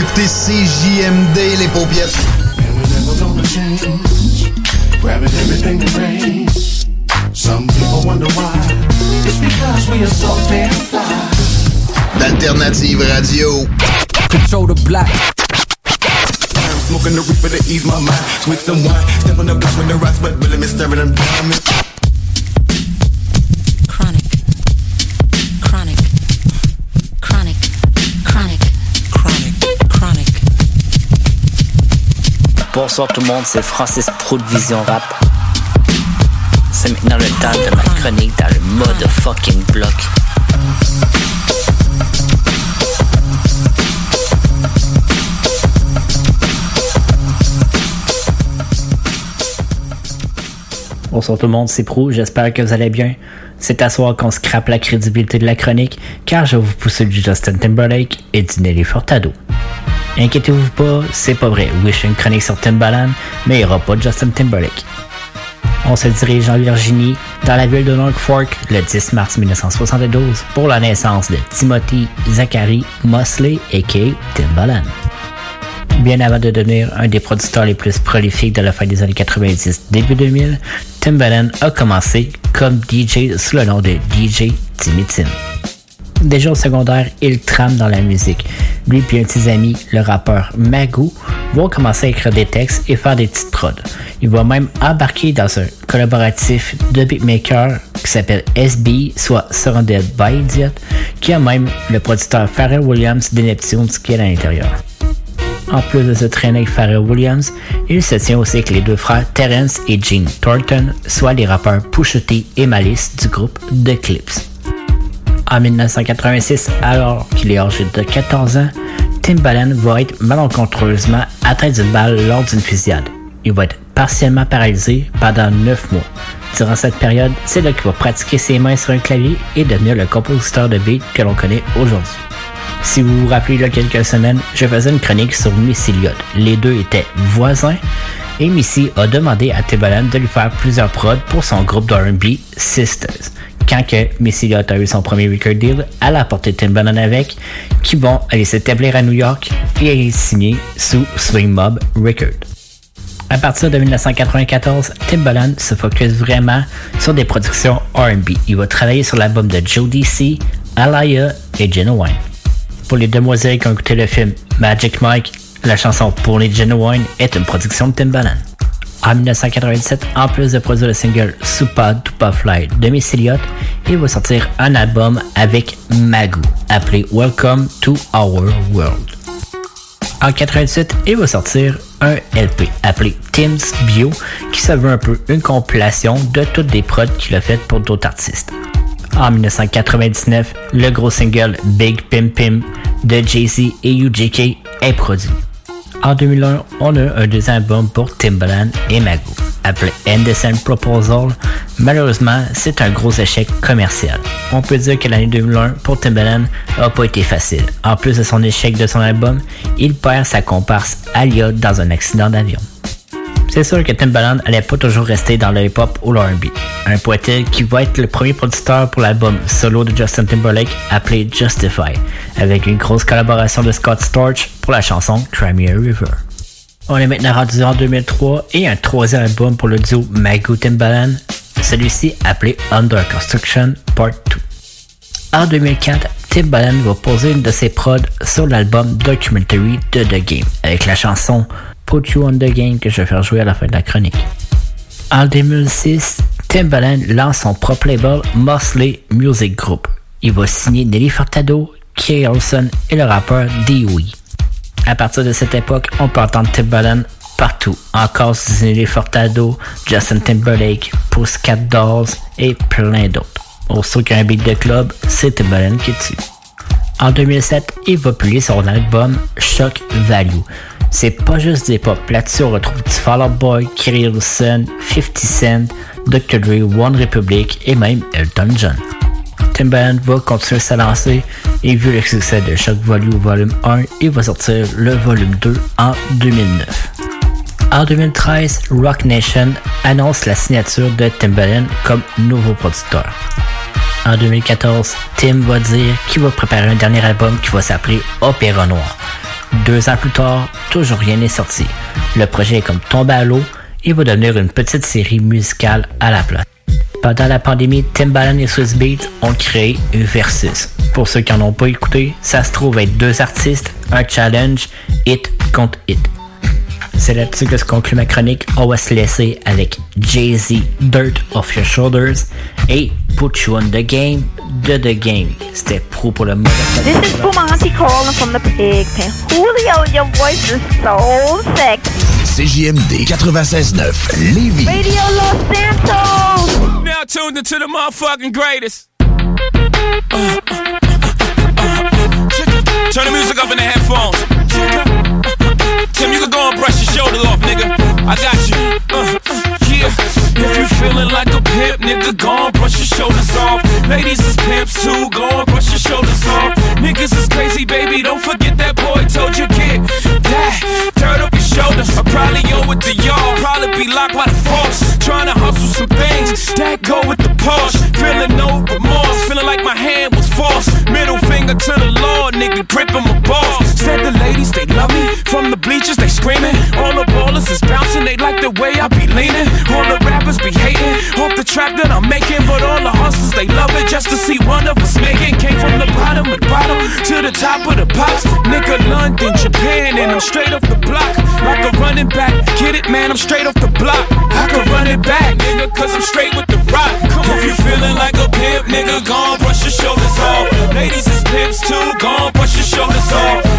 [SPEAKER 47] Écoutez CJMD, les paupiètes.
[SPEAKER 10] Grabbing everything that rains. Some people wonder why. It's because we are so damn fly.
[SPEAKER 47] D'Alternative Radio.
[SPEAKER 10] Control the black. Smoking the reaper to ease my mind. Sweet some wine. Step on the block with the rocks, but really staring and
[SPEAKER 48] Bonsoir tout le monde, c'est Francis Pro de Vision Rap. C'est maintenant le temps de ma chronique dans le mode fucking bloc. Bonsoir tout le monde, c'est Pro, j'espère que vous allez bien. C'est à soir qu'on scrape la crédibilité de la chronique, car je vais vous pousser du Justin Timberlake et du Nelly Furtado. Inquiétez-vous pas, c'est pas vrai. Oui, je fais une chronique sur Timbaland, mais il n'y aura pas de Justin Timberlake. On se dirige en Virginie, dans la ville de North Fork, le 10 mars 1972, pour la naissance de Timothy Zachary Mosley, a.k.a. Timbaland. Bien avant de devenir un des producteurs les plus prolifiques de la fin des années 90, début 2000, Timbaland a commencé comme DJ sous le nom de DJ Timmy Tim. Déjà au secondaire, il trame dans la musique. Lui et un de ses amis, le rappeur Magoo, vont commencer à écrire des textes et faire des petites prods. Il va même embarquer dans un collaboratif de beatmaker qui s'appelle SB, soit Surrounded by Idiot, qui a même le producteur Pharrell Williams des Neptunes qui est à l'intérieur. En plus de se traîner avec Pharrell Williams, il se tient aussi avec les deux frères Terrence et Gene Thornton, soit les rappeurs Pusha et Malice du groupe The Clips. En 1986, alors qu'il est âgé de 14 ans, Timbaland va être malencontreusement atteint d'une balle lors d'une fusillade. Il va être partiellement paralysé pendant 9 mois. Durant cette période, c'est là qu'il va pratiquer ses mains sur un clavier et devenir le compositeur de beats que l'on connaît aujourd'hui. Si vous vous rappelez il y a quelques semaines, je faisais une chronique sur Missy Elliott. Les deux étaient voisins et Missy a demandé à Timbaland de lui faire plusieurs prods pour son groupe d'R&B Sisters. Quand que Missy Elliott a eu son premier record deal, elle a apporté Timbaland avec, qui vont aller s'établir à New York et aller signer sous Swing Mob Records. À partir de 1994, Timbaland se focus vraiment sur des productions R&B. Il va travailler sur l'album de Joe DC, Alaya et Jenna Wine. Pour les demoiselles qui ont écouté le film Magic Mike, la chanson Pour les Genuine est une production de Timbaland. En 1997, en plus de produire le single Super Duper Fly de Miss Elliott, il va sortir un album avec Magoo, appelé Welcome to Our World. En 98, il va sortir un LP appelé Tim's Bio, qui se veut un peu une compilation de toutes les prods qu'il a faites pour d'autres artistes. En 1999, le gros single Big Pim Pim de Jay-Z et UGK est produit. En 2001, on a un deuxième album pour Timbaland et Magoo, appelé Indecent Proposal. Malheureusement, c'est un gros échec commercial. On peut dire que l'année 2001 pour Timbaland n'a pas été facile. En plus de son échec de son album, il perd sa comparse Alia dans un accident d'avion. C'est sûr que Timbaland allait pas toujours rester dans le hip-hop ou l'R&B. Un poète qui va être le premier producteur pour l'album solo de Justin Timberlake appelé Justify, avec une grosse collaboration de Scott Storch pour la chanson Crimea River. On est maintenant rendu en 2003 et un troisième album pour le duo Magoo Timbaland, celui-ci appelé Under Construction Part 2. En 2004, Timbaland va poser une de ses prods sur l'album Documentary de The Game, avec la chanson Put You on the Game que je vais faire jouer à la fin de la chronique. En 2006, Timbaland lance son propre label Mosley Music Group. Il va signer Nelly Furtado, Kay Olson et le rappeur Dewey. À partir de cette époque, on peut entendre Timbaland partout. Encore Nelly Furtado, Justin Timberlake, Pussycat Dolls et plein d'autres. Au qu'un beat de club, c'est Timbaland qui tue. En 2007, il va publier son album Shock Value. C'est pas juste des pop. Là-dessus, on retrouve du Fall Out Boy, Kerry Wilson, 50 Cent, Dr. Dre, One Republic et même Elton John. Timbaland va continuer sa lancée et vu le succès de Shock Value Volume 1, il va sortir le Volume 2 en 2009. En 2013, Rock Nation annonce la signature de Timbaland comme nouveau producteur. En 2014, Tim va dire qu'il va préparer un dernier album qui va s'appeler Opéra Noir. Deux ans plus tard, toujours rien n'est sorti. Le projet est comme tombé à l'eau et va devenir une petite série musicale à la place. Pendant la pandémie, Timbaland et Swiss Beats ont créé Versus. Pour ceux qui n'en ont pas écouté, ça se trouve être deux artistes, un challenge, hit contre hit. C'est là-dessus que se conclut ma chronique. On va se laisser avec Jay-Z, Dirt Off Your Shoulders et Put You on the Game de The Game. C'était pro pour le mode.
[SPEAKER 49] This is Pumanti calling from the pig pen. Julio, your voice is so sexy.
[SPEAKER 50] CJMD 96.9 Lévis.
[SPEAKER 49] Radio Los Santos.
[SPEAKER 38] Now tuned into the motherfucking greatest. Turn the music up in the headphones. Tim, you can go and brush your shoulders off, nigga. I got you. Uh, yeah. If you feeling like a pimp, nigga, go and brush your shoulders off. Ladies is pimps too, go and brush your shoulders off. Niggas is crazy, baby, don't forget that boy told you get that dirt up your shoulders. I probably owe it to y'all, probably be locked by the force. Trying to hustle some things that go with the Porsche. Feeling no remorse, feeling like my hand was forced. Middle finger to the Lord, nigga, gripping my balls. Said the ladies, they love me. From the bleachers, they screaming. All the ballers is bouncing, they like the way I be leaning. All the rappers be hating off the track that I'm making, but all the hustlers, they love it just to see one of us make it. Came from the bottom of the bottom to the top of the pops. Nigga, London, Japan, and I'm straight off the block. Like a running back. Get it, man, I'm straight off the block. I could run it back, nigga, cause I'm straight with the rock. Come if you feeling like a pimp, nigga, gon' brush your shoulders off. Ladies is pimps too, gon' brush your shoulders off.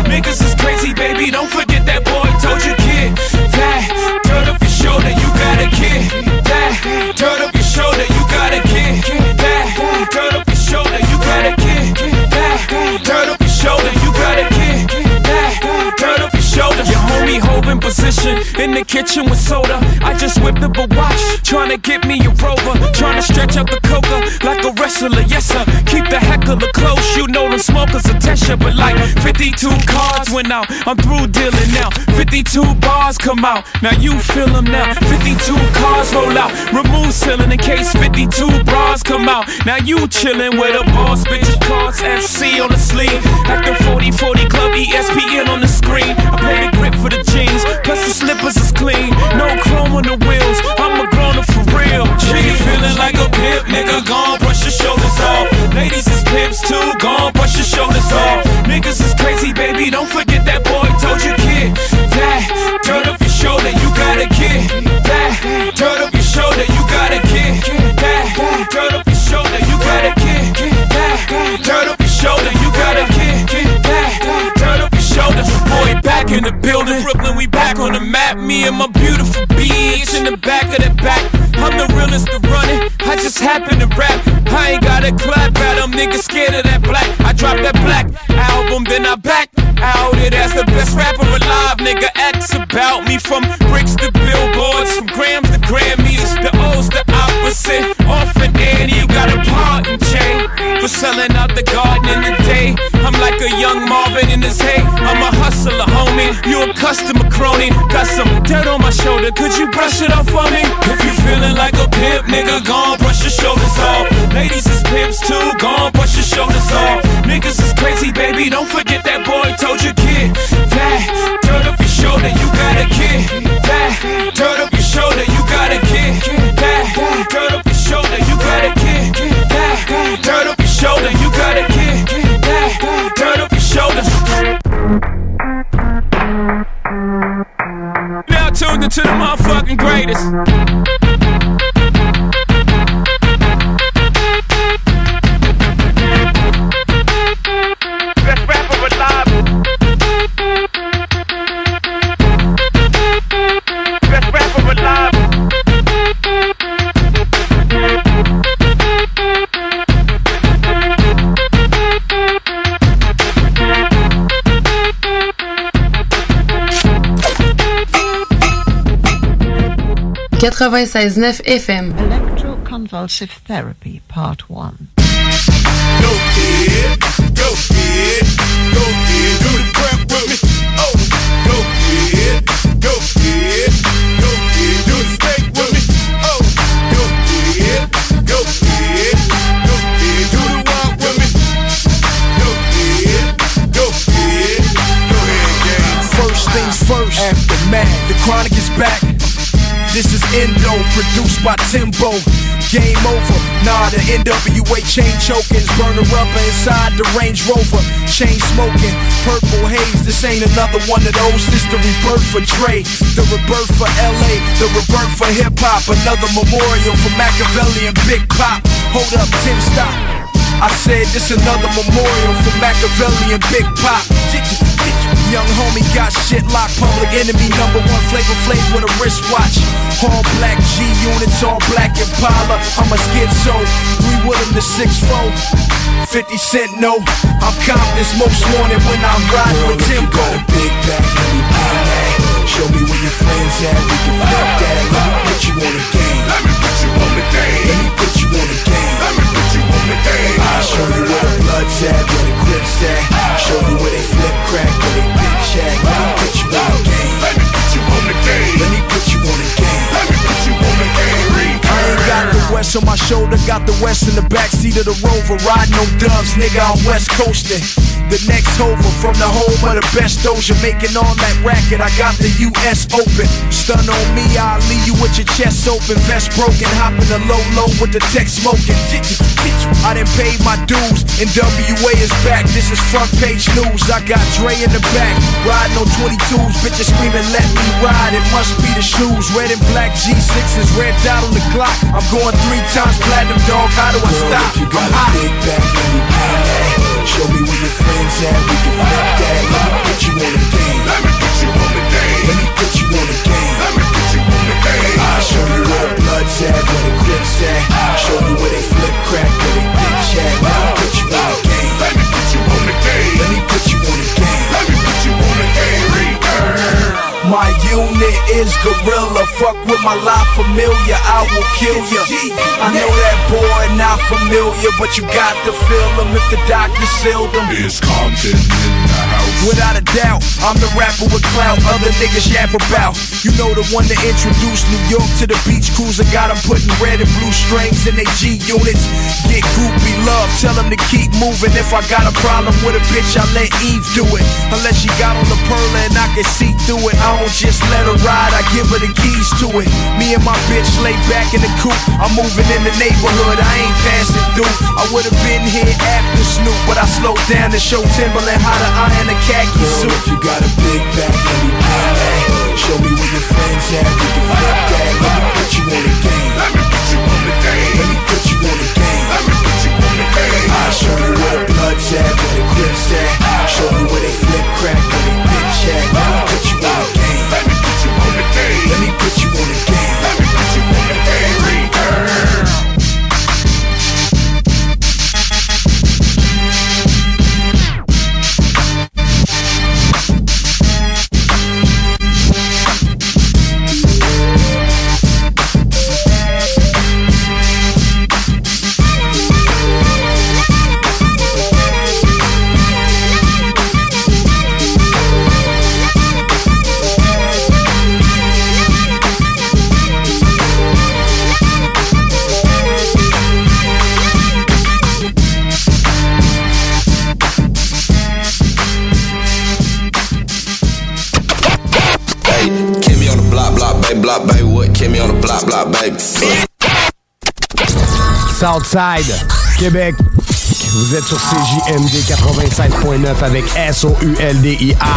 [SPEAKER 38] Don't forget. Position in the kitchen with soda. I just whipped up a watch, trying to get me a rover. Trying to stretch out the coca like a wrestler, yes sir. Keep the heck of heckler close, you know them smokers attention. But like 52 cards went out, I'm through dealing now. 52 bars come out, now you feel them now. 52 cars roll out, remove ceiling in case 52 bras come out. Now you chillin' with a boss, bitch. Cards FC on the sleeve. The 40 40 Club ESPN on the screen. I play the grip for the jeans, plus the slippers is clean. No chrome on the wheels, I'm a grown up for real. G feeling like a pimp, nigga. Gon' brush your shoulders off. Ladies is pimps too, gone, brush your shoulders off. Niggas is crazy, baby. Don't forget that black album, then I back out it as the best rapper alive. Nigga, X about me from bricks to billboards, from grams to Grammys. The O's the opposite. Orphan Annie, you got a part in chain for selling out the garden in the day. I'm like a young Marvin in his hay. I'm a hustler, homie. You a customer crony. Got some dirt on my shoulder. Could you brush it off for me? If you feeling like a pimp, nigga,
[SPEAKER 51] FM.
[SPEAKER 52] Electroconvulsive therapy, part one.
[SPEAKER 53] Endo, produced by Timbo. Game over. Nah, the NWA chain chokings, burner rubber inside the Range Rover. Chain smoking, purple haze. This ain't another one of those. This the rebirth for Dre, the rebirth for LA, the rebirth for hip hop. Another memorial for Machiavelli and Big Pop. Hold up, Tim, stop. I said this another memorial for Machiavelli and Big Pop. Young homie got shit locked, public enemy number one flavor flav with a wristwatch. All black G units, all black Impala. I'm a schizo, three Woodham to six four. 50 cent no, I'm confident most wanted when I'm riding with Timbo.
[SPEAKER 54] got a big back, let me bang that. Show me where your friends at, we can flip that. Let me put you on the game. Let me put you on the game. Let me put you on the game. Let me put you on the game. I'll show you where the blood's at, where the grips at. Show you where they flip crack, where they bitch at. Let me put you on the game. Let me put you on the game. Let me put you on the game. Let me put you on the game.
[SPEAKER 53] I ain't got the west on my shoulder, got the west in the backseat of the rover. Riding on dubs, nigga, I'm west coasting.
[SPEAKER 32] The next over from the home of the best doja. Making all that racket, I got the US open. Stun on me, I'll leave you with your chest open. Vest broken, hopping the low low with the tech smoking. Get you, get you. I done paid my dues, and WA is back. This is front page news. I got Dre in the back, riding on 22s. Bitches screaming, let me ride. It must be the shoes. Red and black G6s, red dot on the clock. I'm going three times platinum, dog. How do I stop?
[SPEAKER 55] If you got
[SPEAKER 32] I'm
[SPEAKER 55] a
[SPEAKER 32] hot.
[SPEAKER 55] big back, let me. Show me where your friends at, we can flip that. Let me put you on the game. Let me put you on the game. Let me put you on the game. Let me put you on the game. I'll show you where the blood's at, where the grips at. Show you where they flip crack, where they bitch at. Let me put you on the game. Let me put you on the game. Let me put you on the game. Let me put you on the game.
[SPEAKER 32] My unit is gorilla. Fuck with my life familiar, I will kill ya. I know that boy not familiar, but you got to feel him if the doctor sealed him.
[SPEAKER 22] Is Compton in the house?
[SPEAKER 32] Without a doubt, I'm the rapper with clout other niggas yap about. You know the one that introduced New York to the beach cruiser. Got 'em putting red and blue strings in they G units. Get groupie love, tell 'em to keep moving. If I got a problem with a bitch, I let Eve do it. Unless she got on the pearl and I can see through it. I don't just let her ride, I give her the keys to it. Me and my bitch lay back in the coupe. I'm moving in the neighborhood, I ain't passing through. I would've been here after Snoop, but I slowed down to show Timberland how to iron a khaki
[SPEAKER 55] Girl,
[SPEAKER 32] suit.
[SPEAKER 55] if you got a big back, let me bang that. Show me where your friends at, we can flip that. Let me put you on the game. Let me put you on the game. Let me put you on the game. Let me put you on the game. I'll show you where the blood's at, where the grips at. Show you where they flip crack, where they bitch at. On the game.
[SPEAKER 10] Southside, Québec. Vous êtes sur CJMD 85.9 avec S-O-U-L-D-I-A.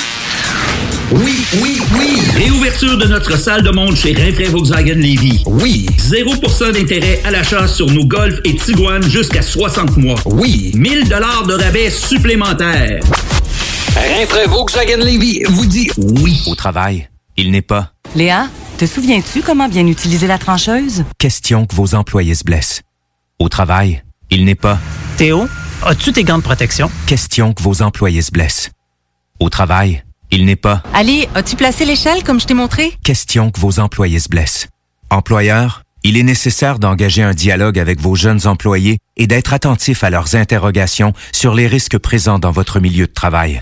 [SPEAKER 45] Oui, oui, oui! Réouverture de notre salle de monde chez Rinfraie Volkswagen Lévy. Oui! 0% d'intérêt à l'achat sur nos Golf et Tiguan jusqu'à 60 mois. Oui! 1000 dollars de rabais supplémentaires.
[SPEAKER 56] Rinfraie Volkswagen Lévy vous dit oui.
[SPEAKER 57] Au travail, il n'est pas
[SPEAKER 24] Léa, te souviens-tu comment bien utiliser la trancheuse?
[SPEAKER 57] question que vos employés se blessent. Au travail, il n'est pas
[SPEAKER 58] Théo, as-tu tes gants de protection?
[SPEAKER 57] question que vos employés se blessent. Au travail, Il n'est pas
[SPEAKER 24] Ali, as-tu placé l'échelle comme je t'ai montré?
[SPEAKER 57] question que vos employés se blessent. Employeur, il est nécessaire d'engager un dialogue avec vos jeunes employés et d'être attentif à leurs interrogations sur les risques présents dans votre milieu de travail.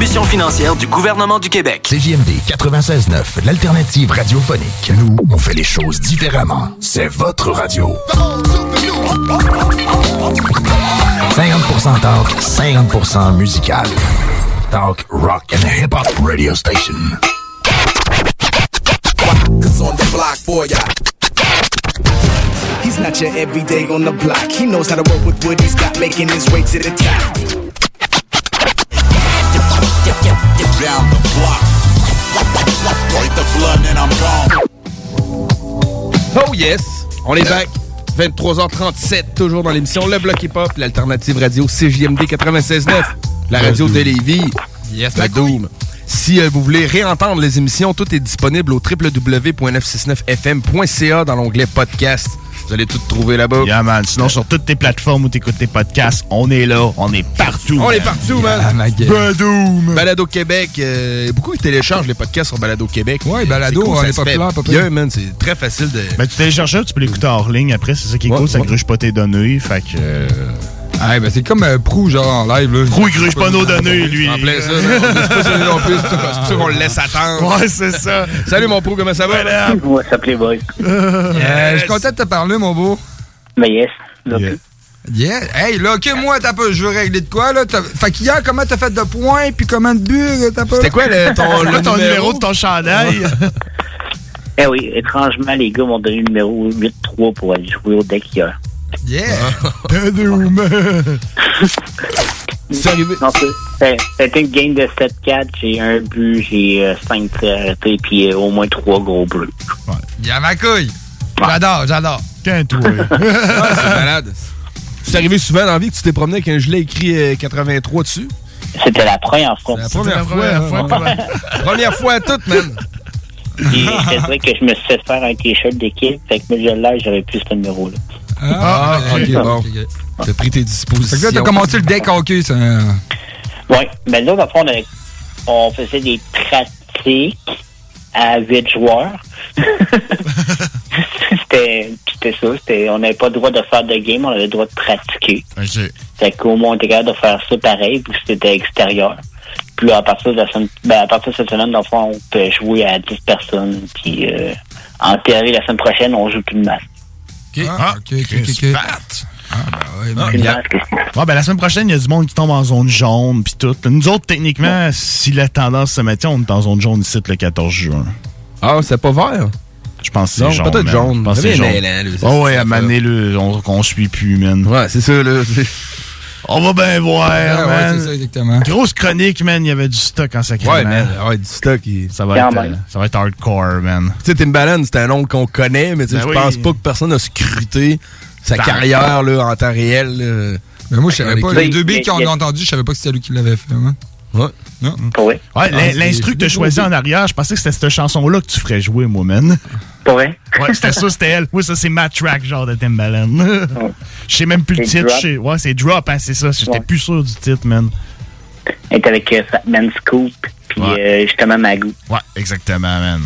[SPEAKER 26] financière du gouvernement du Québec.
[SPEAKER 34] CJMD 96.9, l'alternative radiophonique. Nous, on fait les choses différemment. C'est votre radio. 50% talk, 50% musical. Talk, rock and hip-hop radio station.
[SPEAKER 32] Cause on the block for ya. He's not your everyday on the block. He knows how to work with what he's got, making his way to the top.
[SPEAKER 22] Break the blood and I'm gone.
[SPEAKER 8] Oh yes! On est back. 23h37, toujours dans l'émission Le Bloc Hip Hop, l'alternative radio CJMD 96.9, la radio de Lévis. Yes, la Doom. Si euh, vous voulez réentendre les émissions, tout est disponible au www.969fm.ca dans l'onglet podcast. Vous allez tout trouver là-bas.
[SPEAKER 7] Yeah, man. Sinon, sur toutes tes plateformes où t'écoutes tes podcasts, on est là. On est partout.
[SPEAKER 8] On
[SPEAKER 7] man.
[SPEAKER 8] est partout,
[SPEAKER 7] Yeah,
[SPEAKER 8] man.
[SPEAKER 7] gueule. Badoum.
[SPEAKER 8] Balado Québec. euh, beaucoup qui téléchargent les podcasts sur Balado Québec? Ouais,
[SPEAKER 7] Balado, on est populaire, pas.
[SPEAKER 8] Bien, man. C'est très facile de.
[SPEAKER 7] Ben, tu télécharges ça, tu peux l'écouter hors ligne après. C'est ça qui est
[SPEAKER 8] Ouais,
[SPEAKER 7] cool, ça
[SPEAKER 8] ouais.
[SPEAKER 7] gruge pas tes données. Fait que. euh,
[SPEAKER 6] Ah, ben c'est comme euh, Prou, genre en live. Là.
[SPEAKER 7] Prou, il gruge pas nos données, lui.
[SPEAKER 8] En plein ça. C'est pour ça- qu'on le laisse attendre.
[SPEAKER 7] Ouais, c'est ça.
[SPEAKER 8] Salut, mon pro, comment ça va?
[SPEAKER 48] Ouais, ça plaît, boy. <laughs>
[SPEAKER 6] Euh, Je suis content de te parler, mon beau.
[SPEAKER 48] Mais yes. là,
[SPEAKER 6] Yeah. Hey, là, ok, moi, t'as pas, je veux régler de quoi, là? Fait qu'hier, comment t'as fait de points, puis comment de buts, t'as pas?
[SPEAKER 8] C'était quoi le- <laughs> ton-
[SPEAKER 7] ton
[SPEAKER 8] numéro?
[SPEAKER 7] numéro? de ton chandail?
[SPEAKER 48] Eh oui, étrangement, les gars m'ont donné le numéro 8-3 pour aller jouer au deck hier.
[SPEAKER 6] Yeah! <laughs> <laughs>
[SPEAKER 48] C'est arrivé. Non, C'était une game de 7-4. J'ai un but, j'ai 5 tirs arrêtés, puis euh, au moins 3 gros bleus.
[SPEAKER 6] Y'a ma couille! J'adore, j'adore.
[SPEAKER 7] Qu'un toi. <laughs>
[SPEAKER 8] C'est malade. C'est arrivé souvent dans la vie que tu t'es promené avec un gilet écrit euh, 83 dessus?
[SPEAKER 48] C'était la première fois.
[SPEAKER 8] La première fois,
[SPEAKER 48] première
[SPEAKER 8] hein,
[SPEAKER 48] fois,
[SPEAKER 8] ouais. Première fois à toute, man.
[SPEAKER 48] Puis c'est vrai que je me suis fait faire un t-shirt d'équipe, fait que je l'ai, j'aurais plus ce numéro-là.
[SPEAKER 8] Ah, ok, bon. T'as pris tes
[SPEAKER 6] Fait
[SPEAKER 8] dispositions.
[SPEAKER 6] que là, t'as commencé le deck hockey, ça.
[SPEAKER 48] Oui, mais là, dans le fond, on, avait- on faisait des pratiques à 8 joueurs. <laughs> c'était c'était ça. c'était- On n'avait pas le droit de faire de game, on avait le droit de pratiquer. Fait qu'au moins, on était capable de faire ça pareil, puis c'était extérieur. Puis là, à partir de la semaine, ben, à partir de cette semaine, dans le fond, on peut jouer à 10 personnes. Puis euh, en théorie, la semaine prochaine, on joue plus de match.
[SPEAKER 7] Ah,
[SPEAKER 6] ok, ok, ok.
[SPEAKER 7] Fat.
[SPEAKER 6] Ah, ben ouais,
[SPEAKER 7] bien.
[SPEAKER 48] match.
[SPEAKER 7] Ouais, ben la semaine prochaine, il y a du monde qui tombe en zone jaune puis tout. Nous autres, techniquement, si la tendance se maintient, on est en zone jaune ici le 14 juin.
[SPEAKER 8] Ah, c'est pas vert?
[SPEAKER 7] Je pense que c'est jaune.
[SPEAKER 8] peut-être jaune.
[SPEAKER 7] Je pense que
[SPEAKER 8] C'est
[SPEAKER 7] jaune.
[SPEAKER 8] là,
[SPEAKER 7] Oh ouais, à là, on, on suit plus, man.
[SPEAKER 8] Ouais, c'est ça, là.
[SPEAKER 7] On va bien voir,
[SPEAKER 6] Ouais, ouais, c'est ça, exactement.
[SPEAKER 7] Grosse chronique, man. Il y avait du stock en sacrament.
[SPEAKER 8] Ouais, man. Ouais, du stock. il-
[SPEAKER 7] Ça va, être, euh, ça va être hardcore, man.
[SPEAKER 8] Tu sais, Timbaland, c'est un nom qu'on connaît, mais tu sais,
[SPEAKER 7] Ben
[SPEAKER 8] je
[SPEAKER 7] oui.
[SPEAKER 8] pense pas que personne n'a scruté sa
[SPEAKER 7] Dans-
[SPEAKER 8] carrière là, en temps réel. là.
[SPEAKER 6] Mais moi, je savais pas. Les deux billes
[SPEAKER 48] a-
[SPEAKER 6] qu'on a
[SPEAKER 48] a-
[SPEAKER 6] entendu, je savais pas que c'était lui qui l'avait fait, man.
[SPEAKER 8] Ouais.
[SPEAKER 6] Non.
[SPEAKER 48] Pour vrai?
[SPEAKER 7] Ouais,
[SPEAKER 6] Ah,
[SPEAKER 7] l'instru que t'as
[SPEAKER 6] c'est
[SPEAKER 7] choisi en arrière, je pensais que c'était cette chanson-là que tu ferais jouer, moi, man.
[SPEAKER 48] Pour vrai?
[SPEAKER 7] Ouais, c'était ça, c'était elle. Oui, ça, c'est ma track, genre de Timbaland. Je sais même plus le titre.
[SPEAKER 48] Drop?
[SPEAKER 7] je sais- Ouais, c'est Drop, hein, c'est ça. J'étais
[SPEAKER 48] Ouais.
[SPEAKER 7] plus sûr du titre, man.
[SPEAKER 48] Elle est avec euh, Fatman Scoop, puis euh, justement Magoo.
[SPEAKER 7] Ouais, exactement, man.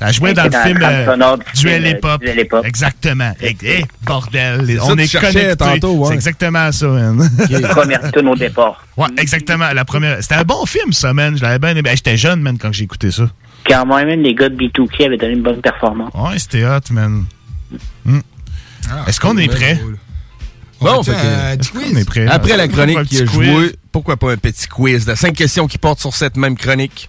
[SPEAKER 7] Elle jouait dans le film
[SPEAKER 48] la
[SPEAKER 7] euh, Duel Hip-Hop.
[SPEAKER 48] euh, Duel Hip-Hop.
[SPEAKER 7] Exactement. Eh, bordel. On est connectés.
[SPEAKER 8] tantôt, ouais.
[SPEAKER 7] C'est exactement ça, man.
[SPEAKER 48] Première tune au départ.
[SPEAKER 7] Ouais, exactement. La première. C'était un bon film, ça, man. Je l'avais bien aimé. J'étais jeune, man, quand j'ai écouté ça.
[SPEAKER 48] Quand même, les gars de B2K avaient donné une bonne performance.
[SPEAKER 7] Ouais, c'était hot, man. Hmm. Est-ce qu'on est prêt?
[SPEAKER 8] Bon, fait que-
[SPEAKER 7] Est-ce
[SPEAKER 6] quiz.
[SPEAKER 7] qu'on est prêt?
[SPEAKER 8] Après la
[SPEAKER 7] Un
[SPEAKER 8] chronique qui a
[SPEAKER 7] quiz.
[SPEAKER 8] joué, pourquoi pas un petit quiz? De cinq questions qui portent sur cette même chronique?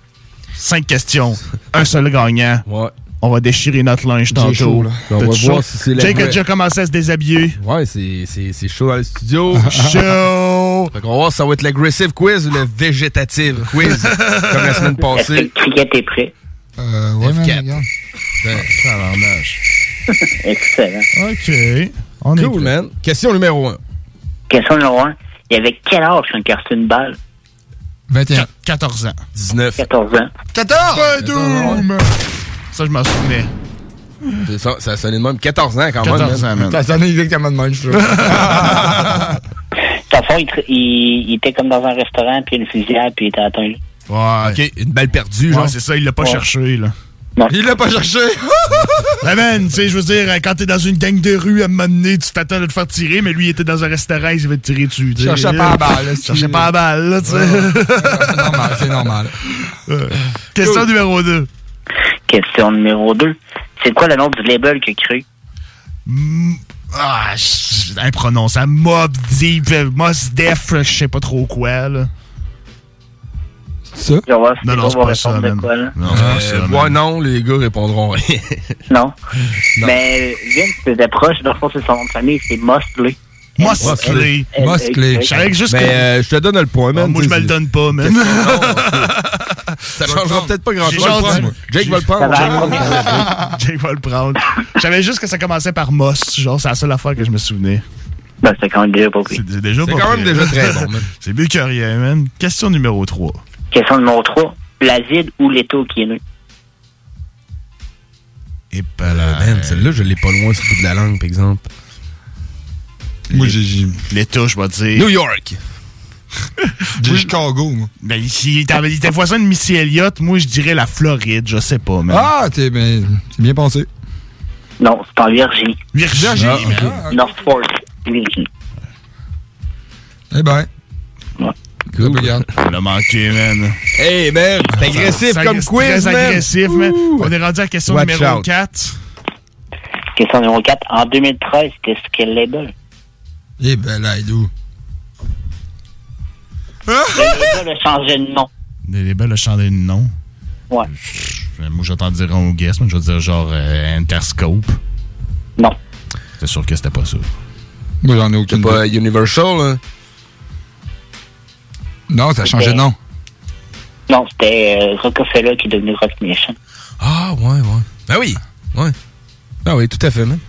[SPEAKER 7] Cinq questions. Un seul gagnant.
[SPEAKER 8] Ouais.
[SPEAKER 7] On va déchirer notre linge tantôt.
[SPEAKER 8] chaud, là. On va voir si c'est la
[SPEAKER 7] Jake a déjà commencé à se déshabiller.
[SPEAKER 8] Ouais, c'est- c'est c'est chaud dans le studio. <laughs>
[SPEAKER 7] Chaud!
[SPEAKER 8] Fait qu'on va voir si ça va être l'aggressive quiz ou le végétative quiz, <laughs> comme la semaine
[SPEAKER 48] Est-ce que
[SPEAKER 8] passée.
[SPEAKER 48] le cricket est prêt?
[SPEAKER 6] Euh, ouais, man,
[SPEAKER 8] F4.
[SPEAKER 6] regarde. <laughs>
[SPEAKER 48] Excellent.
[SPEAKER 7] OK. On est
[SPEAKER 8] Cool, man. Question numéro 1.
[SPEAKER 48] Question numéro 1. Il y avait quel âge quand il a reçu une balle?
[SPEAKER 6] 21.
[SPEAKER 7] 14 ans.
[SPEAKER 8] 19.
[SPEAKER 48] 14 ans.
[SPEAKER 6] 14!
[SPEAKER 7] Ouais, Doom! Ça, je m'en souvenais.
[SPEAKER 8] C'est ça, ça sonnait de même. 14 ans quand
[SPEAKER 7] 14
[SPEAKER 8] même.
[SPEAKER 7] ans, man.
[SPEAKER 6] Ça sonne exactement de même, je trouve.
[SPEAKER 48] De toute façon, il, il- il était comme dans un restaurant, puis une fusillade, puis il était atteint. là.
[SPEAKER 7] Ouais.
[SPEAKER 8] OK, une balle perdue,
[SPEAKER 7] Ouais,
[SPEAKER 8] genre.
[SPEAKER 7] c'est ça, il l'a pas
[SPEAKER 48] Ouais.
[SPEAKER 7] cherché, là.
[SPEAKER 6] Il l'a pas cherché.
[SPEAKER 7] Mais <laughs> man, tu sais, je veux dire, quand t'es dans une gang de rue, à un moment donné, tu t'attends à te faire tirer, mais lui, il était dans un restaurant, il va te tirer dessus. tu sais.
[SPEAKER 6] Cherchait pas la balle, <laughs> là,
[SPEAKER 7] Il cherchait pas la balle, là, tu sais. <laughs>
[SPEAKER 6] c'est normal, c'est normal.
[SPEAKER 7] Question numéro 2.
[SPEAKER 48] Question numéro 2. C'est quoi le nom du label qu'il a créé?
[SPEAKER 7] Ah, imprononçable. Mob Deep, euh, Mos Def, je sais pas trop quoi, là.
[SPEAKER 6] Ça?
[SPEAKER 48] Je vais voir si
[SPEAKER 7] Non, non,
[SPEAKER 48] gars
[SPEAKER 7] c'est
[SPEAKER 48] vont
[SPEAKER 7] pas ça,
[SPEAKER 48] répondre de
[SPEAKER 7] man.
[SPEAKER 48] quoi, là.
[SPEAKER 7] Non, c'est pas ça,
[SPEAKER 8] Euh,
[SPEAKER 7] man.
[SPEAKER 8] ouais, non, les gars répondront rien. <laughs>
[SPEAKER 48] Non. Mais Vince, c'était proche. Dans le fond, c'est son nom de famille. C'est Mosley.
[SPEAKER 7] Mosley.
[SPEAKER 48] Mosley.
[SPEAKER 7] Je savais que juste
[SPEAKER 8] Mais
[SPEAKER 7] que-
[SPEAKER 8] euh, je te donne le point, man.
[SPEAKER 7] Ah, moi, je me le donne pas, man. <laughs> <laughs>
[SPEAKER 8] Ça changera peut-être pas grand-chose. Jake va le prendre.
[SPEAKER 48] Ça
[SPEAKER 8] Jake va le prendre.
[SPEAKER 7] Savais juste que ça commençait par Moss. Genre, c'est la seule affaire que je me souvenais.
[SPEAKER 48] Ben, c'est quand même déjà pas.
[SPEAKER 7] C'est déjà
[SPEAKER 8] C'est
[SPEAKER 7] pas
[SPEAKER 8] quand même déjà très bon, man.
[SPEAKER 7] C'est mieux que rien, man. Question numéro 3.
[SPEAKER 48] Question numéro 3. La ville ou l'État qui est né?
[SPEAKER 7] Et
[SPEAKER 8] Euh, man, celle-là, je l'ai pas loin sur le bout de la langue, par exemple.
[SPEAKER 7] Moi, j'ai. L'État, je vais dire.
[SPEAKER 8] New York. <laughs>
[SPEAKER 6] Chicago, moi.
[SPEAKER 7] Ben, ici, il était- voisin de Missy Elliott. Moi, je dirais la Floride. Je sais pas, man.
[SPEAKER 6] Ah, t'es ben, c'est bien pensé.
[SPEAKER 48] Non, c'est en Virginie.
[SPEAKER 7] Virginie,
[SPEAKER 6] Ah,
[SPEAKER 7] man.
[SPEAKER 6] ok.
[SPEAKER 48] Norfolk, Virginie.
[SPEAKER 6] Eh ben.
[SPEAKER 8] Cool.
[SPEAKER 7] On a manqué, man.
[SPEAKER 8] Hey, man, c'est agressif comme quiz,
[SPEAKER 7] Très
[SPEAKER 8] man.
[SPEAKER 7] agressif, man. On est rendu à la question
[SPEAKER 8] Watch
[SPEAKER 7] numéro
[SPEAKER 8] out.
[SPEAKER 7] 4.
[SPEAKER 48] Question numéro 4. En 2013, c'était ce quel label?
[SPEAKER 6] Eh ben là, il est où?
[SPEAKER 48] Le label a changé de nom.
[SPEAKER 7] Les labels ont changé de nom.
[SPEAKER 48] Ouais.
[SPEAKER 7] Moi, j'entends dire on guess, mais je vais dire genre euh, Interscope.
[SPEAKER 48] Non.
[SPEAKER 7] C'est sûr que c'était pas ça.
[SPEAKER 6] Moi, j'en ai aucune
[SPEAKER 8] C'est pas Universal, hein?
[SPEAKER 6] Non, ça a changé de nom.
[SPEAKER 48] Non, c'était euh, Rockefeller qui est devenu Rock Nation.
[SPEAKER 8] Ah, ouais, ouais. Ben oui, ouais. Ah oui, tout à fait, man.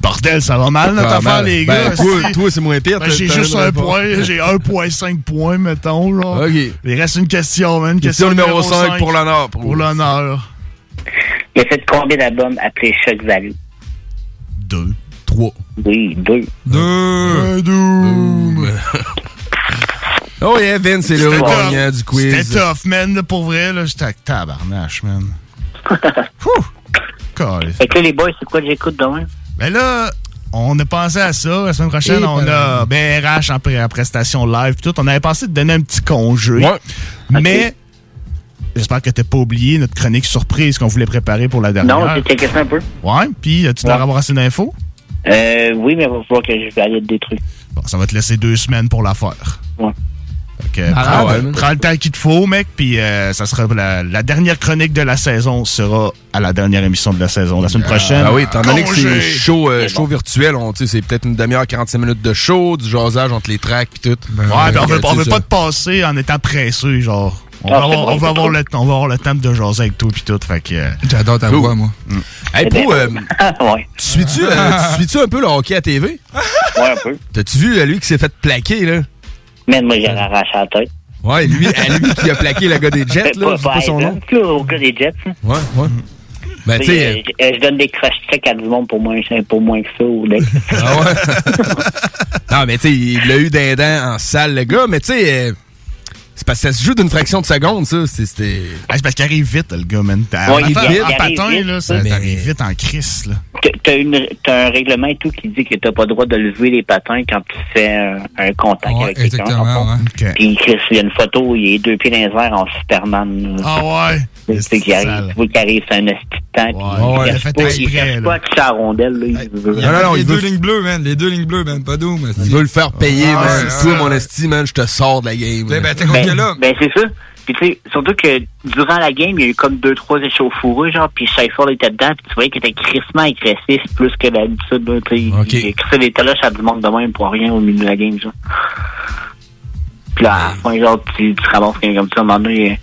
[SPEAKER 7] Bordel, ça va mal notre affaire,
[SPEAKER 8] mal.
[SPEAKER 7] les
[SPEAKER 8] Ben,
[SPEAKER 7] gars.
[SPEAKER 8] toi- c'est moins pire,
[SPEAKER 7] Ben,
[SPEAKER 8] t'as-
[SPEAKER 7] j'ai
[SPEAKER 8] t'as
[SPEAKER 7] juste un point. J'ai 1,5 points, mettons. Genre.
[SPEAKER 8] OK.
[SPEAKER 7] Il reste une question, man.
[SPEAKER 8] Question numéro 5
[SPEAKER 7] cinq.
[SPEAKER 8] pour l'honneur.
[SPEAKER 7] Pour l'honneur.
[SPEAKER 48] Il a fait combien d'albums appelés Shock Value?
[SPEAKER 7] Deux.
[SPEAKER 8] Trois.
[SPEAKER 48] Oui, deux.
[SPEAKER 6] Deux.
[SPEAKER 7] Doom.
[SPEAKER 8] Oh yeah, Vince, c'est le gagnant
[SPEAKER 7] tough.
[SPEAKER 8] du quiz.
[SPEAKER 7] C'était tough, man. là, Pour vrai, là, j'étais à tabarnache, man. <laughs> Ouh. Caliste.
[SPEAKER 48] Fait que là, les boys, c'est quoi que j'écoute demain?
[SPEAKER 7] Ben là, on a pensé à ça. La semaine prochaine,
[SPEAKER 48] Et
[SPEAKER 7] on
[SPEAKER 48] ben-
[SPEAKER 7] a BRH en, pré- en prestation live. tout. On avait pensé de donner un petit congé. Mais j'espère que t'as pas oublié notre chronique surprise qu'on voulait préparer pour la dernière.
[SPEAKER 48] Non, j'ai checké ça un peu.
[SPEAKER 7] Ouais, puis tu dois
[SPEAKER 48] Ouais.
[SPEAKER 7] avoir assez d'infos.
[SPEAKER 48] Euh, oui, mais il va falloir que je valide des trucs.
[SPEAKER 7] Bon, ça va te laisser deux semaines pour la faire.
[SPEAKER 48] Ouais.
[SPEAKER 7] Que,
[SPEAKER 48] Ah,
[SPEAKER 7] prends,
[SPEAKER 48] ouais.
[SPEAKER 7] prends le temps qu'il te faut, mec, puis euh, ça sera la, la dernière chronique de la saison sera à la dernière émission de la saison. La semaine prochaine.
[SPEAKER 8] Ah oui, étant donné que c'est show, euh, show virtuel, on, tu sais, c'est peut-être une demi-heure, 45 minutes de show, du jasage entre les tracks et tout.
[SPEAKER 7] Ouais, ben on veut, on veut pas te passer en étant pressé, genre. On va,
[SPEAKER 8] Ah,
[SPEAKER 7] avoir, on va le, on va avoir le temps de jaser avec toi puis tout, fait que... euh,
[SPEAKER 6] J'adore ta
[SPEAKER 8] Cool.
[SPEAKER 6] voix, moi.
[SPEAKER 7] Mm.
[SPEAKER 8] Hey, Pro, euh, <laughs>
[SPEAKER 48] ouais.
[SPEAKER 8] tu suis-tu euh, tu suis-tu un peu le hockey à TV?
[SPEAKER 48] Ouais, un peu.
[SPEAKER 8] T'as-tu vu lui qui s'est fait plaquer, là?
[SPEAKER 48] Mais moi, j'ai arraché la tête.
[SPEAKER 8] Ouais, lui, à lui qui a plaqué le gars des <laughs> Jets, là,
[SPEAKER 48] Pas,
[SPEAKER 8] c'est pas son nom.
[SPEAKER 48] Au gars des Jets. là.
[SPEAKER 8] Ouais, ouais. Ben, tu sais...
[SPEAKER 48] je, je- je donne des croches secs à du monde pour moins, pour moins que ça. Ou des... <laughs>
[SPEAKER 8] Ah ouais? <laughs> non, mais tu sais, il l'a eu d'un dent en salle, le gars, mais tu sais, euh, parce que ça se joue d'une fraction de seconde, ça. C'est- C'était.
[SPEAKER 7] Ah, c'est parce qu'il arrive vite, le gars, man.
[SPEAKER 48] Ouais, il
[SPEAKER 7] en,
[SPEAKER 48] vite, il
[SPEAKER 7] en
[SPEAKER 48] arrive
[SPEAKER 7] patin,
[SPEAKER 48] vite,
[SPEAKER 7] là,
[SPEAKER 48] ça. Mais-
[SPEAKER 7] t'arrive vite en crise, là.
[SPEAKER 48] T'as- T'as une- t'as un règlement et tout qui dit que t'as pas le droit de lever les patins quand tu fais un, un contact
[SPEAKER 6] Ouais,
[SPEAKER 48] avec quelqu'un.
[SPEAKER 6] exactement, ouais.
[SPEAKER 7] Ok.
[SPEAKER 48] Puis Chris, il y a une photo, il est deux pieds dans les airs en Superman.
[SPEAKER 7] Ah ouais?
[SPEAKER 48] Tu sais qu'il arrive, tu vois qu'il arrive, c'est un esti de temps. puis
[SPEAKER 8] ouais,
[SPEAKER 48] il
[SPEAKER 8] il a
[SPEAKER 48] cherche
[SPEAKER 8] fait
[SPEAKER 48] pas, il cherche pas rondelle. Là, il veut-
[SPEAKER 6] Il y a
[SPEAKER 8] Non, non, non,
[SPEAKER 6] les deux lignes bleues, man. Les deux lignes bleues, man. Pas d'où, mais
[SPEAKER 8] Il veut le faire payer, man.
[SPEAKER 6] ouais,
[SPEAKER 8] Toi,
[SPEAKER 6] ouais,
[SPEAKER 8] mon
[SPEAKER 6] ouais.
[SPEAKER 8] esti, man, je te sors de la game.
[SPEAKER 6] Ben,
[SPEAKER 8] là.
[SPEAKER 48] Ben, c'est ça. Puis, tu sais, surtout que durant la game, il y a eu comme deux, trois échauffourées, genre, puis Sheffield était dedans, puis tu voyais qu'il était crissement agressif plus que d'habitude, là, tu sais. Il crissait des taloches à du monde de même pour rien au milieu de la game, genre. Puis là, à la fin, genre, tu, tu ramasses quelqu'un comme ça, à un moment donné,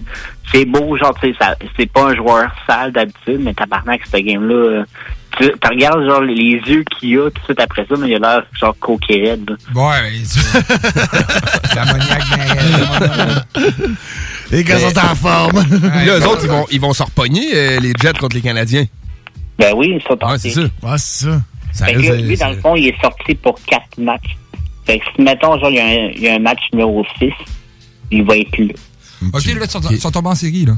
[SPEAKER 48] c'est beau, genre, tu sais, c'est pas un joueur sale d'habitude, mais tabarnak, ce game-là, euh, tu tu regardes, genre, les, yeux qu'il a tout de suite après ça, mais il a l'air, genre, coquet raide.
[SPEAKER 6] Ouais, c'est... <laughs> L'ammoniaque
[SPEAKER 7] Les gars sont en forme.
[SPEAKER 8] Puis là, eux autres, ils vont, ils vont se repogner, euh, les Jets contre les Canadiens.
[SPEAKER 48] Ben oui, ils sont
[SPEAKER 8] Ouais, c'est ça.
[SPEAKER 7] Ouais, c'est ça.
[SPEAKER 8] Ça
[SPEAKER 48] Fait que
[SPEAKER 8] risque
[SPEAKER 48] là,
[SPEAKER 8] de-
[SPEAKER 48] lui, dans le fond, il est sorti pour quatre matchs. Fait que si, mettons, genre, il y a un, il y a un match numéro 6, il va être là.
[SPEAKER 6] Ok, là, ils sont, sont tombés en série, là.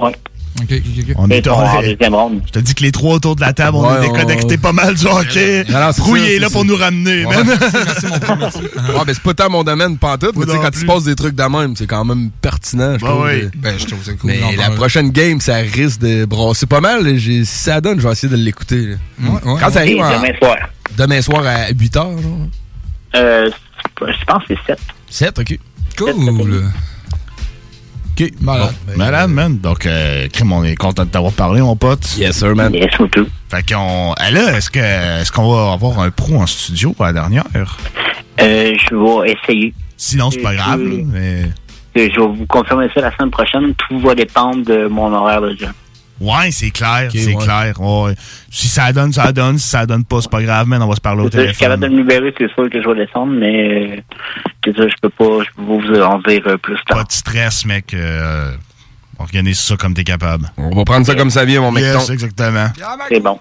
[SPEAKER 48] Ouais.
[SPEAKER 6] Ok, ok, ok.
[SPEAKER 7] On est
[SPEAKER 48] en deuxième
[SPEAKER 7] Je te dis que les trois autour de la table, on
[SPEAKER 8] Ouais,
[SPEAKER 7] est déconnectés
[SPEAKER 8] on-
[SPEAKER 7] pas mal du hockey.
[SPEAKER 8] Ça,
[SPEAKER 7] est là pour nous ramener,
[SPEAKER 8] Ouais.
[SPEAKER 7] man. <laughs>
[SPEAKER 8] Ouais, ben c'est pas tant mon domaine pantoute, mais quand il se passe des trucs de même, c'est quand même pertinent, je
[SPEAKER 7] Bah
[SPEAKER 8] trouve.
[SPEAKER 7] oui.
[SPEAKER 6] Ben, je trouve ça cool.
[SPEAKER 8] Mais la
[SPEAKER 6] parler.
[SPEAKER 8] prochaine game, ça risque de brasser pas mal. Si ça donne, je vais essayer de l'écouter.
[SPEAKER 6] Ouais, ouais,
[SPEAKER 8] Quand ça
[SPEAKER 6] ouais.
[SPEAKER 8] arrive en-
[SPEAKER 48] demain soir.
[SPEAKER 8] demain soir à 8h, genre.
[SPEAKER 48] Euh, je pense que c'est 7.
[SPEAKER 8] 7, ok.
[SPEAKER 6] Cool.
[SPEAKER 7] OK. Malade. malade, man. Donc, euh, Crime, on est content de t'avoir parlé, mon pote.
[SPEAKER 8] Yes, sir, man.
[SPEAKER 48] Yes, surtout.
[SPEAKER 7] Fait qu'on. Ah là, est-ce que est-ce qu'on va avoir un pro en studio pour la dernière?
[SPEAKER 48] Euh, je vais essayer.
[SPEAKER 7] Sinon, c'est pas grave, là, mais.
[SPEAKER 48] Euh, Je vais vous confirmer ça la semaine prochaine. Tout va dépendre de mon horaire de jeu.
[SPEAKER 7] Ouais, c'est clair, c'est
[SPEAKER 48] ouais.
[SPEAKER 7] clair. Ouais. Si ça donne, ça donne. Si ça donne pas, c'est pas grave, man. On va se parler au
[SPEAKER 48] ça, Je suis capable
[SPEAKER 7] téléphone.
[SPEAKER 48] de me libérer, c'est sûr que je vais descendre, mais euh, c'est ça, je peux pas, je peux vous en dire euh, plus tard.
[SPEAKER 7] Pas de stress, mec. euh, organise ça comme t'es capable.
[SPEAKER 8] On va prendre ça comme ça vient, mon mec.
[SPEAKER 7] Yes, exactement.
[SPEAKER 48] C'est bon.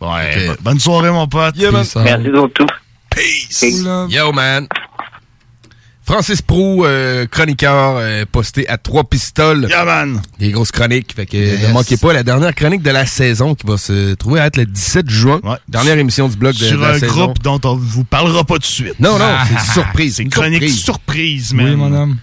[SPEAKER 7] Ouais. bo- Bonne soirée, mon pote.
[SPEAKER 48] Merci surtout.
[SPEAKER 8] Peace. Yo, man. Francis Prou, euh, chroniqueur, euh, posté à trois pistoles.
[SPEAKER 7] Yeah, man.
[SPEAKER 8] Des grosses chroniques. Fait que
[SPEAKER 7] Yes.
[SPEAKER 8] ne manquez pas la dernière chronique de la saison qui va se trouver à être le 17 juin. Dernière émission du blog de,
[SPEAKER 7] Sur
[SPEAKER 8] de la
[SPEAKER 7] un
[SPEAKER 8] saison.
[SPEAKER 7] groupe dont on vous parlera pas tout de suite.
[SPEAKER 8] Non, non, c'est une surprise.
[SPEAKER 7] C'est une chronique
[SPEAKER 8] surprise.
[SPEAKER 7] surprise, man.
[SPEAKER 6] Oui, mon homme.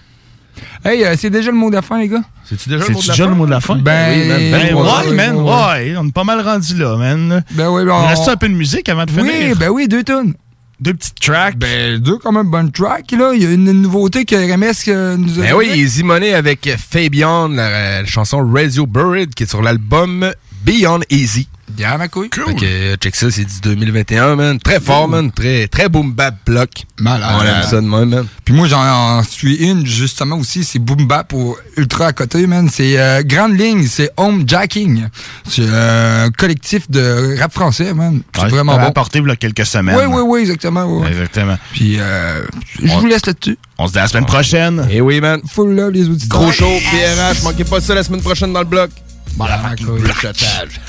[SPEAKER 6] Hey, euh, c'est déjà le mot de la fin, les gars?
[SPEAKER 8] C'est-tu déjà
[SPEAKER 7] C'est déjà le mot de la fin?
[SPEAKER 6] Ben,
[SPEAKER 7] Oui, man. Ben,
[SPEAKER 6] ouais,
[SPEAKER 7] ouais, man,
[SPEAKER 6] ouais,
[SPEAKER 7] ouais. On est pas mal rendu là, man.
[SPEAKER 6] Ben oui, ben
[SPEAKER 7] Il
[SPEAKER 6] on...
[SPEAKER 7] reste un peu de musique avant de finir?
[SPEAKER 6] Oui, ben oui, deux tonnes.
[SPEAKER 7] Deux petites tracks.
[SPEAKER 6] Ben, deux quand même bonnes tracks, là. Il y a une nouveauté que RMS euh, nous a
[SPEAKER 8] Ben oui, Easy Money avec Fabian, la, la chanson Radio Buried qui est sur l'album Beyond Easy.
[SPEAKER 6] Yeah, ma couille.
[SPEAKER 8] Fait que, euh, check ça, c'est du 2021, man. Très fort, man. Très, très boom bap block.
[SPEAKER 6] Malade.
[SPEAKER 8] On aime ça de même, man.
[SPEAKER 6] Puis moi, j'en suis une, justement, aussi. C'est Boom Bap pour Ultra à côté, man. C'est euh, Grande Ligne, c'est Home Jacking. C'est euh, un collectif de rap français, man. C'est
[SPEAKER 7] Ouais,
[SPEAKER 6] vraiment bon.
[SPEAKER 7] apporté il y a quelques semaines.
[SPEAKER 6] Oui, oui, oui, exactement. ouais.
[SPEAKER 7] Exactement.
[SPEAKER 6] Puis, euh, je vous laisse là-dessus.
[SPEAKER 7] On se dit à la semaine prochaine.
[SPEAKER 8] Et oui, man.
[SPEAKER 6] Full love, les auditeurs.
[SPEAKER 8] Gros show, PRH. Manquez pas ça la semaine prochaine dans le bloc.
[SPEAKER 6] Voilà,
[SPEAKER 8] Blocotage.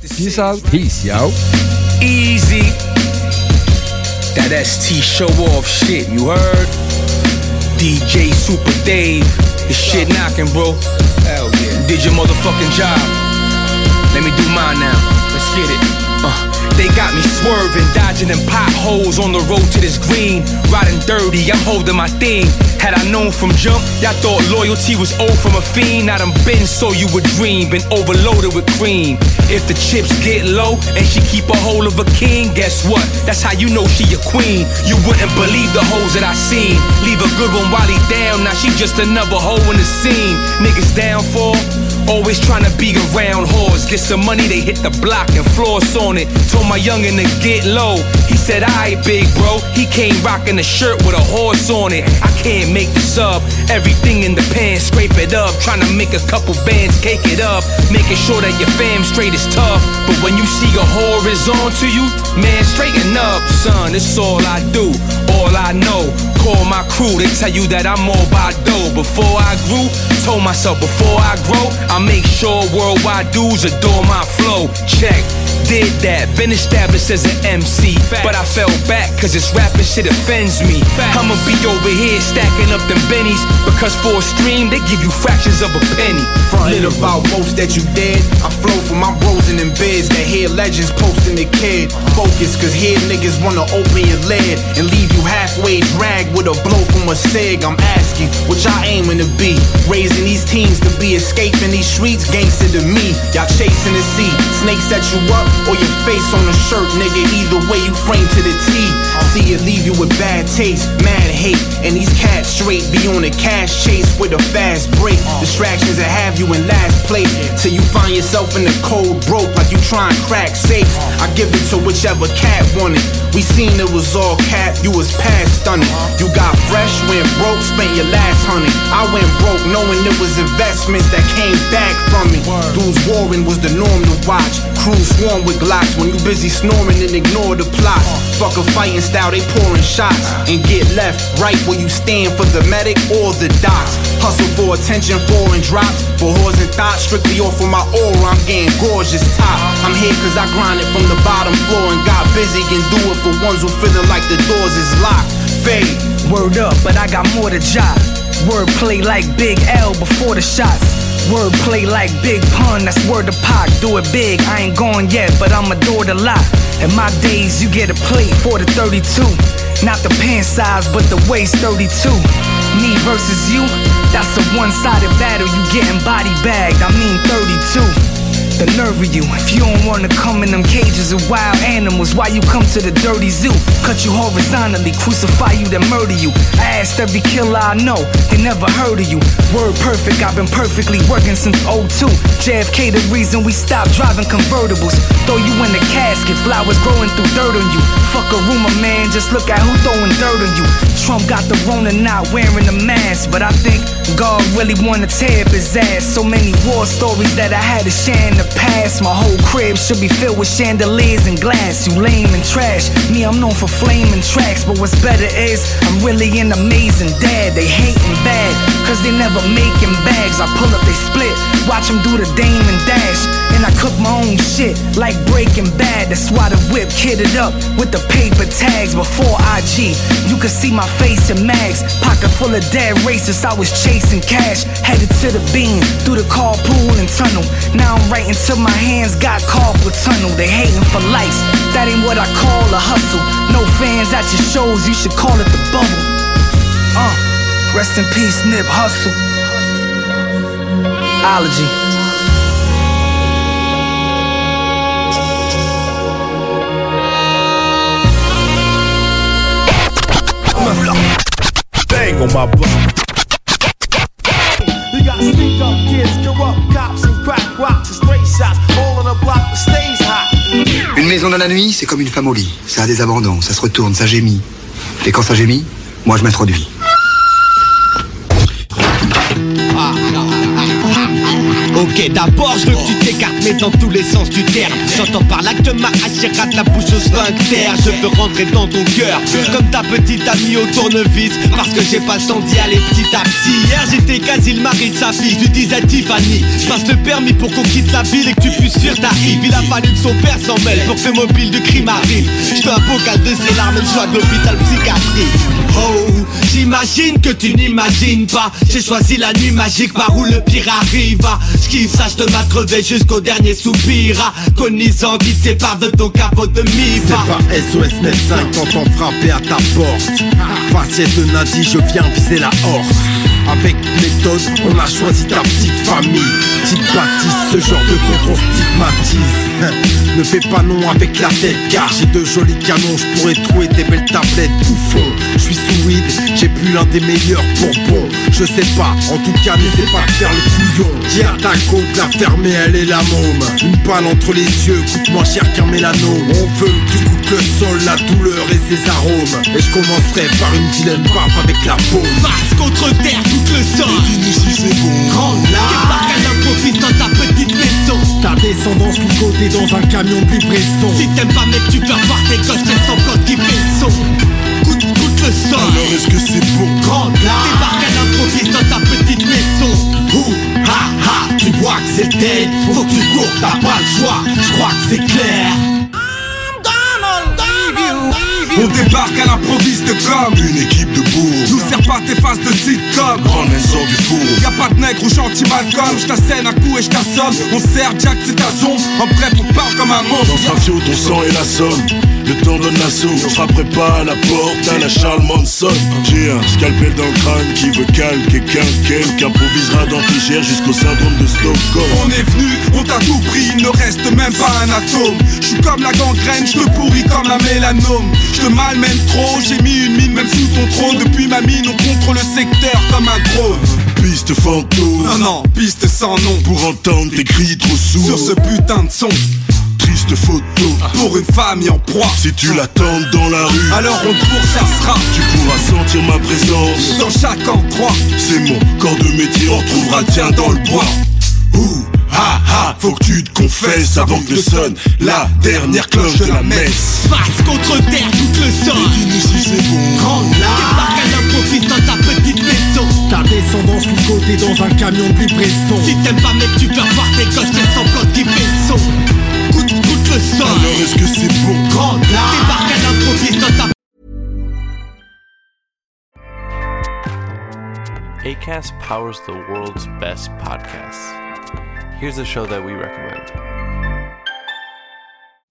[SPEAKER 8] <laughs>
[SPEAKER 6] Peace out.
[SPEAKER 8] Peace, yo.
[SPEAKER 32] Easy. That ST show off shit, you heard? DJ Super Dave, the shit knocking, bro. Hell yeah. Did your motherfucking job. Let me do mine now. Let's get it. Uh. They got me swerving, dodging them potholes on the road to this green. Riding dirty, I'm holding my thing. Had I known from jump, y'all thought loyalty was owed from a fiend. I done been so you would dream, been overloaded with cream. If the chips get low and she keep a hold of a king, guess what? That's how you know she a queen. You wouldn't believe the hoes that I seen. Leave a good one while he down, now she just another hoe in the scene. Niggas down for. Always trying to be around whores. Get some money, they hit the block and floss on it. Told my youngin' to get low. He said, Alright, big bro. He came rocking a shirt with a horse on it. I can't make this up. Everything in the pan, scrape it up. Trying to make a couple bands, cake it up. Making sure that your fam straight is tough. But when you see a whore is on to you, man, straighten up, son. It's all I do, all I know. Call my crew, they tell you that I'm all by dough. Before I grew, told myself before I grow, I make sure worldwide dudes adore my flow. Check. Did that, been established as an MC. But I fell back, cause this rapping shit offends me. I'ma be over here stacking up them bennies. Because for a stream, they give you fractions of a penny.
[SPEAKER 55] Frontin' about most that you dead. I flow from my bros in them beds that hear legends posting the kid. Focus, cause here niggas wanna open your lid and leave you halfway dragged with a blow from a sig. I'm asking, what y'all aiming to be? Raising these teens to be escaping these streets, gangster to me. Y'all chasing the sea. Snakes set you up or your face on a shirt, nigga. Either way, you frame to the T. See it leave you with bad taste, mad hate. And these cats straight be on a cash chase with a fast break. Distractions that have you in last place. Till you find yourself in the cold broke like you try and crack safe. I give it to whichever cat wanted. We seen it was all cap, you was past stunning. You got fresh, went broke, spent your last honey. I went broke knowing it was investments that came back from me. Dudes warring was the norm to watch. Crews swarm with glocks when you busy snoring and ignore the plot. Fuck a fighting style, they pouring shots and get left right where you stand for the medic or the docs. Hustle for attention, foreign drops. For whores and thoughts, strictly off of my aura, I'm getting gorgeous top. I'm here cause I it from the bottom floor and got busy and do it for ones who feeling like the doors is locked. Fade.
[SPEAKER 59] Word up, but I got more to job. Word play like Big L before the shots. Wordplay like Big Pun, that's word to Pac. Do it big, I ain't going yet, but I'ma do it a lot. In my days, you get a plate for the 32. Not the pant size, but the waist 32. Me versus you, that's a one sided battle. You getting body bagged, I mean 32. The nerve of you, if you don't wanna come in them cages of wild animals, why you come to the dirty zoo? Cut you horizontally, crucify you, then murder you. I asked every killer I know, they never heard of you. Word perfect, I've been perfectly working since 02. JFK, the reason we stopped driving convertibles. Throw you in the casket, flowers growing through dirt on you. Fuck a rumor, man, just look at who throwing dirt on you. Trump got the Rona not wearing a mask, but I think God really wanna tear up his ass. So many war stories that I had to share in the past. My whole crib should be filled with chandeliers and glass. You lame and trash. Me, I'm known for flaming tracks, but what's better is I'm really an amazing dad. They hating bad, cause they never making bags. I pull up, they split. Watch them do the dame and dash. And I cook my own shit like Breaking Bad. That's why the whip kitted up with the paper tags before IG. You could see my face in mags. Pocket full of dead racists. I was chasing cash. Headed to the beam through the carpool and tunnel. Now I'm right until my hands got carpal tunnel. They hating for lights. That ain't what I call a hustle. No fans at your shows. You should call it the bubble. Uh, rest in peace, Nip Hustle. Ology.
[SPEAKER 60] Bang on my block.
[SPEAKER 10] You got sneak up kids, corrupt cops, and crack rocks and stray shots. All on the block that stays hot.
[SPEAKER 61] Une maison dans la nuit, c'est comme une femme au lit. Ça a des abandons, ça se retourne, ça gémit. Et quand ça gémit, moi je m'introduis.
[SPEAKER 14] Ok, d'abord je veux que tu t'écartes, mais dans tous les sens du terme. J'entends par là que ma rate la bouche au sphincter. Je veux rentrer dans ton cœur, comme ta petite amie au tournevis. Parce que j'ai pas d'y aller petit à petit. Hier j'étais quasi le mari de sa fille, tu disais Tiffany. Je passe le permis pour qu'on quitte la ville et que tu puisses fuir ta rive. Il a fallu que son père s'en mêle pour que le mobile de crime arrive. Je un bocal de ses larmes et de l'hôpital psychiatrique. Oh, j'imagine que tu n'imagines pas. J'ai choisi la nuit magique par où le pire arrive. Je kiffe ça, je te m'a crevé jusqu'au dernier soupir. Agonisant qui te sépare de ton capot de mi
[SPEAKER 15] C'est pas SOS médecin quand on frappait à ta porte Faciès de nazi, je viens viser la horte avec méthode, on a choisi ta petite famille. Petite bâtisse, ce genre de con qu'on stigmatise. <laughs> Ne fais pas non avec la tête car j'ai de jolis canons Je pourrais trouver des belles tablettes. Bouffon Je suis sous weed, j'ai bu l'un des meilleurs bourbons. Je sais pas, en tout cas n'essaie pas faire le couillon. À ta côte, la fermée elle est la môme. Une balle entre les yeux coûte moins cher qu'un mélanome On veut que tu goûtes le sol, la douleur et ses arômes. Et je commencerai par une vilaine baffe avec la paume.
[SPEAKER 14] Face contre terre, tout le sol Grande larme Débarque à l'improviste dans ta petite maison?
[SPEAKER 15] Ta descendance ligotée dans un camion de livraison
[SPEAKER 14] Si t'aimes pas mec tu peux voir tes gosses son code qui son. Goûte, goûte le sol
[SPEAKER 15] Alors est-ce que c'est bon
[SPEAKER 14] Grande Débarque à l'improviste dans ta petite maison?
[SPEAKER 15] Ouh, ha ha, tu vois que c'est dead. Faut que tu cours, t'as pas le choix. Je crois que c'est clair
[SPEAKER 9] On débarque à l'improviste comme une équipe de bourgs. Nous sers pas tes faces de sitcom. Grand sort du four. Y'a pas de nègre ou gentil Malcolm. J't'assène un coup et j't'assomme. On sert Jack, c'est ta zone. En prêt pour parle comme un monstre.
[SPEAKER 62] Dans sa fio, ton sang et la somme. Le donne l'assaut. Je frapperai pas à la porte à la Charles Manson. J'ai un scalpel dans le crâne qui veut calquer quelqu'un qui improvisera dans tes jusqu'au syndrome de Stockholm.
[SPEAKER 9] On est venu, on t'a tout pris, il ne reste même pas un atome. Je suis comme la gangrène, je te pourris comme la mélanome. Je te malmène trop, j'ai mis une mine même sous ton trône. Depuis ma mine, on contrôle le secteur comme un drone.
[SPEAKER 62] Piste fantôme.
[SPEAKER 9] Non, non, piste sans nom.
[SPEAKER 62] Pour entendre tes cris trop sourds.
[SPEAKER 9] Sur ce putain de son.
[SPEAKER 62] Triste photo
[SPEAKER 9] Pour une famille en proie
[SPEAKER 62] Si tu l'attends dans la rue
[SPEAKER 9] Alors on pourchassera
[SPEAKER 62] Tu pourras sentir ma présence
[SPEAKER 9] Dans chaque endroit
[SPEAKER 62] C'est mon corps de métier On retrouvera le tien dans le bois Ouh, ha ha, faut que tu te confesses avant que ne sonne la dernière cloche de la messe.
[SPEAKER 14] Face contre terre, toute le sol.
[SPEAKER 62] Et dis-nous si c'est bon.
[SPEAKER 14] Grande l'improviste dans ta petite maison.
[SPEAKER 10] Ta descendance côté dans un camion de livraison.
[SPEAKER 14] Si t'aimes pas, mec, tu peux voir tes gosses, t'es sans code qui son. Goûte, goûte le sol.
[SPEAKER 62] Alors est-ce que c'est bon?
[SPEAKER 14] Grande Débarque à l'improviste dans ta
[SPEAKER 63] ACAST powers the world's best podcasts. Here's a show that we recommend.